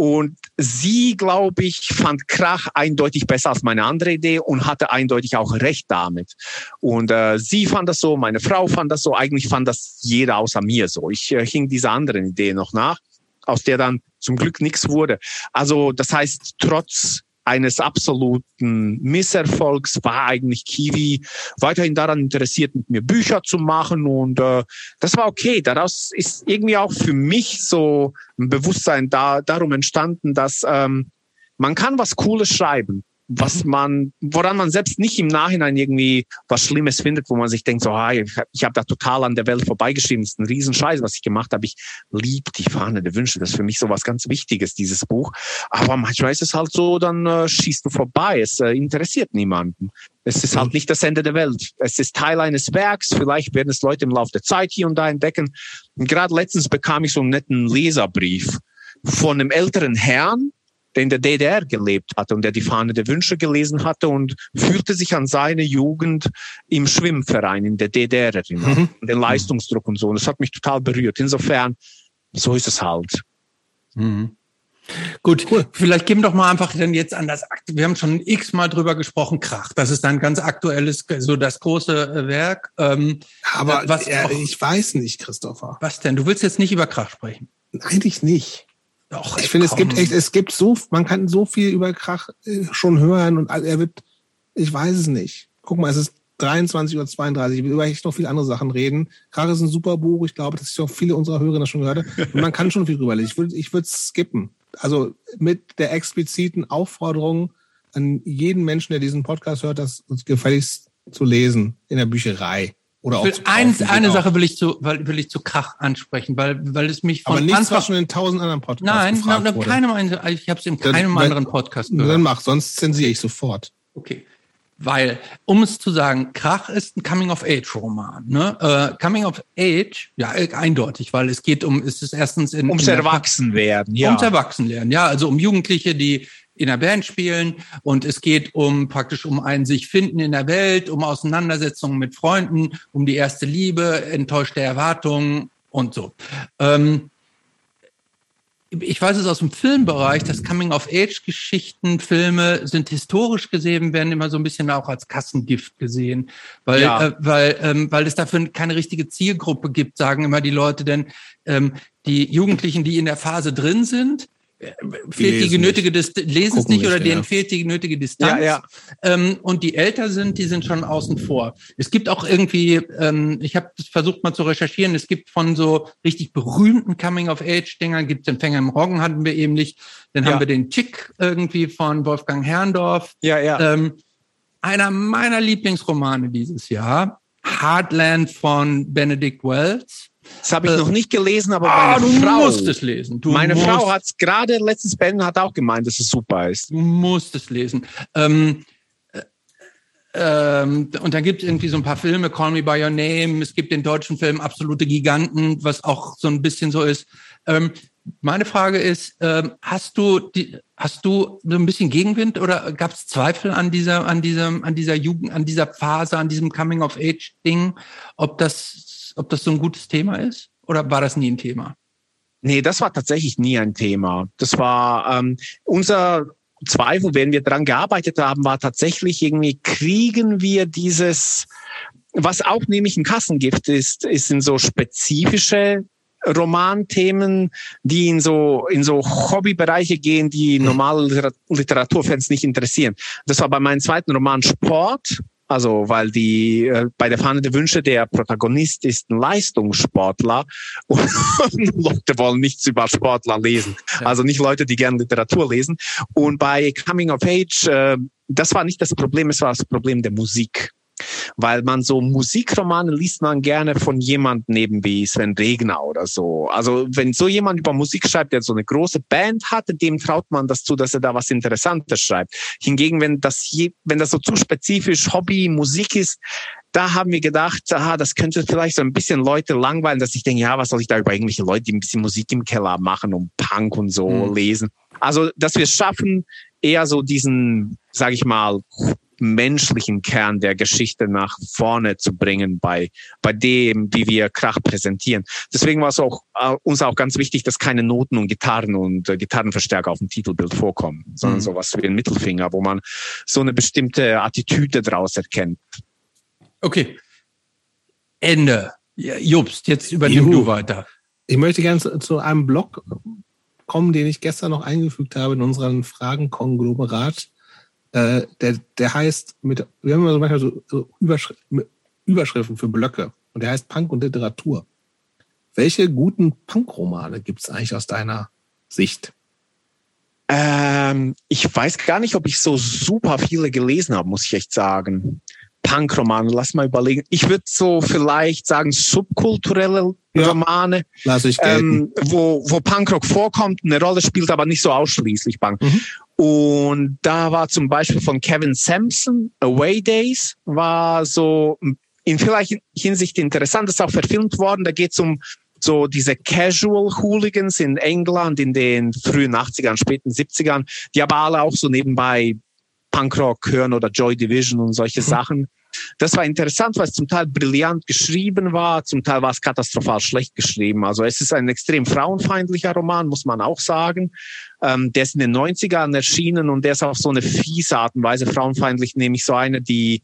und sie, glaube ich, fand Krach eindeutig besser als meine andere Idee und hatte eindeutig auch recht damit. Und äh, sie fand das so, meine Frau fand das so, eigentlich fand das jeder außer mir so. Ich äh, hing dieser anderen Idee noch nach, aus der dann zum Glück nichts wurde. Also das heißt, trotz eines absoluten Misserfolgs war eigentlich Kiwi weiterhin daran interessiert, mit mir Bücher zu machen und äh, das war okay. Daraus ist irgendwie auch für mich so ein Bewusstsein da, darum entstanden, dass ähm, man kann was Cooles schreiben was mhm. man, woran man selbst nicht im Nachhinein irgendwie was Schlimmes findet, wo man sich denkt, so, ah, ich habe hab da total an der Welt vorbeigeschrieben, das ist ein Riesenscheiß, was ich gemacht habe. Ich liebe die Fahne der Wünsche, das ist für mich so was ganz Wichtiges, dieses Buch. Aber manchmal ist es halt so, dann äh, schießt du vorbei, es äh, interessiert niemanden. Es ist halt mhm. nicht das Ende der Welt. Es ist Teil eines Werks. Vielleicht werden es Leute im Laufe der Zeit hier und da entdecken. Und gerade letztens bekam ich so einen netten Leserbrief von einem älteren Herrn, der in der DDR gelebt hatte und der die Fahne der Wünsche gelesen hatte und fühlte sich an seine Jugend im Schwimmverein in der DDR erinnert, mhm. den Leistungsdruck und so. Und das hat mich total berührt. Insofern, so ist es halt. Mhm. Gut, cool. vielleicht geben doch mal einfach denn jetzt an das, wir haben schon x-mal drüber gesprochen, Krach. Das ist ein ganz aktuelles, so das große äh, Werk. Ähm, Aber was äh, ich weiß nicht, Christopher. Was denn? Du willst jetzt nicht über Krach sprechen? Eigentlich nicht. Doch, ich finde, es gibt echt, es gibt so, man kann so viel über Krach äh, schon hören und er wird, ich weiß es nicht. Guck mal, es ist 23 oder 32. Ich will über echt noch viele andere Sachen reden. Krach ist ein super Buch. Ich glaube, dass ich auch viele unserer Hörer das schon gehört haben. Und man kann schon viel drüber reden. Ich würde, ich würde skippen. Also mit der expliziten Aufforderung an jeden Menschen, der diesen Podcast hört, das gefälligst zu lesen in der Bücherei. Oder auch ein, eine Sache will ich zu, weil, will ich zu Krach ansprechen, weil, weil es mich von Aber nichts, was schon in tausend anderen Podcasts Nein, na, na, keinem, ich habe es in keinem dann, anderen Podcast gehört. Dann mach, sonst zensiere ich sofort. Okay. Weil, um es zu sagen, Krach ist ein Coming-of-Age-Roman. Ne? Äh, Coming-of-Age, ja, eindeutig, weil es geht um, es ist erstens in... Ums in Erwachsenwerden, ja. Ums Erwachsenwerden, ja, also um Jugendliche, die in der Band spielen und es geht um praktisch um ein sich finden in der Welt, um Auseinandersetzungen mit Freunden, um die erste Liebe, enttäuschte Erwartungen und so. Ähm, ich weiß es aus dem Filmbereich, dass Coming-of-Age-Geschichten, Filme sind historisch gesehen, werden immer so ein bisschen auch als Kassengift gesehen, weil, ja. äh, weil, ähm, weil es dafür keine richtige Zielgruppe gibt, sagen immer die Leute, denn ähm, die Jugendlichen, die in der Phase drin sind, fehlt die genötige Distanz, lesen es nicht, nicht oder ja. denen fehlt die nötige Distanz. Ja, ja. Ähm, und die älter sind, die sind schon außen vor. Es gibt auch irgendwie, ähm, ich habe versucht mal zu recherchieren, es gibt von so richtig berühmten Coming-of-Age-Dingern, gibt es Empfänger im Roggen, hatten wir eben nicht. Dann haben wir den Chick irgendwie von Wolfgang Herrndorf. Ja, ja. Ähm, einer meiner Lieblingsromane dieses Jahr, Heartland von Benedict Wells. Das habe ich äh, noch nicht gelesen, aber ah, meine du Frau. musst es lesen. Du meine musst, Frau hat es gerade letztens Ben hat auch gemeint, dass es super ist. Du musst es lesen. Ähm, äh, ähm, und dann gibt es irgendwie so ein paar Filme, Call Me By Your Name, es gibt den deutschen Film Absolute Giganten, was auch so ein bisschen so ist. Ähm, meine Frage ist, ähm, hast du die, hast du so ein bisschen Gegenwind oder gab es Zweifel an dieser, an diesem, an dieser Jugend, an dieser Phase, an diesem Coming of Age Ding, ob das, ob das so ein gutes Thema ist? Oder war das nie ein Thema? Nee, das war tatsächlich nie ein Thema. Das war ähm, unser Zweifel, wenn wir daran gearbeitet haben, war tatsächlich irgendwie, kriegen wir dieses, was auch nämlich ein Kassengift ist, ist sind so spezifische Romanthemen, die in so in so Hobbybereiche gehen, die normale Literaturfans nicht interessieren. Das war bei meinem zweiten Roman Sport. Also, weil die äh, bei der Fahne der Wünsche der Protagonist ist ein Leistungssportler und Leute wollen nichts über Sportler lesen. Also nicht Leute, die gerne Literatur lesen. Und bei Coming of Age, äh, das war nicht das Problem, es war das Problem der Musik weil man so Musikromane liest man gerne von jemand neben wie Sven Regner oder so. Also wenn so jemand über Musik schreibt, der so eine große Band hatte, dem traut man das zu, dass er da was Interessantes schreibt. Hingegen, wenn das je, wenn das so zu spezifisch Hobby Musik ist, da haben wir gedacht, aha, das könnte vielleicht so ein bisschen Leute langweilen, dass ich denke, ja, was soll ich da über irgendwelche Leute, die ein bisschen Musik im Keller machen und Punk und so mhm. lesen. Also, dass wir es schaffen, eher so diesen, sage ich mal, menschlichen Kern der Geschichte nach vorne zu bringen bei, bei dem, wie wir Krach präsentieren. Deswegen war es auch, äh, uns auch ganz wichtig, dass keine Noten und Gitarren und äh, Gitarrenverstärker auf dem Titelbild vorkommen, sondern mhm. sowas wie ein Mittelfinger, wo man so eine bestimmte Attitüde draus erkennt. Okay. Ende. Ja, Jobst, jetzt übernimm Juhu. du weiter. Ich möchte gerne zu, zu einem Blog kommen, den ich gestern noch eingefügt habe in unseren Fragenkonglomerat. Äh, der, der heißt mit, wir haben immer so manchmal so, so Überschri Überschriften für Blöcke und der heißt Punk und Literatur. Welche guten Punk-Romane gibt es eigentlich aus deiner Sicht? Ähm, ich weiß gar nicht, ob ich so super viele gelesen habe, muss ich echt sagen. Punk-Romane, lass mal überlegen. Ich würde so vielleicht sagen subkulturelle ja, Romane, lass ich ähm, wo, wo Punkrock vorkommt, eine Rolle spielt, aber nicht so ausschließlich Punk. Mhm. Und da war zum Beispiel von Kevin Sampson, Away Days, war so in vielleicht Hinsicht interessant, das ist auch verfilmt worden. Da geht es um so diese Casual Hooligans in England in den frühen 80ern, späten 70ern, die aber alle auch so nebenbei Punkrock hören oder Joy Division und solche mhm. Sachen. Das war interessant, weil es zum Teil brillant geschrieben war, zum Teil war es katastrophal schlecht geschrieben. Also es ist ein extrem frauenfeindlicher Roman, muss man auch sagen. Ähm, der ist in den 90ern erschienen und der ist auf so eine fiese Art und Weise frauenfeindlich, nämlich so eine, die,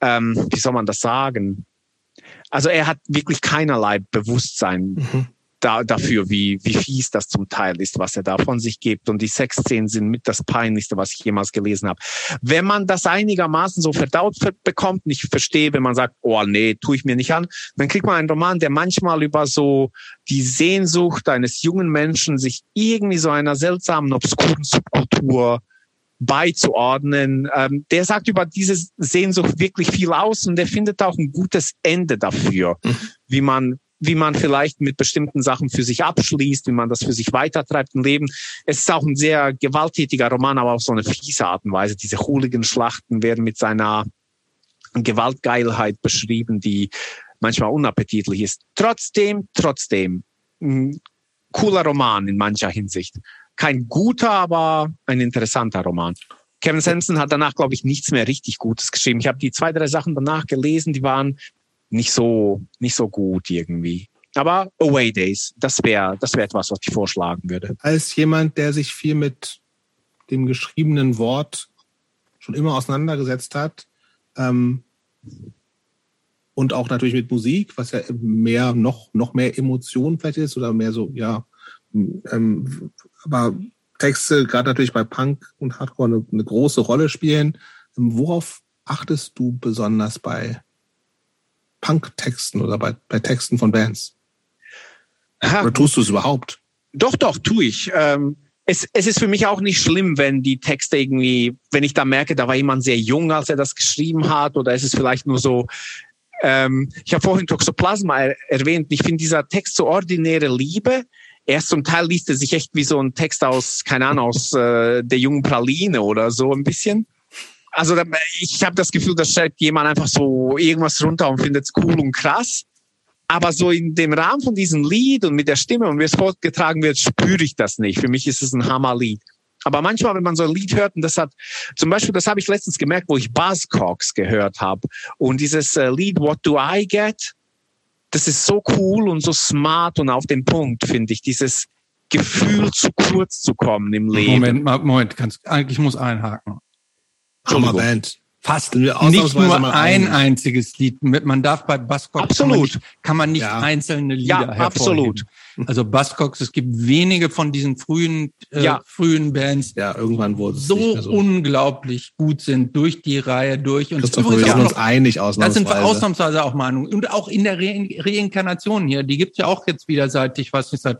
ähm, wie soll man das sagen? Also er hat wirklich keinerlei Bewusstsein. Mhm da, dafür, wie, wie fies das zum Teil ist, was er da von sich gibt. Und die Sexszenen sind mit das Peinlichste, was ich jemals gelesen habe. Wenn man das einigermaßen so verdaut bekommt, und ich verstehe, wenn man sagt, oh nee, tue ich mir nicht an, dann kriegt man einen Roman, der manchmal über so die Sehnsucht eines jungen Menschen, sich irgendwie so einer seltsamen, obskuren Subkultur beizuordnen. Ähm, der sagt über diese Sehnsucht wirklich viel aus und der findet auch ein gutes Ende dafür, mhm. wie man wie man vielleicht mit bestimmten Sachen für sich abschließt, wie man das für sich weitertreibt im Leben. Es ist auch ein sehr gewalttätiger Roman, aber auf so eine fiese Art und Weise. Diese Hooligan-Schlachten werden mit seiner Gewaltgeilheit beschrieben, die manchmal unappetitlich ist. Trotzdem, trotzdem, ein cooler Roman in mancher Hinsicht. Kein guter, aber ein interessanter Roman. Kevin Sampson hat danach, glaube ich, nichts mehr richtig Gutes geschrieben. Ich habe die zwei, drei Sachen danach gelesen, die waren nicht so, nicht so gut irgendwie. Aber Away Days, das wäre das wäre etwas, was ich vorschlagen würde. Als jemand, der sich viel mit dem geschriebenen Wort schon immer auseinandergesetzt hat ähm, und auch natürlich mit Musik, was ja mehr noch noch mehr Emotionen vielleicht ist oder mehr so ja, ähm, aber Texte gerade natürlich bei Punk und Hardcore eine, eine große Rolle spielen. Worauf achtest du besonders bei Punk-Texten oder bei, bei Texten von Bands? Ha, oder tust du es überhaupt? Doch, doch, tue ich. Ähm, es, es ist für mich auch nicht schlimm, wenn die Texte irgendwie, wenn ich da merke, da war jemand sehr jung, als er das geschrieben hat, oder es ist vielleicht nur so, ähm, ich habe vorhin Toxoplasma er, erwähnt, ich finde dieser Text so ordinäre Liebe, erst zum Teil liest er sich echt wie so ein Text aus, keine Ahnung, aus äh, der jungen Praline oder so ein bisschen. Also ich habe das Gefühl, da schreibt jemand einfach so irgendwas runter und findet es cool und krass. Aber so in dem Rahmen von diesem Lied und mit der Stimme und wie es fortgetragen wird, spüre ich das nicht. Für mich ist es ein Hammerlied. Aber manchmal, wenn man so ein Lied hört, und das hat, zum Beispiel, das habe ich letztens gemerkt, wo ich Buzzcocks gehört habe. Und dieses äh, Lied What Do I Get? Das ist so cool und so smart und auf den Punkt, finde ich. Dieses Gefühl, zu kurz zu kommen im Leben. Moment, Moment, kannst, eigentlich muss einhaken. Hammerband. Fast nicht nur ein einziges Lied. Man darf bei Buzzcocks absolut. Kann, nicht, kann man nicht ja. einzelne Lieder ja, absolut. Also Buzzcocks, es gibt wenige von diesen frühen äh, ja. frühen Bands, ja, irgendwann wurde so, so, unglaublich gut sind durch die Reihe durch. Und Christoph, wir sind uns einig ausnahmsweise. Das sind ausnahmsweise auch Meinungen. Und auch in der Re Reinkarnation hier, die gibt's ja auch jetzt wieder seit, ich weiß nicht, seit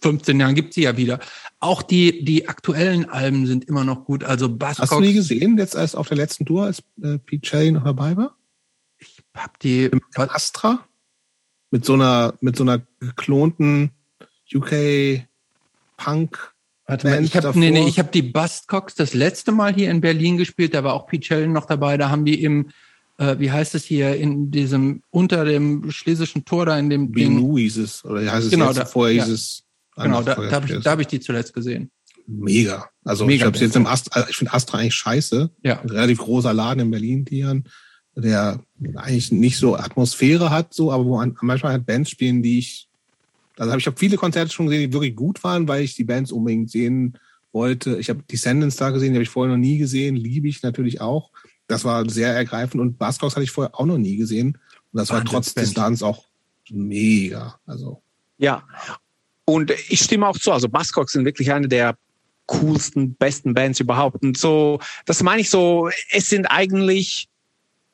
15 Jahren gibt's sie ja wieder. Auch die, die aktuellen Alben sind immer noch gut. Also Buzzcocks. Hast du die gesehen, jetzt als auf der letzten Tour, als äh, Pete Shelley noch dabei war? Ich hab die. Im, im Astra? Mit so einer, mit so einer geklonten UK Punk. Warte mal, ich habe nee, nee, ich hab die Buzzcocks das letzte Mal hier in Berlin gespielt, da war auch Pete Shelley noch dabei, da haben die im äh, wie heißt es hier, in diesem, unter dem schlesischen Tor da in dem Binu hieß es, oder heißt es genau, jetzt, da, vorher ja. hieß es Genau, da, da habe ich, da hab ich die zuletzt gesehen. Mega. Also Mega ich habe jetzt im Astra, ich finde Astra eigentlich scheiße. Ja. Ein relativ großer Laden in Berlin, Dian, der eigentlich nicht so Atmosphäre hat, so, aber wo man, manchmal halt Bands spielen, die ich, also habe ich habe viele Konzerte schon gesehen, die wirklich gut waren, weil ich die Bands unbedingt sehen wollte. Ich habe Descendants da gesehen, die habe ich vorher noch nie gesehen, liebe ich natürlich auch. Das war sehr ergreifend und Buzzcocks hatte ich vorher auch noch nie gesehen. Und das war trotz des Ladens auch mega. Also. Ja, und ich stimme auch zu. Also Buzzcocks sind wirklich eine der coolsten, besten Bands überhaupt. Und so, das meine ich so, es sind eigentlich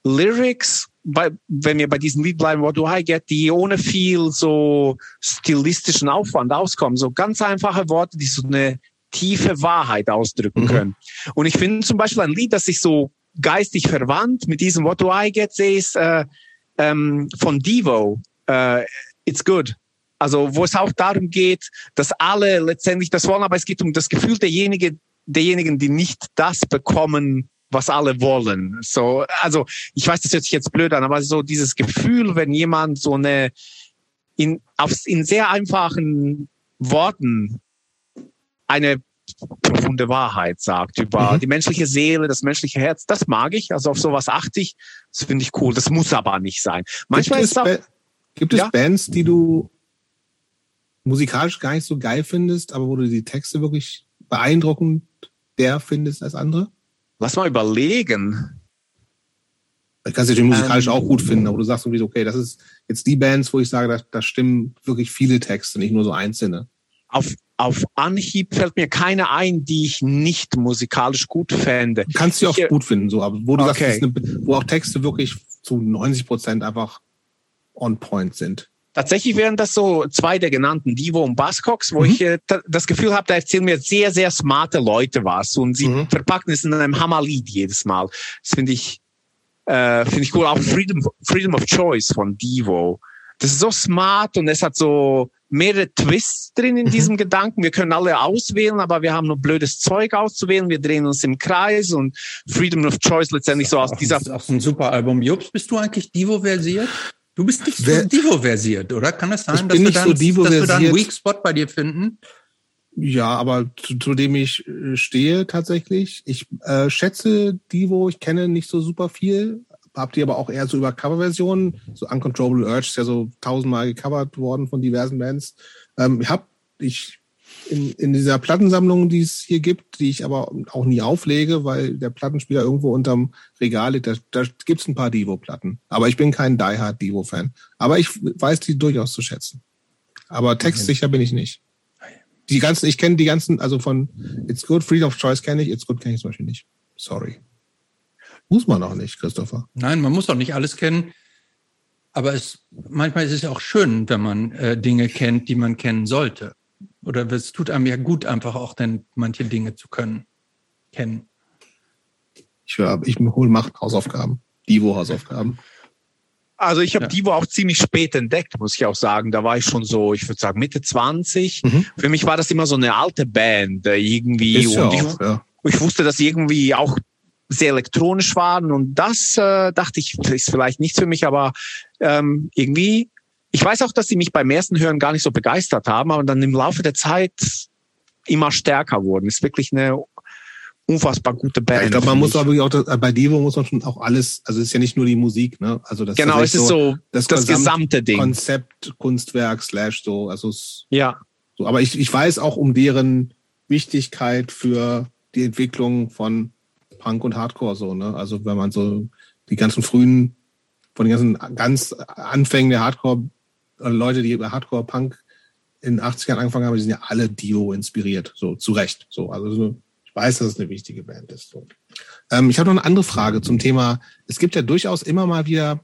Lyrics, bei, wenn wir bei diesem Lied bleiben, What Do I Get, die ohne viel so stilistischen Aufwand auskommen. So ganz einfache Worte, die so eine tiefe Wahrheit ausdrücken mhm. können. Und ich finde zum Beispiel ein Lied, das sich so geistig verwandt mit diesem What Do I Get, sehe ich äh, ähm, von Devo, äh, It's Good. Also wo es auch darum geht, dass alle letztendlich das wollen, aber es geht um das Gefühl derjenige, derjenigen, die nicht das bekommen, was alle wollen. So, also ich weiß, das hört sich jetzt blöd an, aber so dieses Gefühl, wenn jemand so eine in, auf, in sehr einfachen Worten eine profunde Wahrheit sagt über mhm. die menschliche Seele, das menschliche Herz, das mag ich. Also auf sowas achte ich. Das finde ich cool. Das muss aber nicht sein. Manchmal gibt ist es auch, Gibt es ja? Bands, die du musikalisch gar nicht so geil findest, aber wo du die Texte wirklich beeindruckend der findest als andere? Lass mal überlegen. Ich kann es natürlich musikalisch ähm, auch gut finden, aber du sagst irgendwie, okay, das ist jetzt die Bands, wo ich sage, da, da stimmen wirklich viele Texte, nicht nur so einzelne. Auf, auf Anhieb fällt mir keine ein, die ich nicht musikalisch gut fände. Du kannst sie auch gut finden, so, aber wo du okay. sagst, eine, wo auch Texte wirklich zu 90 Prozent einfach on point sind. Tatsächlich wären das so zwei der genannten, Divo und Buzzcocks, wo mhm. ich äh, das Gefühl habe, da erzählen mir sehr, sehr smarte Leute was und sie mhm. verpacken es in einem Hammerlied jedes Mal. Das finde ich, äh, finde ich cool. Auch Freedom, Freedom of Choice von Divo. Das ist so smart und es hat so mehrere Twists drin in mhm. diesem Gedanken. Wir können alle auswählen, aber wir haben nur blödes Zeug auszuwählen. Wir drehen uns im Kreis und Freedom of Choice letztendlich so aus dieser. Das ist auch ein super Album. Jobs, bist du eigentlich Divo versiert? Du bist nicht so Divo-versiert, oder? Kann es das sein, dass, wir dann, so dass wir da einen Weak Spot bei dir finden? Ja, aber zu, zu dem ich äh, stehe tatsächlich. Ich äh, schätze Divo, ich kenne nicht so super viel, hab die aber auch eher so über Coverversionen. So Uncontrollable Urge ist ja so tausendmal gecovert worden von diversen Bands. Ähm, ich hab, ich in, in dieser Plattensammlung, die es hier gibt, die ich aber auch nie auflege, weil der Plattenspieler irgendwo unterm Regal liegt, da, da gibt es ein paar Divo-Platten. Aber ich bin kein Die Hard Divo-Fan. Aber ich weiß die durchaus zu schätzen. Aber textsicher bin ich nicht. Die ganzen, ich kenne die ganzen, also von It's Good, Freedom of Choice kenne ich, It's Good kenne ich zum Beispiel nicht. Sorry. Muss man auch nicht, Christopher. Nein, man muss auch nicht alles kennen. Aber es, manchmal ist es auch schön, wenn man äh, Dinge kennt, die man kennen sollte. Oder es tut einem ja gut, einfach auch dann manche Dinge zu können, kennen. Ich, ich hole Macht Hausaufgaben, Divo-Hausaufgaben. Also ich habe ja. Divo auch ziemlich spät entdeckt, muss ich auch sagen. Da war ich schon so, ich würde sagen Mitte 20. Mhm. Für mich war das immer so eine alte Band äh, irgendwie. Ist und ja ich, auch, ja. ich wusste, dass irgendwie auch sehr elektronisch waren und das äh, dachte ich, ist vielleicht nichts für mich, aber ähm, irgendwie, ich weiß auch, dass sie mich beim ersten Hören gar nicht so begeistert haben, aber dann im Laufe der Zeit immer stärker wurden. Ist wirklich eine unfassbar gute Band. ich glaube, man muss aber auch, bei Devo muss man schon auch alles, also es ist ja nicht nur die Musik, ne? Also das genau, es ist so das, das gesamte Ding. Konzept, Kunstwerk, slash so, also es, ja. So, aber ich, ich weiß auch um deren Wichtigkeit für die Entwicklung von Punk und Hardcore so, ne? Also wenn man so die ganzen frühen, von den ganzen ganz Anfängen der Hardcore, äh, Leute, die bei Hardcore Punk in den 80ern angefangen haben, die sind ja alle Dio inspiriert, so zu Recht. So, also weiß, dass es eine wichtige Band ist. So. Ähm, ich habe noch eine andere Frage zum Thema. Es gibt ja durchaus immer mal wieder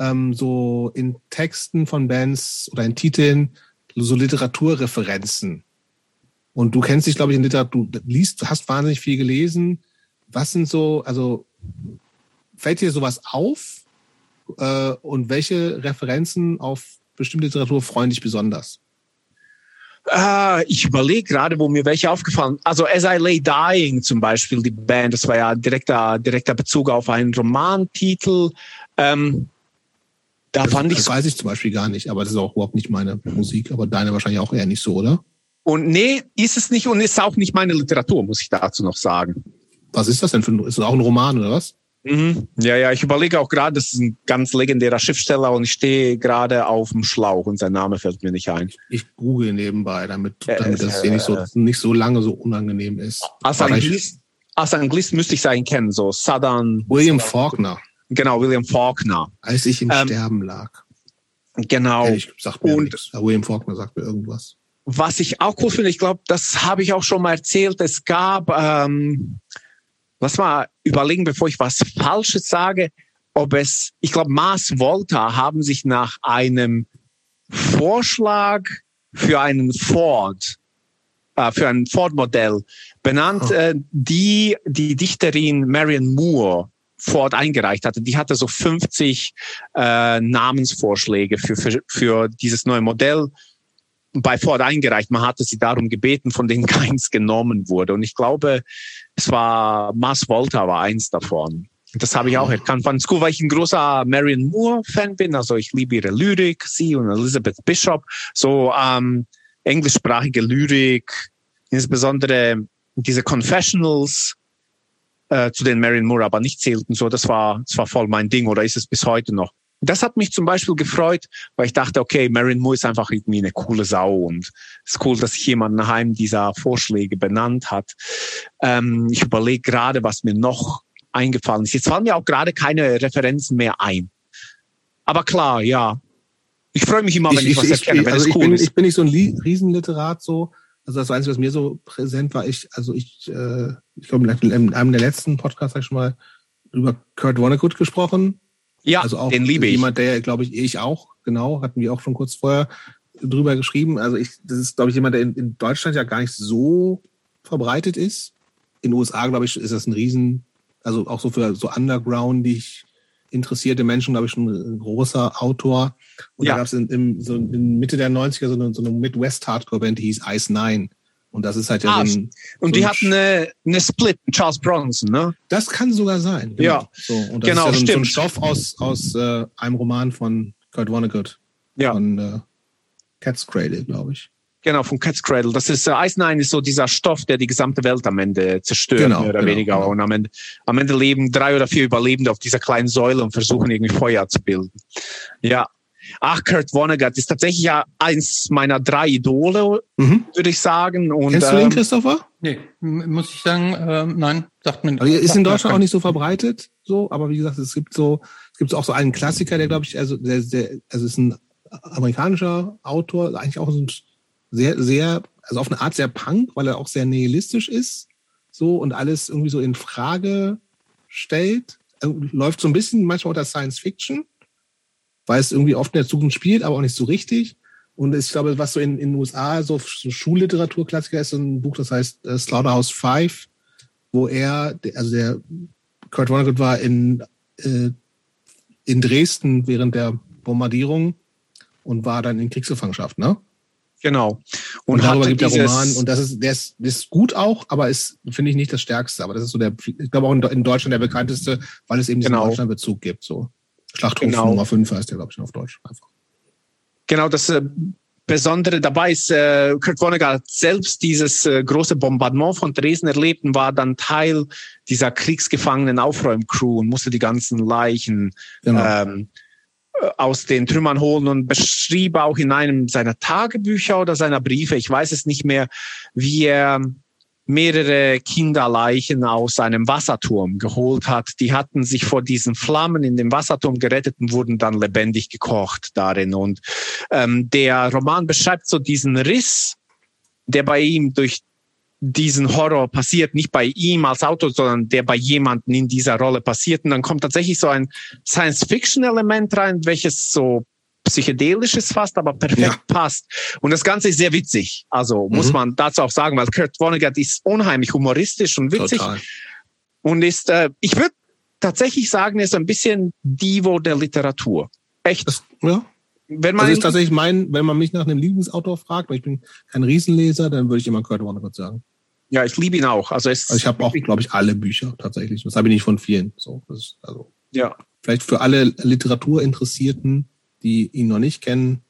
ähm, so in Texten von Bands oder in Titeln so Literaturreferenzen. Und du kennst dich, glaube ich, in Literatur, du liest, hast wahnsinnig viel gelesen. Was sind so, also fällt dir sowas auf? Äh, und welche Referenzen auf bestimmte Literatur freuen dich besonders? Uh, ich überlege gerade, wo mir welche aufgefallen. Also As I Lay Dying zum Beispiel, die Band, das war ja direkter, direkter Bezug auf einen Romantitel. Ähm, da das, fand ich. Das weiß ich zum Beispiel gar nicht, aber das ist auch überhaupt nicht meine Musik, aber deine wahrscheinlich auch eher nicht so, oder? Und nee, ist es nicht und ist auch nicht meine Literatur, muss ich dazu noch sagen. Was ist das denn für ein, ist das auch ein Roman oder was? Mhm. Ja, ja, ich überlege auch gerade, das ist ein ganz legendärer Schriftsteller und ich stehe gerade auf dem Schlauch und sein Name fällt mir nicht ein. Ich google nebenbei, damit, damit äh, das hier nicht so, nicht so lange so unangenehm ist. Als Anglist, als Anglist müsste ich seinen kennen, so Southern. William Faulkner. Genau, William Faulkner. Als ich im ähm, Sterben lag. Genau. Ehrlich, sagt mir und William Faulkner sagt mir irgendwas. Was ich auch cool finde, ich glaube, das habe ich auch schon mal erzählt, es gab ähm, lass mal überlegen, bevor ich was Falsches sage, ob es, ich glaube, Mars Volta haben sich nach einem Vorschlag für einen Ford, äh, für ein Ford-Modell benannt, oh. äh, die die Dichterin Marion Moore Ford eingereicht hatte. Die hatte so 50 äh, Namensvorschläge für, für, für dieses neue Modell bei Ford eingereicht. Man hatte sie darum gebeten, von denen keins genommen wurde. Und ich glaube, es war Mars Volta war eins davon. Das habe ich auch erkannt. Fand es cool, weil ich ein großer Marion Moore-Fan bin. Also ich liebe ihre Lyrik, sie und Elizabeth Bishop. So ähm, englischsprachige Lyrik, insbesondere diese Confessionals, äh, zu denen Marion Moore aber nicht zählten. So, das war, das war voll mein Ding oder ist es bis heute noch. Das hat mich zum Beispiel gefreut, weil ich dachte, okay, Marion Moore ist einfach irgendwie eine coole Sau und es ist cool, dass sich jemand nach einem dieser Vorschläge benannt hat. Ähm, ich überlege gerade, was mir noch eingefallen ist. Jetzt fallen mir auch gerade keine Referenzen mehr ein. Aber klar, ja. Ich freue mich immer, wenn ich, ich was ich, erkenne, wenn also es cool ich bin, ist. Ich bin nicht so ein Riesenliterat so. Also das Einzige, was mir so präsent war, ich, also ich, äh, ich glaube, in einem der letzten Podcasts habe ich schon mal über Kurt Vonnegut gesprochen. Ja, also auch den liebe ich. Jemand, der, glaube ich, ich auch, genau, hatten wir auch schon kurz vorher drüber geschrieben. Also ich, das ist, glaube ich, jemand, der in, in Deutschland ja gar nicht so verbreitet ist. In den USA, glaube ich, ist das ein Riesen, also auch so für so Underground, die ich interessierte Menschen, glaube ich, schon ein großer Autor. Und ja. da gab es in, in, so in Mitte der 90er so eine, so eine Midwest-Hardcore-Band, die hieß Ice Nine. Und das ist halt ja ah, so ein, Und so die hatten eine, eine Split, Charles Bronson, ne? Das kann sogar sein. Genau. Ja. So, und das genau, ist ja so, stimmt. so ein Stoff aus, aus äh, einem Roman von Kurt Vonnegut. Ja. Von äh, Cat's Cradle, glaube ich. Genau, von Cat's Cradle. Das ist, äh, Nine ist so dieser Stoff, der die gesamte Welt am Ende zerstört, genau, mehr oder genau, weniger. Genau. Und am Ende, am Ende leben drei oder vier Überlebende auf dieser kleinen Säule und versuchen irgendwie Feuer zu bilden. Ja, Ach, Kurt Vonnegut ist tatsächlich ja eins meiner drei Idole, mhm. würde ich sagen. Und, Kennst du ihn, ähm, Christopher? Nee, muss ich sagen, ähm, nein, sagt mir. Also ist in Deutschland auch nicht so verbreitet, so, aber wie gesagt, es gibt so, es gibt auch so einen Klassiker, der glaube ich, also der, der, also ist ein amerikanischer Autor, eigentlich auch so ein sehr, sehr, also auf eine Art sehr punk, weil er auch sehr nihilistisch ist, so und alles irgendwie so in Frage stellt. Also, läuft so ein bisschen manchmal unter Science Fiction weil es irgendwie oft in der Zukunft spielt, aber auch nicht so richtig. Und ich glaube, was so in, in den USA so, so Schulliteraturklassiker ist, so ein Buch, das heißt äh, Slaughterhouse Five, wo er, also der Kurt Vonnegut war in, äh, in Dresden während der Bombardierung und war dann in Kriegsgefangenschaft, ne? Genau. Und, und darüber gibt der Roman, und das ist, der ist, ist gut auch, aber ist, finde ich, nicht das Stärkste. Aber das ist so der, ich glaube auch in, Deutschland der bekannteste, weil es eben diesen genau. Deutschlandbezug gibt. So. Schlachthof genau. Nummer 5 heißt der, glaube ich, auf Deutsch einfach. Genau, das äh, Besondere dabei ist, äh, Kurt Vonnegut selbst dieses äh, große Bombardement von Dresden erlebt und war dann Teil dieser kriegsgefangenen Aufräumcrew und musste die ganzen Leichen genau. ähm, äh, aus den Trümmern holen und beschrieb auch in einem seiner Tagebücher oder seiner Briefe, ich weiß es nicht mehr, wie er mehrere Kinderleichen aus einem Wasserturm geholt hat. Die hatten sich vor diesen Flammen in dem Wasserturm gerettet und wurden dann lebendig gekocht darin. Und ähm, der Roman beschreibt so diesen Riss, der bei ihm durch diesen Horror passiert, nicht bei ihm als Autor, sondern der bei jemandem in dieser Rolle passiert. Und dann kommt tatsächlich so ein Science-Fiction-Element rein, welches so psychedelisches fast, aber perfekt ja. passt. Und das Ganze ist sehr witzig. Also mhm. muss man dazu auch sagen, weil Kurt Vonnegut ist unheimlich humoristisch und witzig. Total. Und ist, äh, ich würde tatsächlich sagen, er ist ein bisschen Divo der Literatur. Echt. Das, ja. Wenn man das ist tatsächlich mein, wenn man mich nach einem Lieblingsautor fragt, weil ich bin kein Riesenleser, dann würde ich immer Kurt Vonnegut sagen. Ja, ich liebe ihn auch. Also, also ich habe auch, glaube ich, alle Bücher tatsächlich. Das habe ich nicht von vielen. So, also ja. Vielleicht für alle Literaturinteressierten die ihn noch nicht kennen,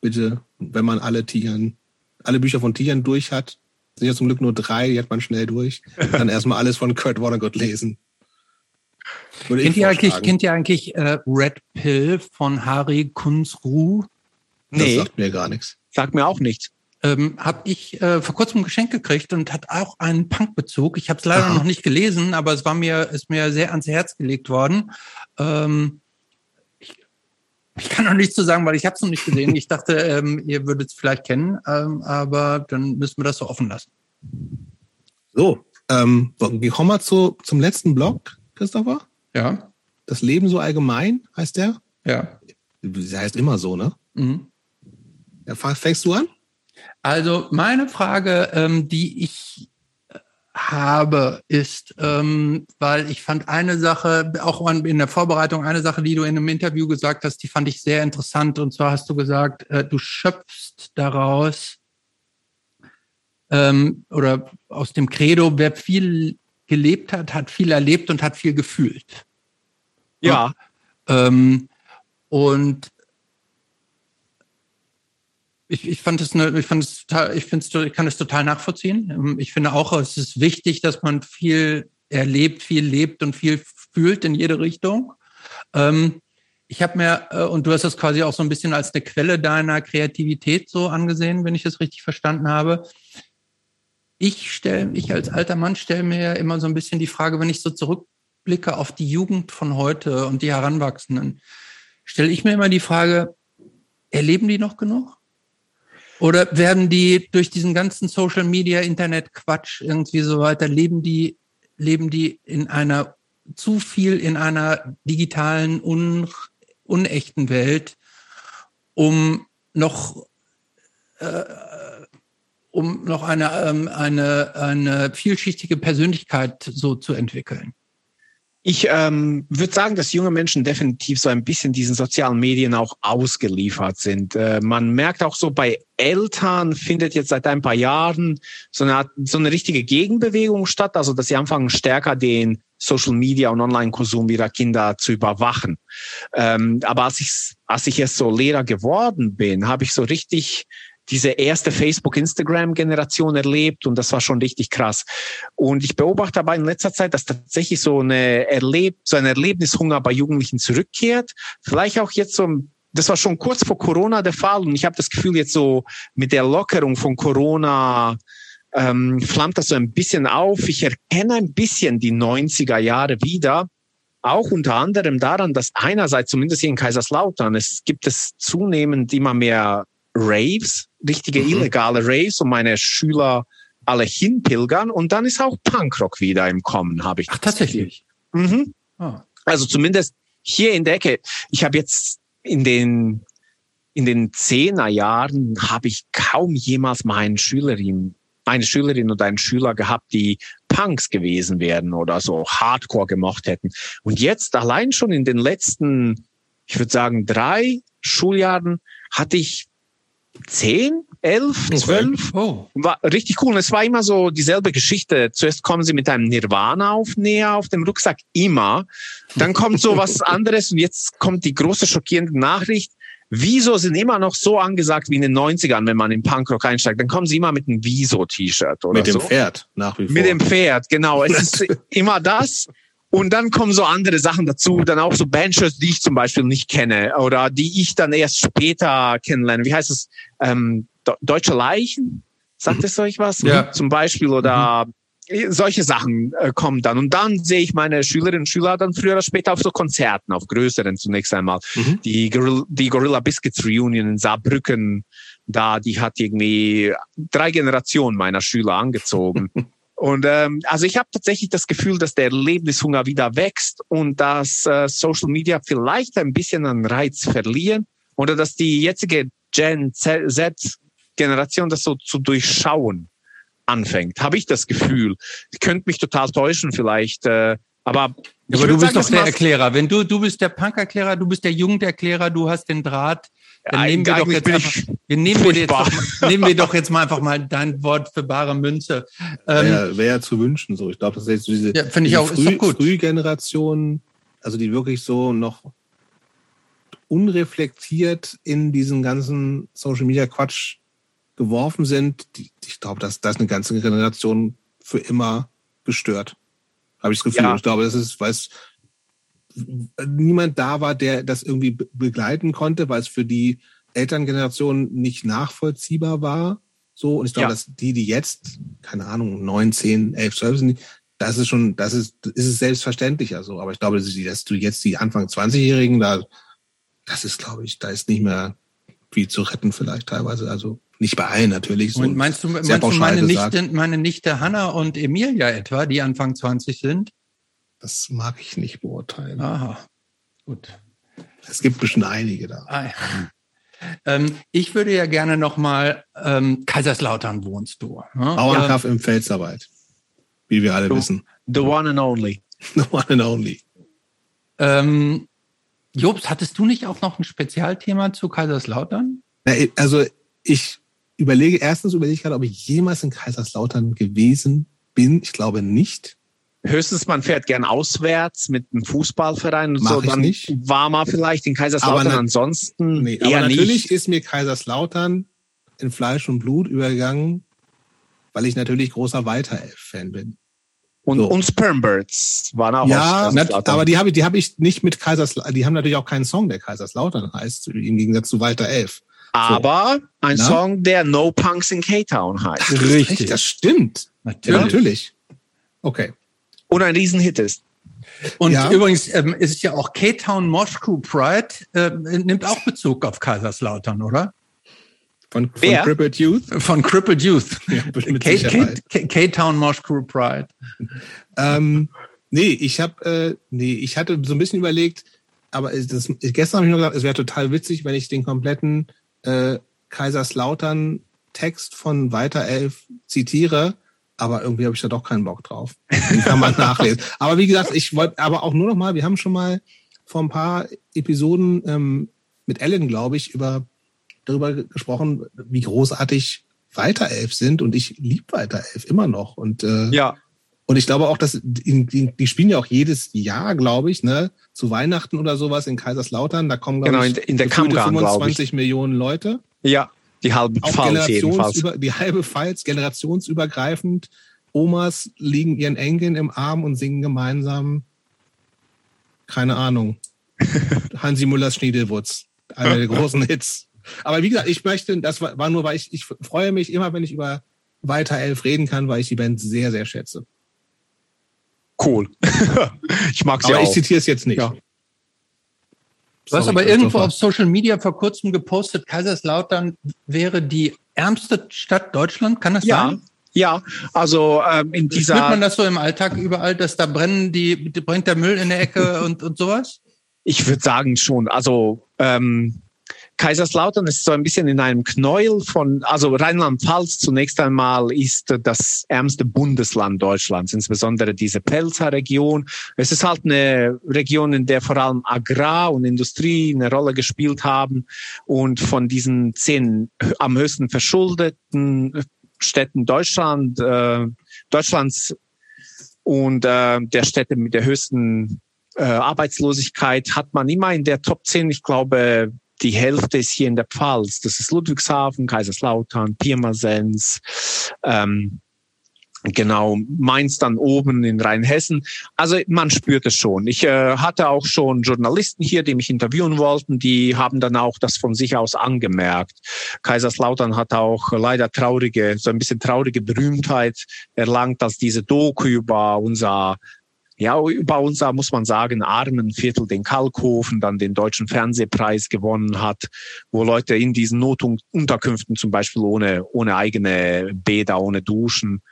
bitte, wenn man alle Tigern, alle Bücher von Tigern durch hat, sind ja zum Glück nur drei, die hat man schnell durch, dann erstmal alles von Kurt Vonnegut lesen. kennt, ihr eigentlich, kennt ihr eigentlich äh, Red Pill von Harry Kunzru? Nee. Das sagt mir gar nichts. Sagt mir auch nichts. Ähm, habe ich äh, vor kurzem ein Geschenk gekriegt und hat auch einen Punk-Bezug. Ich habe es leider Aha. noch nicht gelesen, aber es war mir ist mir sehr ans Herz gelegt worden. Ähm, ich kann noch nichts zu sagen, weil ich habe es noch nicht gesehen. Ich dachte, ähm, ihr würdet es vielleicht kennen, ähm, aber dann müssen wir das so offen lassen. So, ähm, wir kommen mal zu, zum letzten Blog, Christopher. Ja. Das Leben so allgemein heißt der? Ja. Das heißt immer so, ne? Mhm. Ja, fängst du an? Also meine Frage, ähm, die ich habe, ist, ähm, weil ich fand eine Sache, auch in der Vorbereitung, eine Sache, die du in einem Interview gesagt hast, die fand ich sehr interessant. Und zwar hast du gesagt, äh, du schöpfst daraus ähm, oder aus dem Credo, wer viel gelebt hat, hat viel erlebt und hat viel gefühlt. Ja. Ähm, und ich, ich fand es, eine, ich fand es total, ich finde ich kann es total nachvollziehen. Ähm, ich finde auch, es ist wichtig, dass man viel erlebt, viel lebt und viel fühlt in jede Richtung. Ähm, ich habe mir, äh, und du hast das quasi auch so ein bisschen als eine Quelle deiner Kreativität so angesehen, wenn ich das richtig verstanden habe. Ich stelle, ich als alter Mann stelle mir immer so ein bisschen die Frage, wenn ich so zurückblicke auf die Jugend von heute und die Heranwachsenden, stelle ich mir immer die Frage, erleben die noch genug? Oder werden die durch diesen ganzen Social Media, Internet Quatsch irgendwie so weiter, leben die, leben die in einer zu viel in einer digitalen, un, unechten Welt, um noch, äh, um noch eine, ähm, eine, eine vielschichtige Persönlichkeit so zu entwickeln? Ich ähm, würde sagen, dass junge Menschen definitiv so ein bisschen diesen sozialen Medien auch ausgeliefert sind. Äh, man merkt auch so bei Eltern findet jetzt seit ein paar Jahren so eine, so eine richtige Gegenbewegung statt, also dass sie anfangen stärker den Social Media und Online-Konsum ihrer Kinder zu überwachen. Ähm, aber als ich, als ich jetzt so Lehrer geworden bin, habe ich so richtig diese erste Facebook-Instagram-Generation erlebt und das war schon richtig krass. Und ich beobachte aber in letzter Zeit, dass tatsächlich so eine Erleb so ein Erlebnishunger bei Jugendlichen zurückkehrt. Vielleicht auch jetzt so das war schon kurz vor Corona der Fall und ich habe das Gefühl jetzt so mit der Lockerung von Corona ähm, flammt das so ein bisschen auf. Ich erkenne ein bisschen die 90er Jahre wieder. Auch unter anderem daran, dass einerseits, zumindest hier in Kaiserslautern, es gibt es zunehmend immer mehr Raves, richtige mhm. illegale Raves, und meine Schüler alle hinpilgern. Und dann ist auch Punkrock wieder im Kommen, habe ich. Ach, tatsächlich. Mhm. Oh. Also zumindest hier in der Ecke. Ich habe jetzt in den in den Zehnerjahren habe ich kaum jemals meinen Schülerin, eine Schülerin oder einen Schüler gehabt, die Punks gewesen wären oder so Hardcore gemocht hätten. Und jetzt allein schon in den letzten, ich würde sagen, drei Schuljahren hatte ich zehn, elf, zwölf. Oh. War richtig cool. Und es war immer so dieselbe Geschichte. Zuerst kommen sie mit einem Nirvana auf näher auf dem Rucksack, immer. Dann kommt so was anderes und jetzt kommt die große schockierende Nachricht. Wieso sind immer noch so angesagt wie in den 90ern, wenn man in Punkrock einsteigt? Dann kommen sie immer mit einem Wieso-T-Shirt oder Mit dem so. Pferd nach wie vor. Mit dem Pferd, genau. Es ist immer das. Und dann kommen so andere Sachen dazu, dann auch so Bandshirts, die ich zum Beispiel nicht kenne oder die ich dann erst später kennenlerne. Wie heißt es? Ähm, Deutsche Leichen? Sagt es euch was? Ja. Zum Beispiel oder mhm. solche Sachen äh, kommen dann. Und dann sehe ich meine Schülerinnen und Schüler dann früher oder später auf so Konzerten, auf größeren zunächst einmal. Mhm. Die, Gorilla, die Gorilla Biscuits Reunion in Saarbrücken, da, die hat irgendwie drei Generationen meiner Schüler angezogen. Und ähm, also ich habe tatsächlich das Gefühl, dass der Erlebnishunger wieder wächst und dass äh, Social Media vielleicht ein bisschen an Reiz verlieren oder dass die jetzige Gen Z-Generation das so zu durchschauen anfängt. Habe ich das Gefühl. Ich könnte mich total täuschen vielleicht, äh, aber aber du bist sagen, doch der Erklärer. Wenn du du bist der Punk-Erklärer, du bist der Jugenderklärer, du hast den Draht. Dann nehmen wir doch jetzt einfach, wir nehmen wir, jetzt doch, nehmen wir doch jetzt mal einfach mal dein Wort für bare Münze. Ähm, Wäre wär ja zu wünschen so. Ich glaube, das ist jetzt so diese, ja, ich auch, Früh, gut. Frühgeneration, also die wirklich so noch unreflektiert in diesen ganzen Social Media Quatsch geworfen sind. Die, ich glaube, dass das eine ganze Generation für immer gestört. Habe ich das Gefühl. Ja. Ich glaube, das ist, weil es niemand da war, der das irgendwie be- begleiten konnte, weil es für die Elterngeneration nicht nachvollziehbar war. So, und ich glaube, Ja. dass die, die jetzt, keine Ahnung, neun, zehn, elf, zwölf sind, das ist schon, das ist, ist es selbstverständlicher so. Aber ich glaube, dass du jetzt die Anfang 20-Jährigen da, das ist, glaube ich, da ist nicht mehr viel zu retten vielleicht teilweise. Also nicht bei allen natürlich. So Und meinst du, meinst du meine. Nichte, meine Nichte Hanna und Emilia etwa, die Anfang 20 sind? Das mag ich nicht beurteilen. Aha, gut. Es gibt bestimmt einige da. Ah, ja. ähm, ich würde ja gerne noch mal ähm, Kaiserslautern wohnst du. Ne? Bauernkampf im Pfälzerwald. Wie wir alle Du- wissen. the one and only. The one and only. Ähm, Jobs, hattest du nicht auch noch ein Spezialthema zu Kaiserslautern? Na, Also ich überlege, erstens überlege ich gerade, ob ich jemals in Kaiserslautern gewesen bin. Ich glaube nicht. Höchstens man fährt gern auswärts mit einem Fußballverein und Mach so, ich dann nicht. war man vielleicht in Kaiserslautern. Aber Ansonsten Nee, eher aber natürlich nicht. ist mir Kaiserslautern in Fleisch und Blut übergegangen, weil ich natürlich großer Walter-Elf-Fan bin. Und, so. und Spermbirds waren auch ja, aus nat- Kaiserslautern. aber die habe ich, die habe ich nicht mit Kaiserslautern. Die haben natürlich auch keinen Song, der Kaiserslautern heißt, im Gegensatz zu Walter Elf. aber ein Na? Song, der No Punks in K-Town heißt. Richtig. Echt, das stimmt. Ja, Natürlich. natürlich. Okay. Und ein Riesenhit ist. Und Ja. übrigens ähm, ist es ja auch K-Town Moschku Pride, äh, nimmt auch Bezug auf Kaiserslautern, oder? Von, von Wer? Crippled Youth. Von Crippled Youth. Ja, K-Town Moschku Pride. Ähm, nee, ich habe, äh, nee, ich hatte so ein bisschen überlegt, aber das, gestern habe ich nur gesagt, es wäre total witzig, wenn ich den kompletten äh, Kaiserslautern Text von Walter Elf zitiere, aber irgendwie habe ich da doch keinen Bock drauf. Den kann man nachlesen. Aber wie gesagt, ich wollte, aber auch nur noch mal, wir haben schon mal vor ein paar Episoden ähm, mit Ellen, glaube ich, über darüber gesprochen, wie großartig Walter Elf sind und ich liebe Walter Elf immer noch und äh, Ja. und ich glaube auch, dass die, die, die spielen ja auch jedes Jahr, glaube ich, ne, zu Weihnachten oder sowas in Kaiserslautern. Da kommen Genau, ich in, in der Kammgarn, glaube ich. 25 Millionen Leute. Ja, die halbe Auch Pfalz jedenfalls. die halbe Pfalz, generationsübergreifend. Omas liegen ihren Enkeln im Arm und singen gemeinsam, keine Ahnung, Hansi Müllers Schniedelwutz, einer der großen Hits. Aber wie gesagt, ich möchte, das war, nur, weil ich, ich freue mich immer, wenn ich über Weiter Elf reden kann, weil ich die Band sehr, sehr schätze. Cool. ich mag sie Aber ich auch. zitiere es jetzt nicht. Ja. Du hast aber irgendwo auf Social Media vor kurzem gepostet, Kaiserslautern wäre die ärmste Stadt Deutschland. Kann das Ja, sein? ja. Also ähm, in Spürt man dieser, das so im Alltag überall, dass da brennen die brennt der Müll in der Ecke und, und sowas? ich würde sagen schon. Also ähm, Kaiserslautern ist so ein bisschen in einem Knäuel von, also Rheinland-Pfalz zunächst einmal ist das ärmste Bundesland Deutschlands, insbesondere diese Pelzer Region. Es ist halt eine Region, in der vor allem Agrar und Industrie eine Rolle gespielt haben und von diesen zehn am höchsten verschuldeten Städten Deutschland, äh, Deutschlands und äh, der Städte mit der höchsten äh, Arbeitslosigkeit hat man immer in der Top 10, ich glaube, die Hälfte ist hier in der Pfalz. Das ist Ludwigshafen, Kaiserslautern, Pirmasens, ähm, genau, Mainz dann oben in Rheinhessen. Also man spürt es schon. Ich äh, hatte auch schon Journalisten hier, die mich interviewen wollten, die haben dann auch das von sich aus angemerkt. Kaiserslautern hat auch leider traurige, so ein bisschen traurige Berühmtheit erlangt, als diese Doku über unser ja, bei uns muss man sagen, armen Viertel den Kalkhofen, dann den deutschen Fernsehpreis gewonnen hat, wo Leute in diesen Notunterkünften zum Beispiel ohne, ohne eigene Bäder, ohne Duschen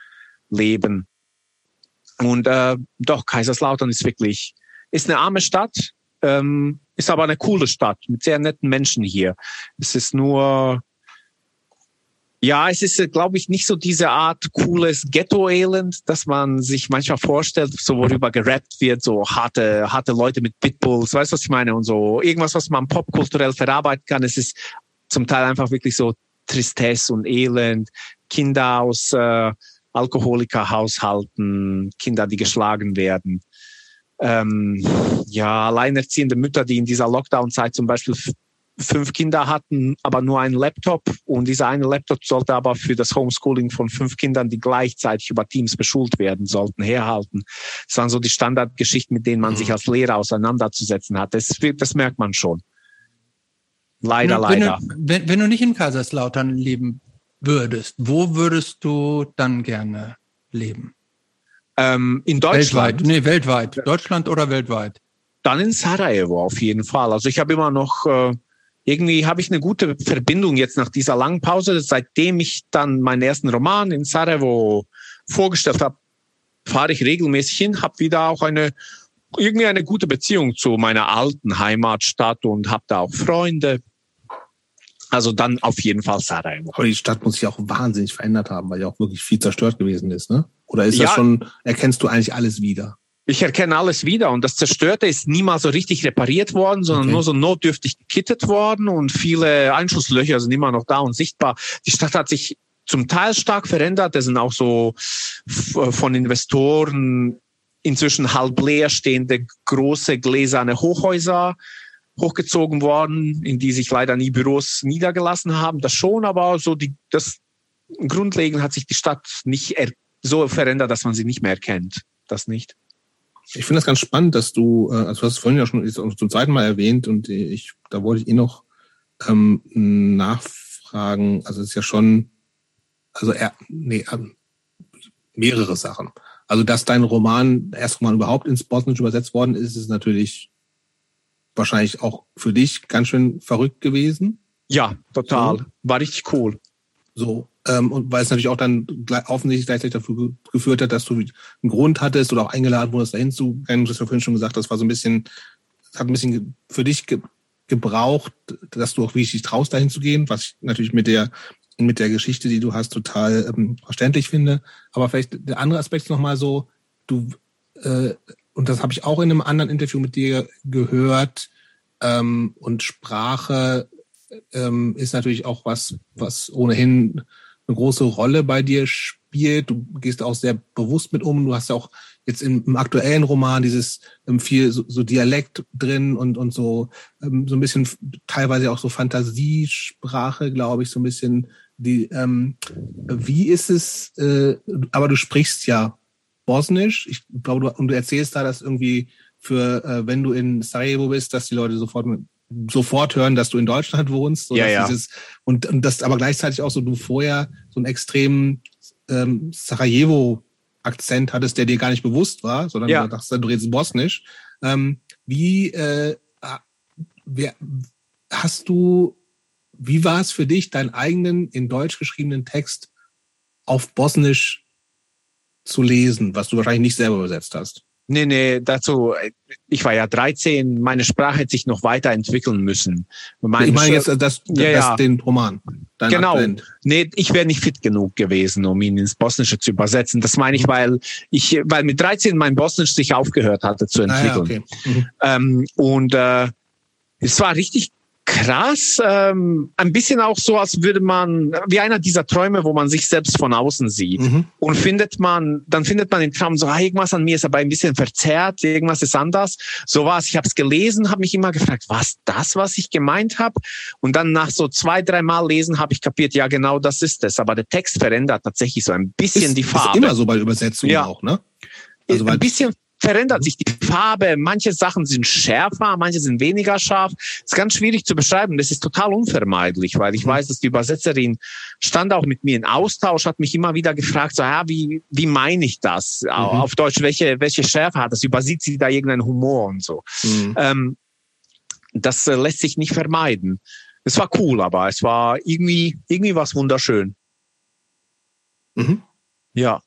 leben. Und äh, doch, Kaiserslautern ist wirklich, ist eine arme Stadt, ähm, ist aber eine coole Stadt mit sehr netten Menschen hier. Es ist nur ja, es ist, glaube ich, nicht so diese Art cooles Ghetto-Elend, dass man sich manchmal vorstellt, so worüber gerappt wird, so harte, harte Leute mit Pitbulls, weißt du, was ich meine? Und so irgendwas, was man popkulturell verarbeiten kann. Es ist zum Teil einfach wirklich so Tristesse und Elend, Kinder aus äh, Alkoholikerhaushalten, Kinder, die geschlagen werden. Ähm, ja, alleinerziehende Mütter, die in dieser Lockdown-Zeit zum Beispiel fünf Kinder hatten, aber nur einen Laptop und dieser eine Laptop sollte aber für das Homeschooling von fünf Kindern, die gleichzeitig über Teams beschult werden sollten, herhalten. Das waren so die Standardgeschichten, mit denen man mhm. sich als Lehrer auseinanderzusetzen hat. Das, das merkt man schon. Leider, wenn leider. Wenn, wenn du nicht in Kaiserslautern leben würdest, wo würdest du dann gerne leben? Ähm, in Deutschland. Weltweit, nee, weltweit. Deutschland oder weltweit? Dann in Sarajevo auf jeden Fall. Also ich habe immer noch äh, irgendwie habe ich eine gute Verbindung jetzt nach dieser langen Pause. Seitdem ich dann meinen ersten Roman in Sarajevo vorgestellt habe, fahre ich regelmäßig hin, habe wieder auch eine irgendwie eine gute Beziehung zu meiner alten Heimatstadt und habe da auch Freunde. Also dann auf jeden Fall Sarajevo. Aber die Stadt muss sich auch wahnsinnig verändert haben, weil ja auch wirklich viel zerstört gewesen ist, ne? Oder ist ja. das schon, erkennst du eigentlich alles wieder? Ich erkenne alles wieder und das Zerstörte ist niemals so richtig repariert worden, sondern okay. nur so notdürftig gekittet worden und viele Einschusslöcher sind immer noch da und sichtbar. Die Stadt hat sich zum Teil stark verändert. Da sind auch so von Investoren inzwischen halb leer stehende große gläserne Hochhäuser hochgezogen worden, in die sich leider nie Büros niedergelassen haben. Das schon, aber so die, das grundlegend hat sich die Stadt nicht so verändert, dass man sie nicht mehr erkennt. Das nicht. Ich finde das ganz spannend, dass du, äh, also du hast es vorhin ja schon zum zweiten Mal erwähnt und ich, da wollte ich eh noch ähm, nachfragen. Also es ist ja schon, also er, nee, ähm, mehrere Sachen. Also dass dein Roman, der erste Roman überhaupt ins Bosnische übersetzt worden ist, ist natürlich wahrscheinlich auch für dich ganz schön verrückt gewesen. Ja, total. War richtig cool. So. Ähm, und weil es natürlich auch dann offensichtlich gleichzeitig dafür geführt hat, dass du einen Grund hattest oder auch eingeladen wurdest, dahin zu gehen. Du hast ja vorhin schon gesagt, das war so ein bisschen, hat ein bisschen für dich ge gebraucht, dass du auch dich traust, dahin zu gehen, was ich natürlich mit der mit der Geschichte, die du hast, total ähm, verständlich finde. Aber vielleicht der andere Aspekt ist nochmal so, du, äh, und das habe ich auch in einem anderen Interview mit dir gehört, ähm, und Sprache ähm, ist natürlich auch was, was ohnehin eine große Rolle bei dir spielt. Du gehst auch sehr bewusst mit um. Du hast ja auch jetzt im, im aktuellen Roman dieses ähm, viel so, so Dialekt drin und, und so, ähm, so ein bisschen teilweise auch so Fantasiesprache, glaube ich, so ein bisschen die, ähm, wie ist es, äh, aber du sprichst ja Bosnisch. Ich glaube, du, und du erzählst da, dass irgendwie für, äh, wenn du in Sarajevo bist, dass die Leute sofort mit sofort hören, dass du in Deutschland wohnst. So ja, ja. Dieses, und, und das aber gleichzeitig auch so, du vorher so einen extremen ähm, Sarajevo-Akzent hattest, der dir gar nicht bewusst war, sondern ja. du dachtest, du redest Bosnisch. Ähm, wie äh, wer, hast du, wie war es für dich, deinen eigenen in Deutsch geschriebenen Text auf Bosnisch zu lesen, was du wahrscheinlich nicht selber übersetzt hast? Nee, nee, dazu, ich war ja 13, meine Sprache hätte sich noch weiterentwickeln müssen. Meine ich meine jetzt das, das, ja, das, den Roman. Genau. Akzent. Nee, ich wäre nicht fit genug gewesen, um ihn ins Bosnische zu übersetzen. Das meine ich, weil ich, weil mit 13 mein Bosnisch sich aufgehört hatte zu entwickeln. Ah, ja, okay. mhm. ähm, und äh, es war richtig krass. Ähm, ein bisschen auch so, als würde man, wie einer dieser Träume, wo man sich selbst von außen sieht. Mhm. Und findet man, dann findet man den Traum so, ah, irgendwas an mir ist aber ein bisschen verzerrt, irgendwas ist anders. So was. Ich habe es gelesen, habe mich immer gefragt, was das, was ich gemeint habe? Und dann nach so zwei, drei Mal lesen habe ich kapiert, ja, genau das ist es. Aber der Text verändert tatsächlich so ein bisschen ist, die Farbe. Ist immer so bei Übersetzungen ja. auch, ne? Also, ein bisschen verändert sich die Farbe. Manche Sachen sind schärfer, manche sind weniger scharf. Das ist ganz schwierig zu beschreiben. Das ist total unvermeidlich, weil ich mhm. weiß, dass die Übersetzerin stand auch mit mir in Austausch, hat mich immer wieder gefragt, so, ja, wie, wie meine ich das? Mhm. Auf Deutsch, welche, welche Schärfe hat das? Übersieht sie da irgendeinen Humor und so? Mhm. Ähm, das äh, lässt sich nicht vermeiden. Es war cool, aber es war irgendwie, irgendwie was wunderschön. Mhm. Ja.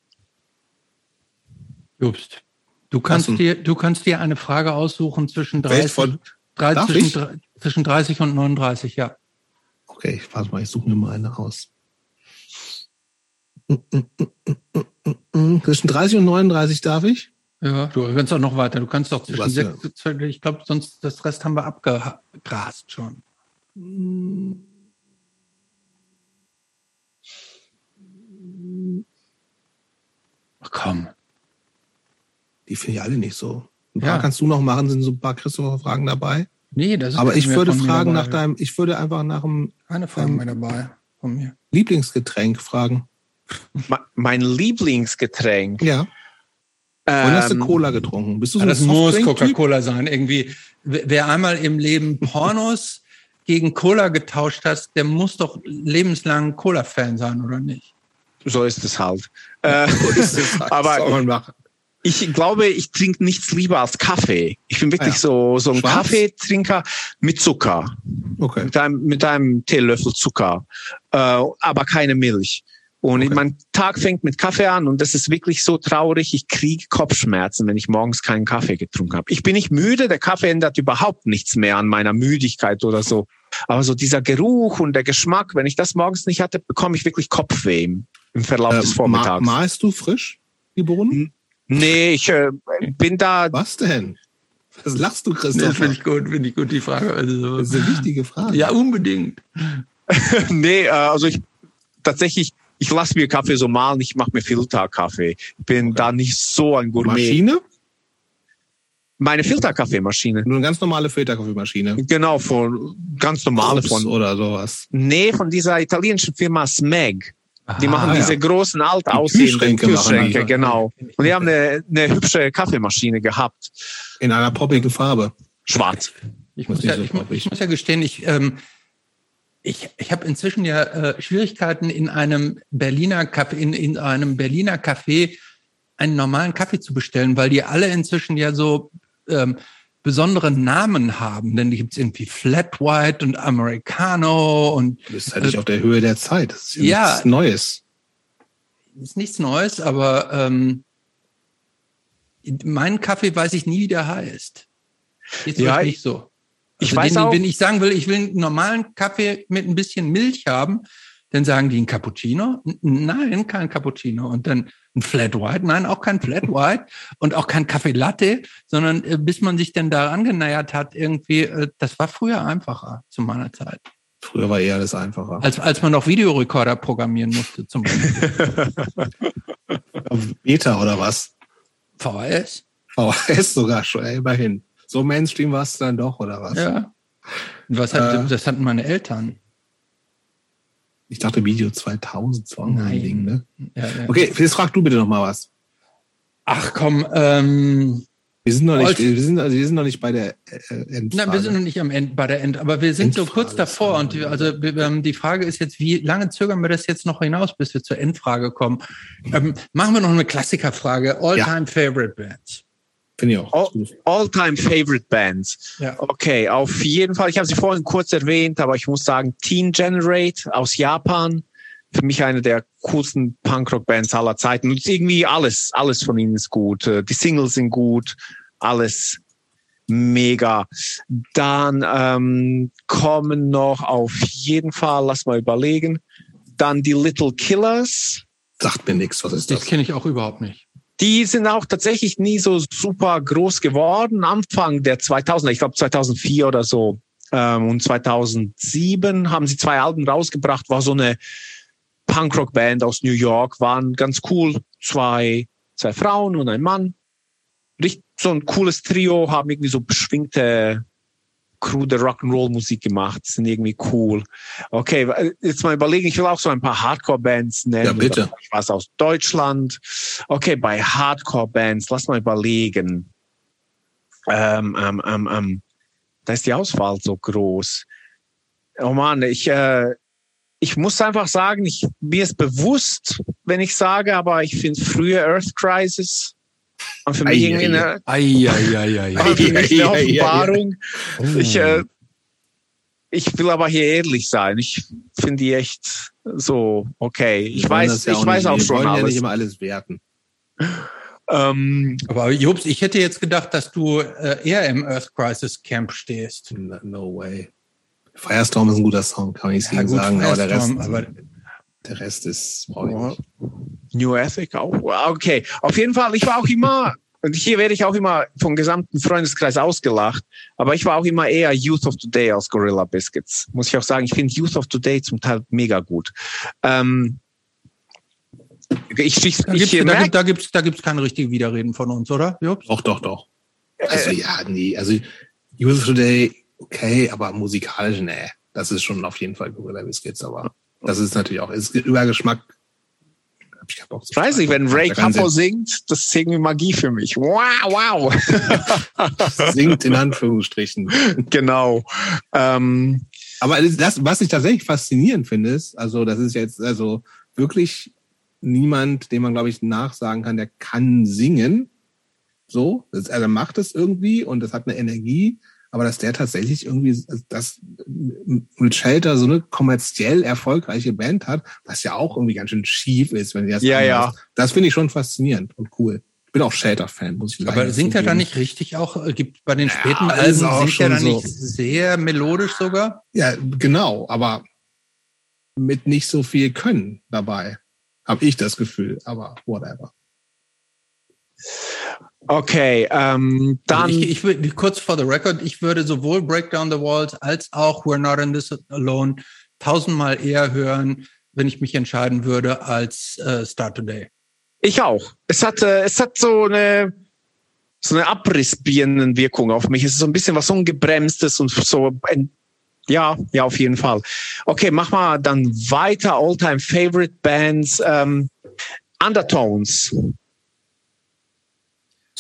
Jobst. Du kannst dir, du kannst dir eine Frage aussuchen zwischen 30, von, 30 zwischen, zwischen 30 und 39, ja. Okay, ich warte mal, ich suche mir mal eine aus. Zwischen 30 und 39 darf ich? Ja, du kannst auch noch weiter. Du kannst doch zwischen sechs, ja. ich glaube, sonst das Rest haben wir abgegrast schon. Ach, komm. Die finde ich alle nicht so. Ein paar ja. kannst du noch machen, sind so ein paar Christopher-Fragen dabei. Nee, das ist Aber ich würde fragen nach deinem, ich würde einfach nach dem Keine Fragen mehr dabei von mir. Lieblingsgetränk fragen. Mein Lieblingsgetränk? Ja. Ähm, Und hast du Cola getrunken? Bist du so das muss Coca-Cola sein. Irgendwie, wer einmal im Leben Pornos gegen Cola getauscht hat, der muss doch lebenslang Cola-Fan sein, oder nicht? So ist es halt. Äh, so ist es halt. aber ich glaube, ich trinke nichts lieber als Kaffee. Ich bin wirklich ah ja. so, so ein Schwarz? Kaffeetrinker mit Zucker. Okay. Mit einem, mit einem Teelöffel Zucker. Äh, aber keine Milch. Und okay. mein Tag fängt mit Kaffee an und das ist wirklich so traurig. Ich kriege Kopfschmerzen, wenn ich morgens keinen Kaffee getrunken habe. Ich bin nicht müde, der Kaffee ändert überhaupt nichts mehr an meiner Müdigkeit oder so. Aber so dieser Geruch und der Geschmack, wenn ich das morgens nicht hatte, bekomme ich wirklich Kopfweh im Verlauf äh, des Vormittags. Ma malst du frisch die Bohnen? Nee, ich äh, bin da. Was denn? Was lachst du, Christoph? Nee, finde ich gut, finde ich gut, die Frage. Also, das ist eine wichtige Frage. Ja, unbedingt. nee, äh, also ich tatsächlich, ich lasse mir Kaffee so malen, ich mache mir Filterkaffee. Ich bin okay. da nicht so ein Gourmet. Maschine? Meine Filterkaffeemaschine. Nur eine ganz normale Filterkaffeemaschine. Genau, von ganz normale Ups von oder sowas. Nee, von dieser italienischen Firma Smeg. Die machen ah, diese ja. großen, alt aussehenden Kühlschränke, Kühlschränke also. genau. Und die haben eine, eine hübsche Kaffeemaschine gehabt. In einer poppigen Farbe. Schwarz. Ich muss, ja, ich, ich muss ja gestehen, ich, ähm, ich, ich habe inzwischen ja äh, Schwierigkeiten in einem Berliner Café, in, in einem Berliner Café einen normalen Kaffee zu bestellen, weil die alle inzwischen ja so ähm, besondere Namen haben, denn die gibt es irgendwie Flat White und Americano und. Das ist halt nicht äh, auf der Höhe der Zeit. Das ist ja, nichts Neues. Ist nichts Neues, aber ähm, mein Kaffee weiß ich nie, wie der heißt. Jetzt ja, nicht so. Also ich weiß den, auch. Wenn ich sagen will, ich will einen normalen Kaffee mit ein bisschen Milch haben, dann sagen die ein Cappuccino? Nein, kein Cappuccino. Und dann ein Flat White? Nein, auch kein Flat White und auch kein Kaffee Latte, sondern äh, bis man sich denn da angenähert hat, irgendwie, äh, das war früher einfacher zu meiner Zeit. Früher war eher alles einfacher. Als, als man noch Videorekorder programmieren musste, zum Beispiel. Beta oder was? VHS? VHS sogar schon, immerhin. So Mainstream war es dann doch, oder was? Ja. Was hat, äh, das hatten meine Eltern. Ich dachte Video 2000, so ein Ding, ne? Ja, ja. Okay, jetzt frag du bitte noch mal was. Ach komm, ähm, wir sind noch nicht, wir sind, also wir sind noch nicht bei der äh, End. Nein, wir sind noch nicht am End, bei der End, aber wir sind Endfrage, so kurz davor und wir, also ähm, die Frage ist jetzt, wie lange zögern wir das jetzt noch hinaus, bis wir zur Endfrage kommen? Ähm, machen wir noch eine Klassikerfrage. All-time ja. favorite bands. Finde ich auch. All-time favorite bands. Ja. Okay, auf jeden Fall. Ich habe sie vorhin kurz erwähnt, aber ich muss sagen, Teen Generate aus Japan für mich eine der coolsten Punkrock-Bands aller Zeiten. Und irgendwie alles, alles von ihnen ist gut. Äh, die Singles sind gut, alles mega. Dann ähm, kommen noch auf jeden Fall, lass mal überlegen, dann die Little Killers. Sagt mir nichts, was ist das? Das kenne ich auch überhaupt nicht. Die sind auch tatsächlich nie so super groß geworden. Anfang der 2000er, ich glaube 2004 oder so ähm, und 2007 haben sie zwei Alben rausgebracht. War so eine Punkrock-Band aus New York, waren ganz cool. Zwei, zwei Frauen und ein Mann. Richtig so ein cooles Trio, haben irgendwie so beschwingte krude Rock'n'Roll-Musik gemacht, sind irgendwie cool. Okay, jetzt mal überlegen, ich will auch so ein paar Hardcore-Bands nennen. Ja, bitte. Was aus Deutschland. Okay, bei Hardcore-Bands, lass mal überlegen. Ähm, ähm, ähm, ähm, da ist die Auswahl so groß. Oh man, ich, äh, ich muss einfach sagen, ich, mir ist bewusst, wenn ich sage, aber ich finde frühe Earth Crisis und für mich irgendwie eine, Ei. Offenbarung. Oh. Ich, äh, ich will aber hier ehrlich sein. Ich finde die echt so okay. Ich Wir weiß, ja ich weiß auch wir schon wollen ja nicht immer alles werten. Ähm, Aber Jobs, ich hätte jetzt gedacht, dass du äh, eher im Earth Crisis Camp stehst. No, no way. Firestorm ist ein guter Song, kann ich nicht sagen, aber der Rest, Firestorm, aber der Rest ist, brauche. New Ethic auch. Okay, auf jeden Fall. Ich war auch immer und hier werde ich auch immer vom gesamten Freundeskreis ausgelacht. Aber ich war auch immer eher Youth of Today als Gorilla Biscuits. Muss ich auch sagen. Ich finde Youth of Today zum Teil mega gut. Ähm, ich, ich, da ich, gibt's, da, gibt, da gibt's, da gibt's keine richtige Widerreden von uns, oder? Jobs? Doch, doch, doch. Also ja, nee, also Youth of Today, okay, aber musikalisch, nee. Das ist schon auf jeden Fall Gorilla Biscuits, aber das ist natürlich auch, ist über Geschmack. Ich Bock zu weiß nicht, wenn. Ray Capo singt, das ist irgendwie Magie für mich. Wow, wow. Singt in Anführungsstrichen. genau. Ähm, Aber das, was ich tatsächlich faszinierend finde, ist, also das ist jetzt also wirklich niemand, dem man glaube ich nachsagen kann, der kann singen. So, das, also er macht es irgendwie und das hat eine Energie, aber dass der tatsächlich irgendwie das mit Shelter so eine kommerziell erfolgreiche Band hat, was ja auch irgendwie ganz schön schief ist, wenn die das Ja, ja. Das finde ich schon faszinierend und cool. Ich bin auch Shelter-Fan, muss ich sagen. Aber singt er da nicht richtig auch? äh, Gibt bei den Ja, späten Alben auch singt er schon da so. nicht sehr melodisch sogar? Ja, genau, aber mit nicht so viel Können dabei. Habe ich das Gefühl, aber whatever. Okay, ähm, dann. Also ich, ich würde kurz for the record, ich würde sowohl Break Down the Walls als auch We're Not in This Alone tausendmal eher hören, wenn ich mich entscheiden würde, als äh, Start Today. Ich auch. Es hat, äh, es hat so eine, so eine Abrissbirnenwirkung auf mich. Es ist so ein bisschen was Ungebremstes und so, ein, ja, ja, auf jeden Fall. Okay, mach mal dann weiter. All-Time Favorite Bands, ähm, Undertones.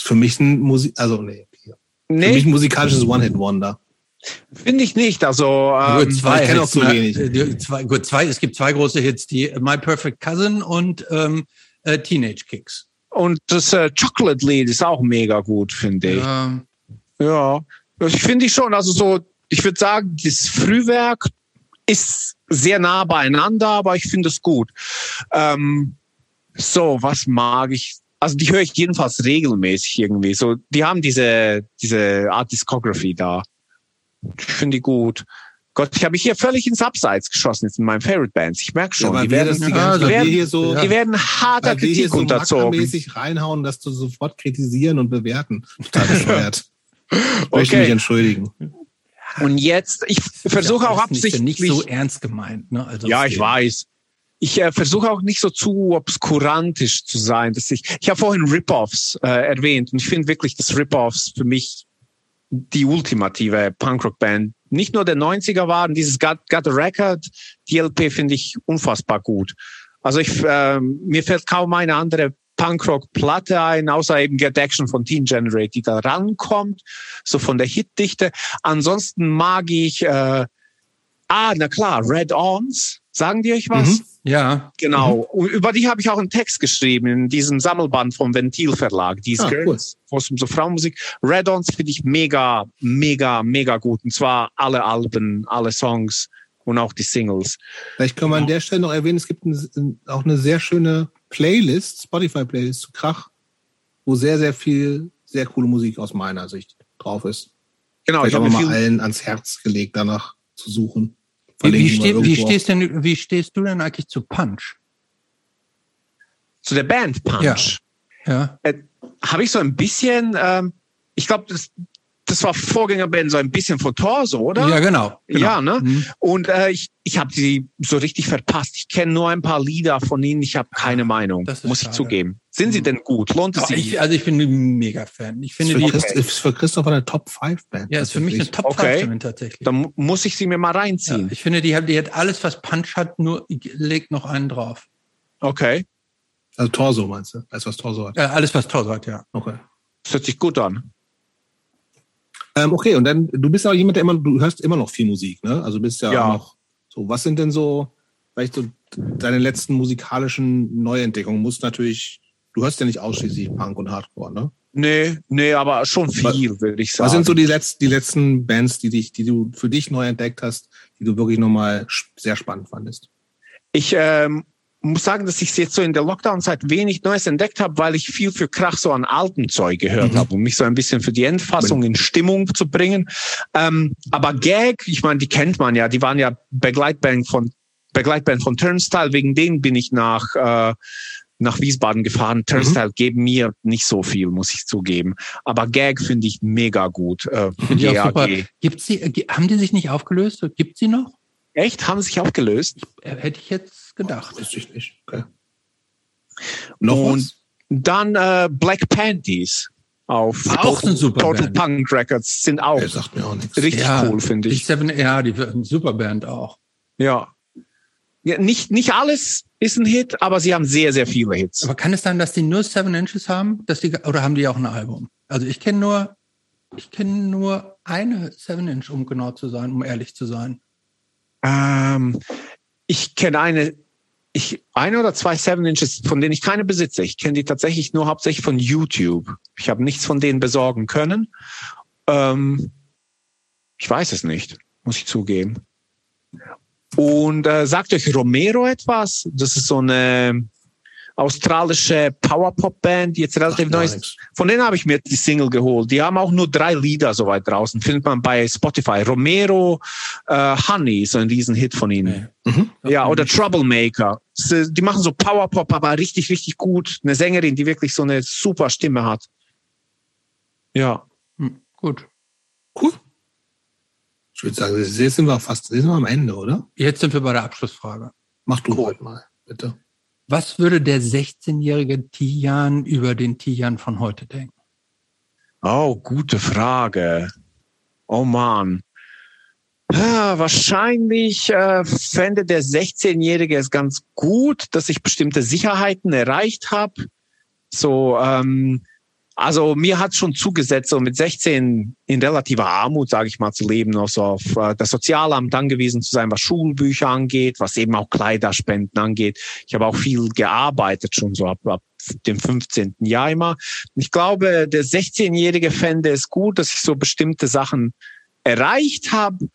Ist für mich ein Musik, also nee, für mich Nee, ein musikalisches One-Hit-Wonder. finde ich nicht. Also, Gut, ähm, ich kenn auch zu ne? wenig. Die Zwei, gut, zwei, es gibt zwei große Hits, die My Perfect Cousin und ähm, äh, Teenage Kicks. und das äh, Chocolate Lied ist auch mega gut, finde ich. Ähm, Ja, das finde ich schon. Also so, ich würde sagen, das Frühwerk ist sehr nah beieinander, aber ich finde es gut. Ähm, so, was mag ich? Also die höre ich jedenfalls regelmäßig irgendwie. So, die haben diese diese Art Discography da. Ich finde die gut. Gott, ich habe mich hier völlig ins Abseits geschossen jetzt in meinen Favorite Bands. Ich merke schon, weil die werden, die ja, ganze also wir- hier so, die werden harter weil wir hier Kritik so unterzogen. reinhauen, dass du sofort kritisieren und bewerten. Total bescheuert. Ich möchte Okay. mich entschuldigen. Und jetzt, ich versuche auch das ist absichtlich nicht, nicht so ernst gemeint. Ne? Also Ja, ich weiß. Ich äh, versuche auch nicht so zu obskurantisch zu sein. Dass ich ich habe vorhin Rip-Offs äh, erwähnt und ich finde wirklich, dass Rip-Offs für mich die ultimative Punkrock-Band nicht nur der 90er waren. Dieses Got, Got a Record, die LP finde ich unfassbar gut. Also ich, ähm, mir fällt kaum eine andere Punkrock-Platte ein, außer eben Get Action von Teen Generate, die da rankommt, so von der Hitdichte. Ansonsten mag ich, äh, ah, na klar, Red Arms. Sagen die euch was? Mhm. Ja, Genau. Und über die habe ich auch einen Text geschrieben in diesem Sammelband vom Ventil Verlag. These Ah, wo es um so Frauenmusik. Red Ons finde ich mega, mega, mega gut. Und zwar alle Alben, alle Songs. und auch die Singles. Vielleicht können wir an der Stelle noch erwähnen, es gibt ein, auch eine sehr schöne Playlist, Spotify-Playlist zu Krach, wo sehr, sehr viel, sehr coole Musik aus meiner Sicht drauf ist. Genau, ich ich habe mal allen ans Herz gelegt, danach zu suchen. Wie, wie, steh, wie, stehst denn, wie stehst du denn eigentlich zu Punch? zu der Band Punch. Ja. Äh, habe ich so ein bisschen, ähm, ich glaube, das, das war Vorgängerband so ein bisschen von Torso, oder? Ja, genau. genau. Ja, ne? Mhm. Und äh, ich, ich habe sie so richtig verpasst. Ich kenne nur ein paar Lieder von ihnen. Ich habe keine Meinung, Das ist muss ich schade. zugeben. Sind sie denn gut? Lohnt es Ja, sich? ich, also ich bin ein Mega-Fan. Ich Ist finde für, die, Christ, ist für Christoph eine Top 5 Band. ja, ist für mich eine. Top 5 Okay. Band tatsächlich. Dann mu- muss ich sie mir mal Ja, reinziehen. ich finde, die hat, die hat alles, was Punch hat, nur legt noch einen drauf. Okay, Also Torso meinst du? Du, was Torso hat? Äh, alles, was Torso hat, ja. Okay. das hört sich gut an. Ähm, okay, und dann, du bist aber jemand, der immer, du hörst immer noch viel Musik, ne? Also du bist ja, Ja. auch noch so, was sind denn so, vielleicht so deine letzten musikalischen Neuentdeckungen? Muss natürlich, du hörst ja nicht ausschließlich Punk und Hardcore, ne? Nee, nee, aber schon viel, würde ich sagen. Was sind so die letzten, die letzten Bands, die dich, die du für dich neu entdeckt hast, die du wirklich nochmal sehr spannend fandest? Ich ähm, muss sagen, dass ich jetzt so in der Lockdown-Zeit wenig Neues entdeckt habe, weil ich viel für Krach so an alten Zeug gehört Mhm. habe, um mich so ein bisschen für die Endfassung in Stimmung zu bringen. Ähm, aber Gag, ich meine, die kennt man ja, die waren ja Begleitband von Begleitband von Turnstile, wegen denen bin ich nach äh, nach Wiesbaden gefahren. Turnstile geben mir nicht so viel, muss ich zugeben. Aber Gag finde ich mega gut. Äh, Finde ich auch super. Gibt's die, äh, haben die sich nicht aufgelöst? Gibt sie noch? Echt? Haben sich aufgelöst? Äh, Hätte ich jetzt gedacht. Wüsste ich nicht. Okay. Noch Und was? Dann äh, Black Panties auf Auch Total, super Total. Punk Records sind auch auch nichts. richtig Ja, cool, finde ich. Seven, ja, die eine super Band auch. Ja. ja. Nicht, nicht alles ist ein Hit, aber sie haben sehr, sehr viele Hits. Aber kann es sein, dass die nur Seven Inches haben? Dass die, oder haben die auch ein Album? Also ich kenne nur, ich kenne nur eine Seven Inch, um genau zu sein, um ehrlich zu sein. Ähm, ich kenne eine, ich, eine oder zwei Seven Inches, von denen ich keine besitze. Ich kenne die tatsächlich nur hauptsächlich von YouTube. Ich habe nichts von denen besorgen können. Ähm, ich weiß es nicht, muss ich zugeben. Und äh, sagt euch Romero etwas? Das ist so eine australische Power-Pop-Band, die jetzt relativ neu ist. Von denen habe ich mir die Single geholt. Die haben auch nur drei Lieder soweit draußen. Findet man bei Spotify. Romero, äh, Honey, so ein Riesenhit von ihnen. Mhm. Ja, oder Troublemaker. Die machen so Powerpop, aber richtig, richtig gut. Eine Sängerin, die wirklich so eine super Stimme hat. Ja. Hm, gut. Cool. Ich würde sagen, jetzt sind wir fast, jetzt sind wir am Ende, oder? Jetzt sind wir bei der Abschlussfrage. Mach du heute mal, bitte. Was würde der 16-jährige Tijan über den Tijan von heute denken? Oh, gute Frage. Oh man. Ah, wahrscheinlich äh, fände der 16-Jährige es ganz gut, dass ich bestimmte Sicherheiten erreicht habe. So, ähm, also mir hat schon zugesetzt, so mit 16 in relativer Armut, sage ich mal, zu leben, also auf äh, das Sozialamt angewiesen zu sein, was Schulbücher angeht, was eben auch Kleiderspenden angeht. Ich habe auch viel gearbeitet, schon so ab, ab dem 15. Jahr immer. Ich glaube, der 16-Jährige fände es gut, dass ich so bestimmte Sachen erreicht habe,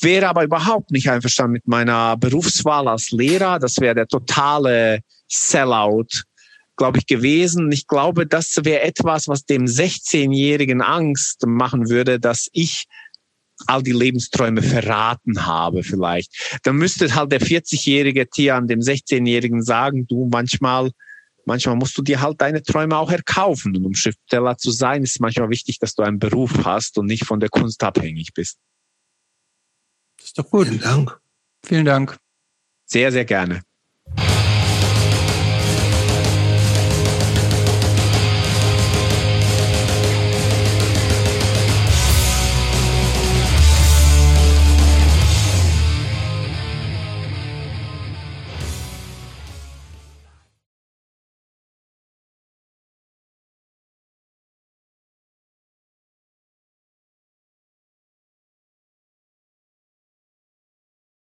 wäre aber überhaupt nicht einverstanden mit meiner Berufswahl als Lehrer. Das wäre der totale Sellout, glaube ich, gewesen. Ich glaube, das wäre etwas, was dem 16-Jährigen Angst machen würde, dass ich all die Lebensträume verraten habe vielleicht. Dann müsste halt der 40-jährige Tian dem 16-Jährigen sagen, du manchmal manchmal musst du dir halt deine Träume auch erkaufen. Und um Schriftsteller zu sein, ist manchmal wichtig, dass du einen Beruf hast und nicht von der Kunst abhängig bist. Das ist doch gut. Vielen Dank. Vielen Dank. Sehr, sehr gerne.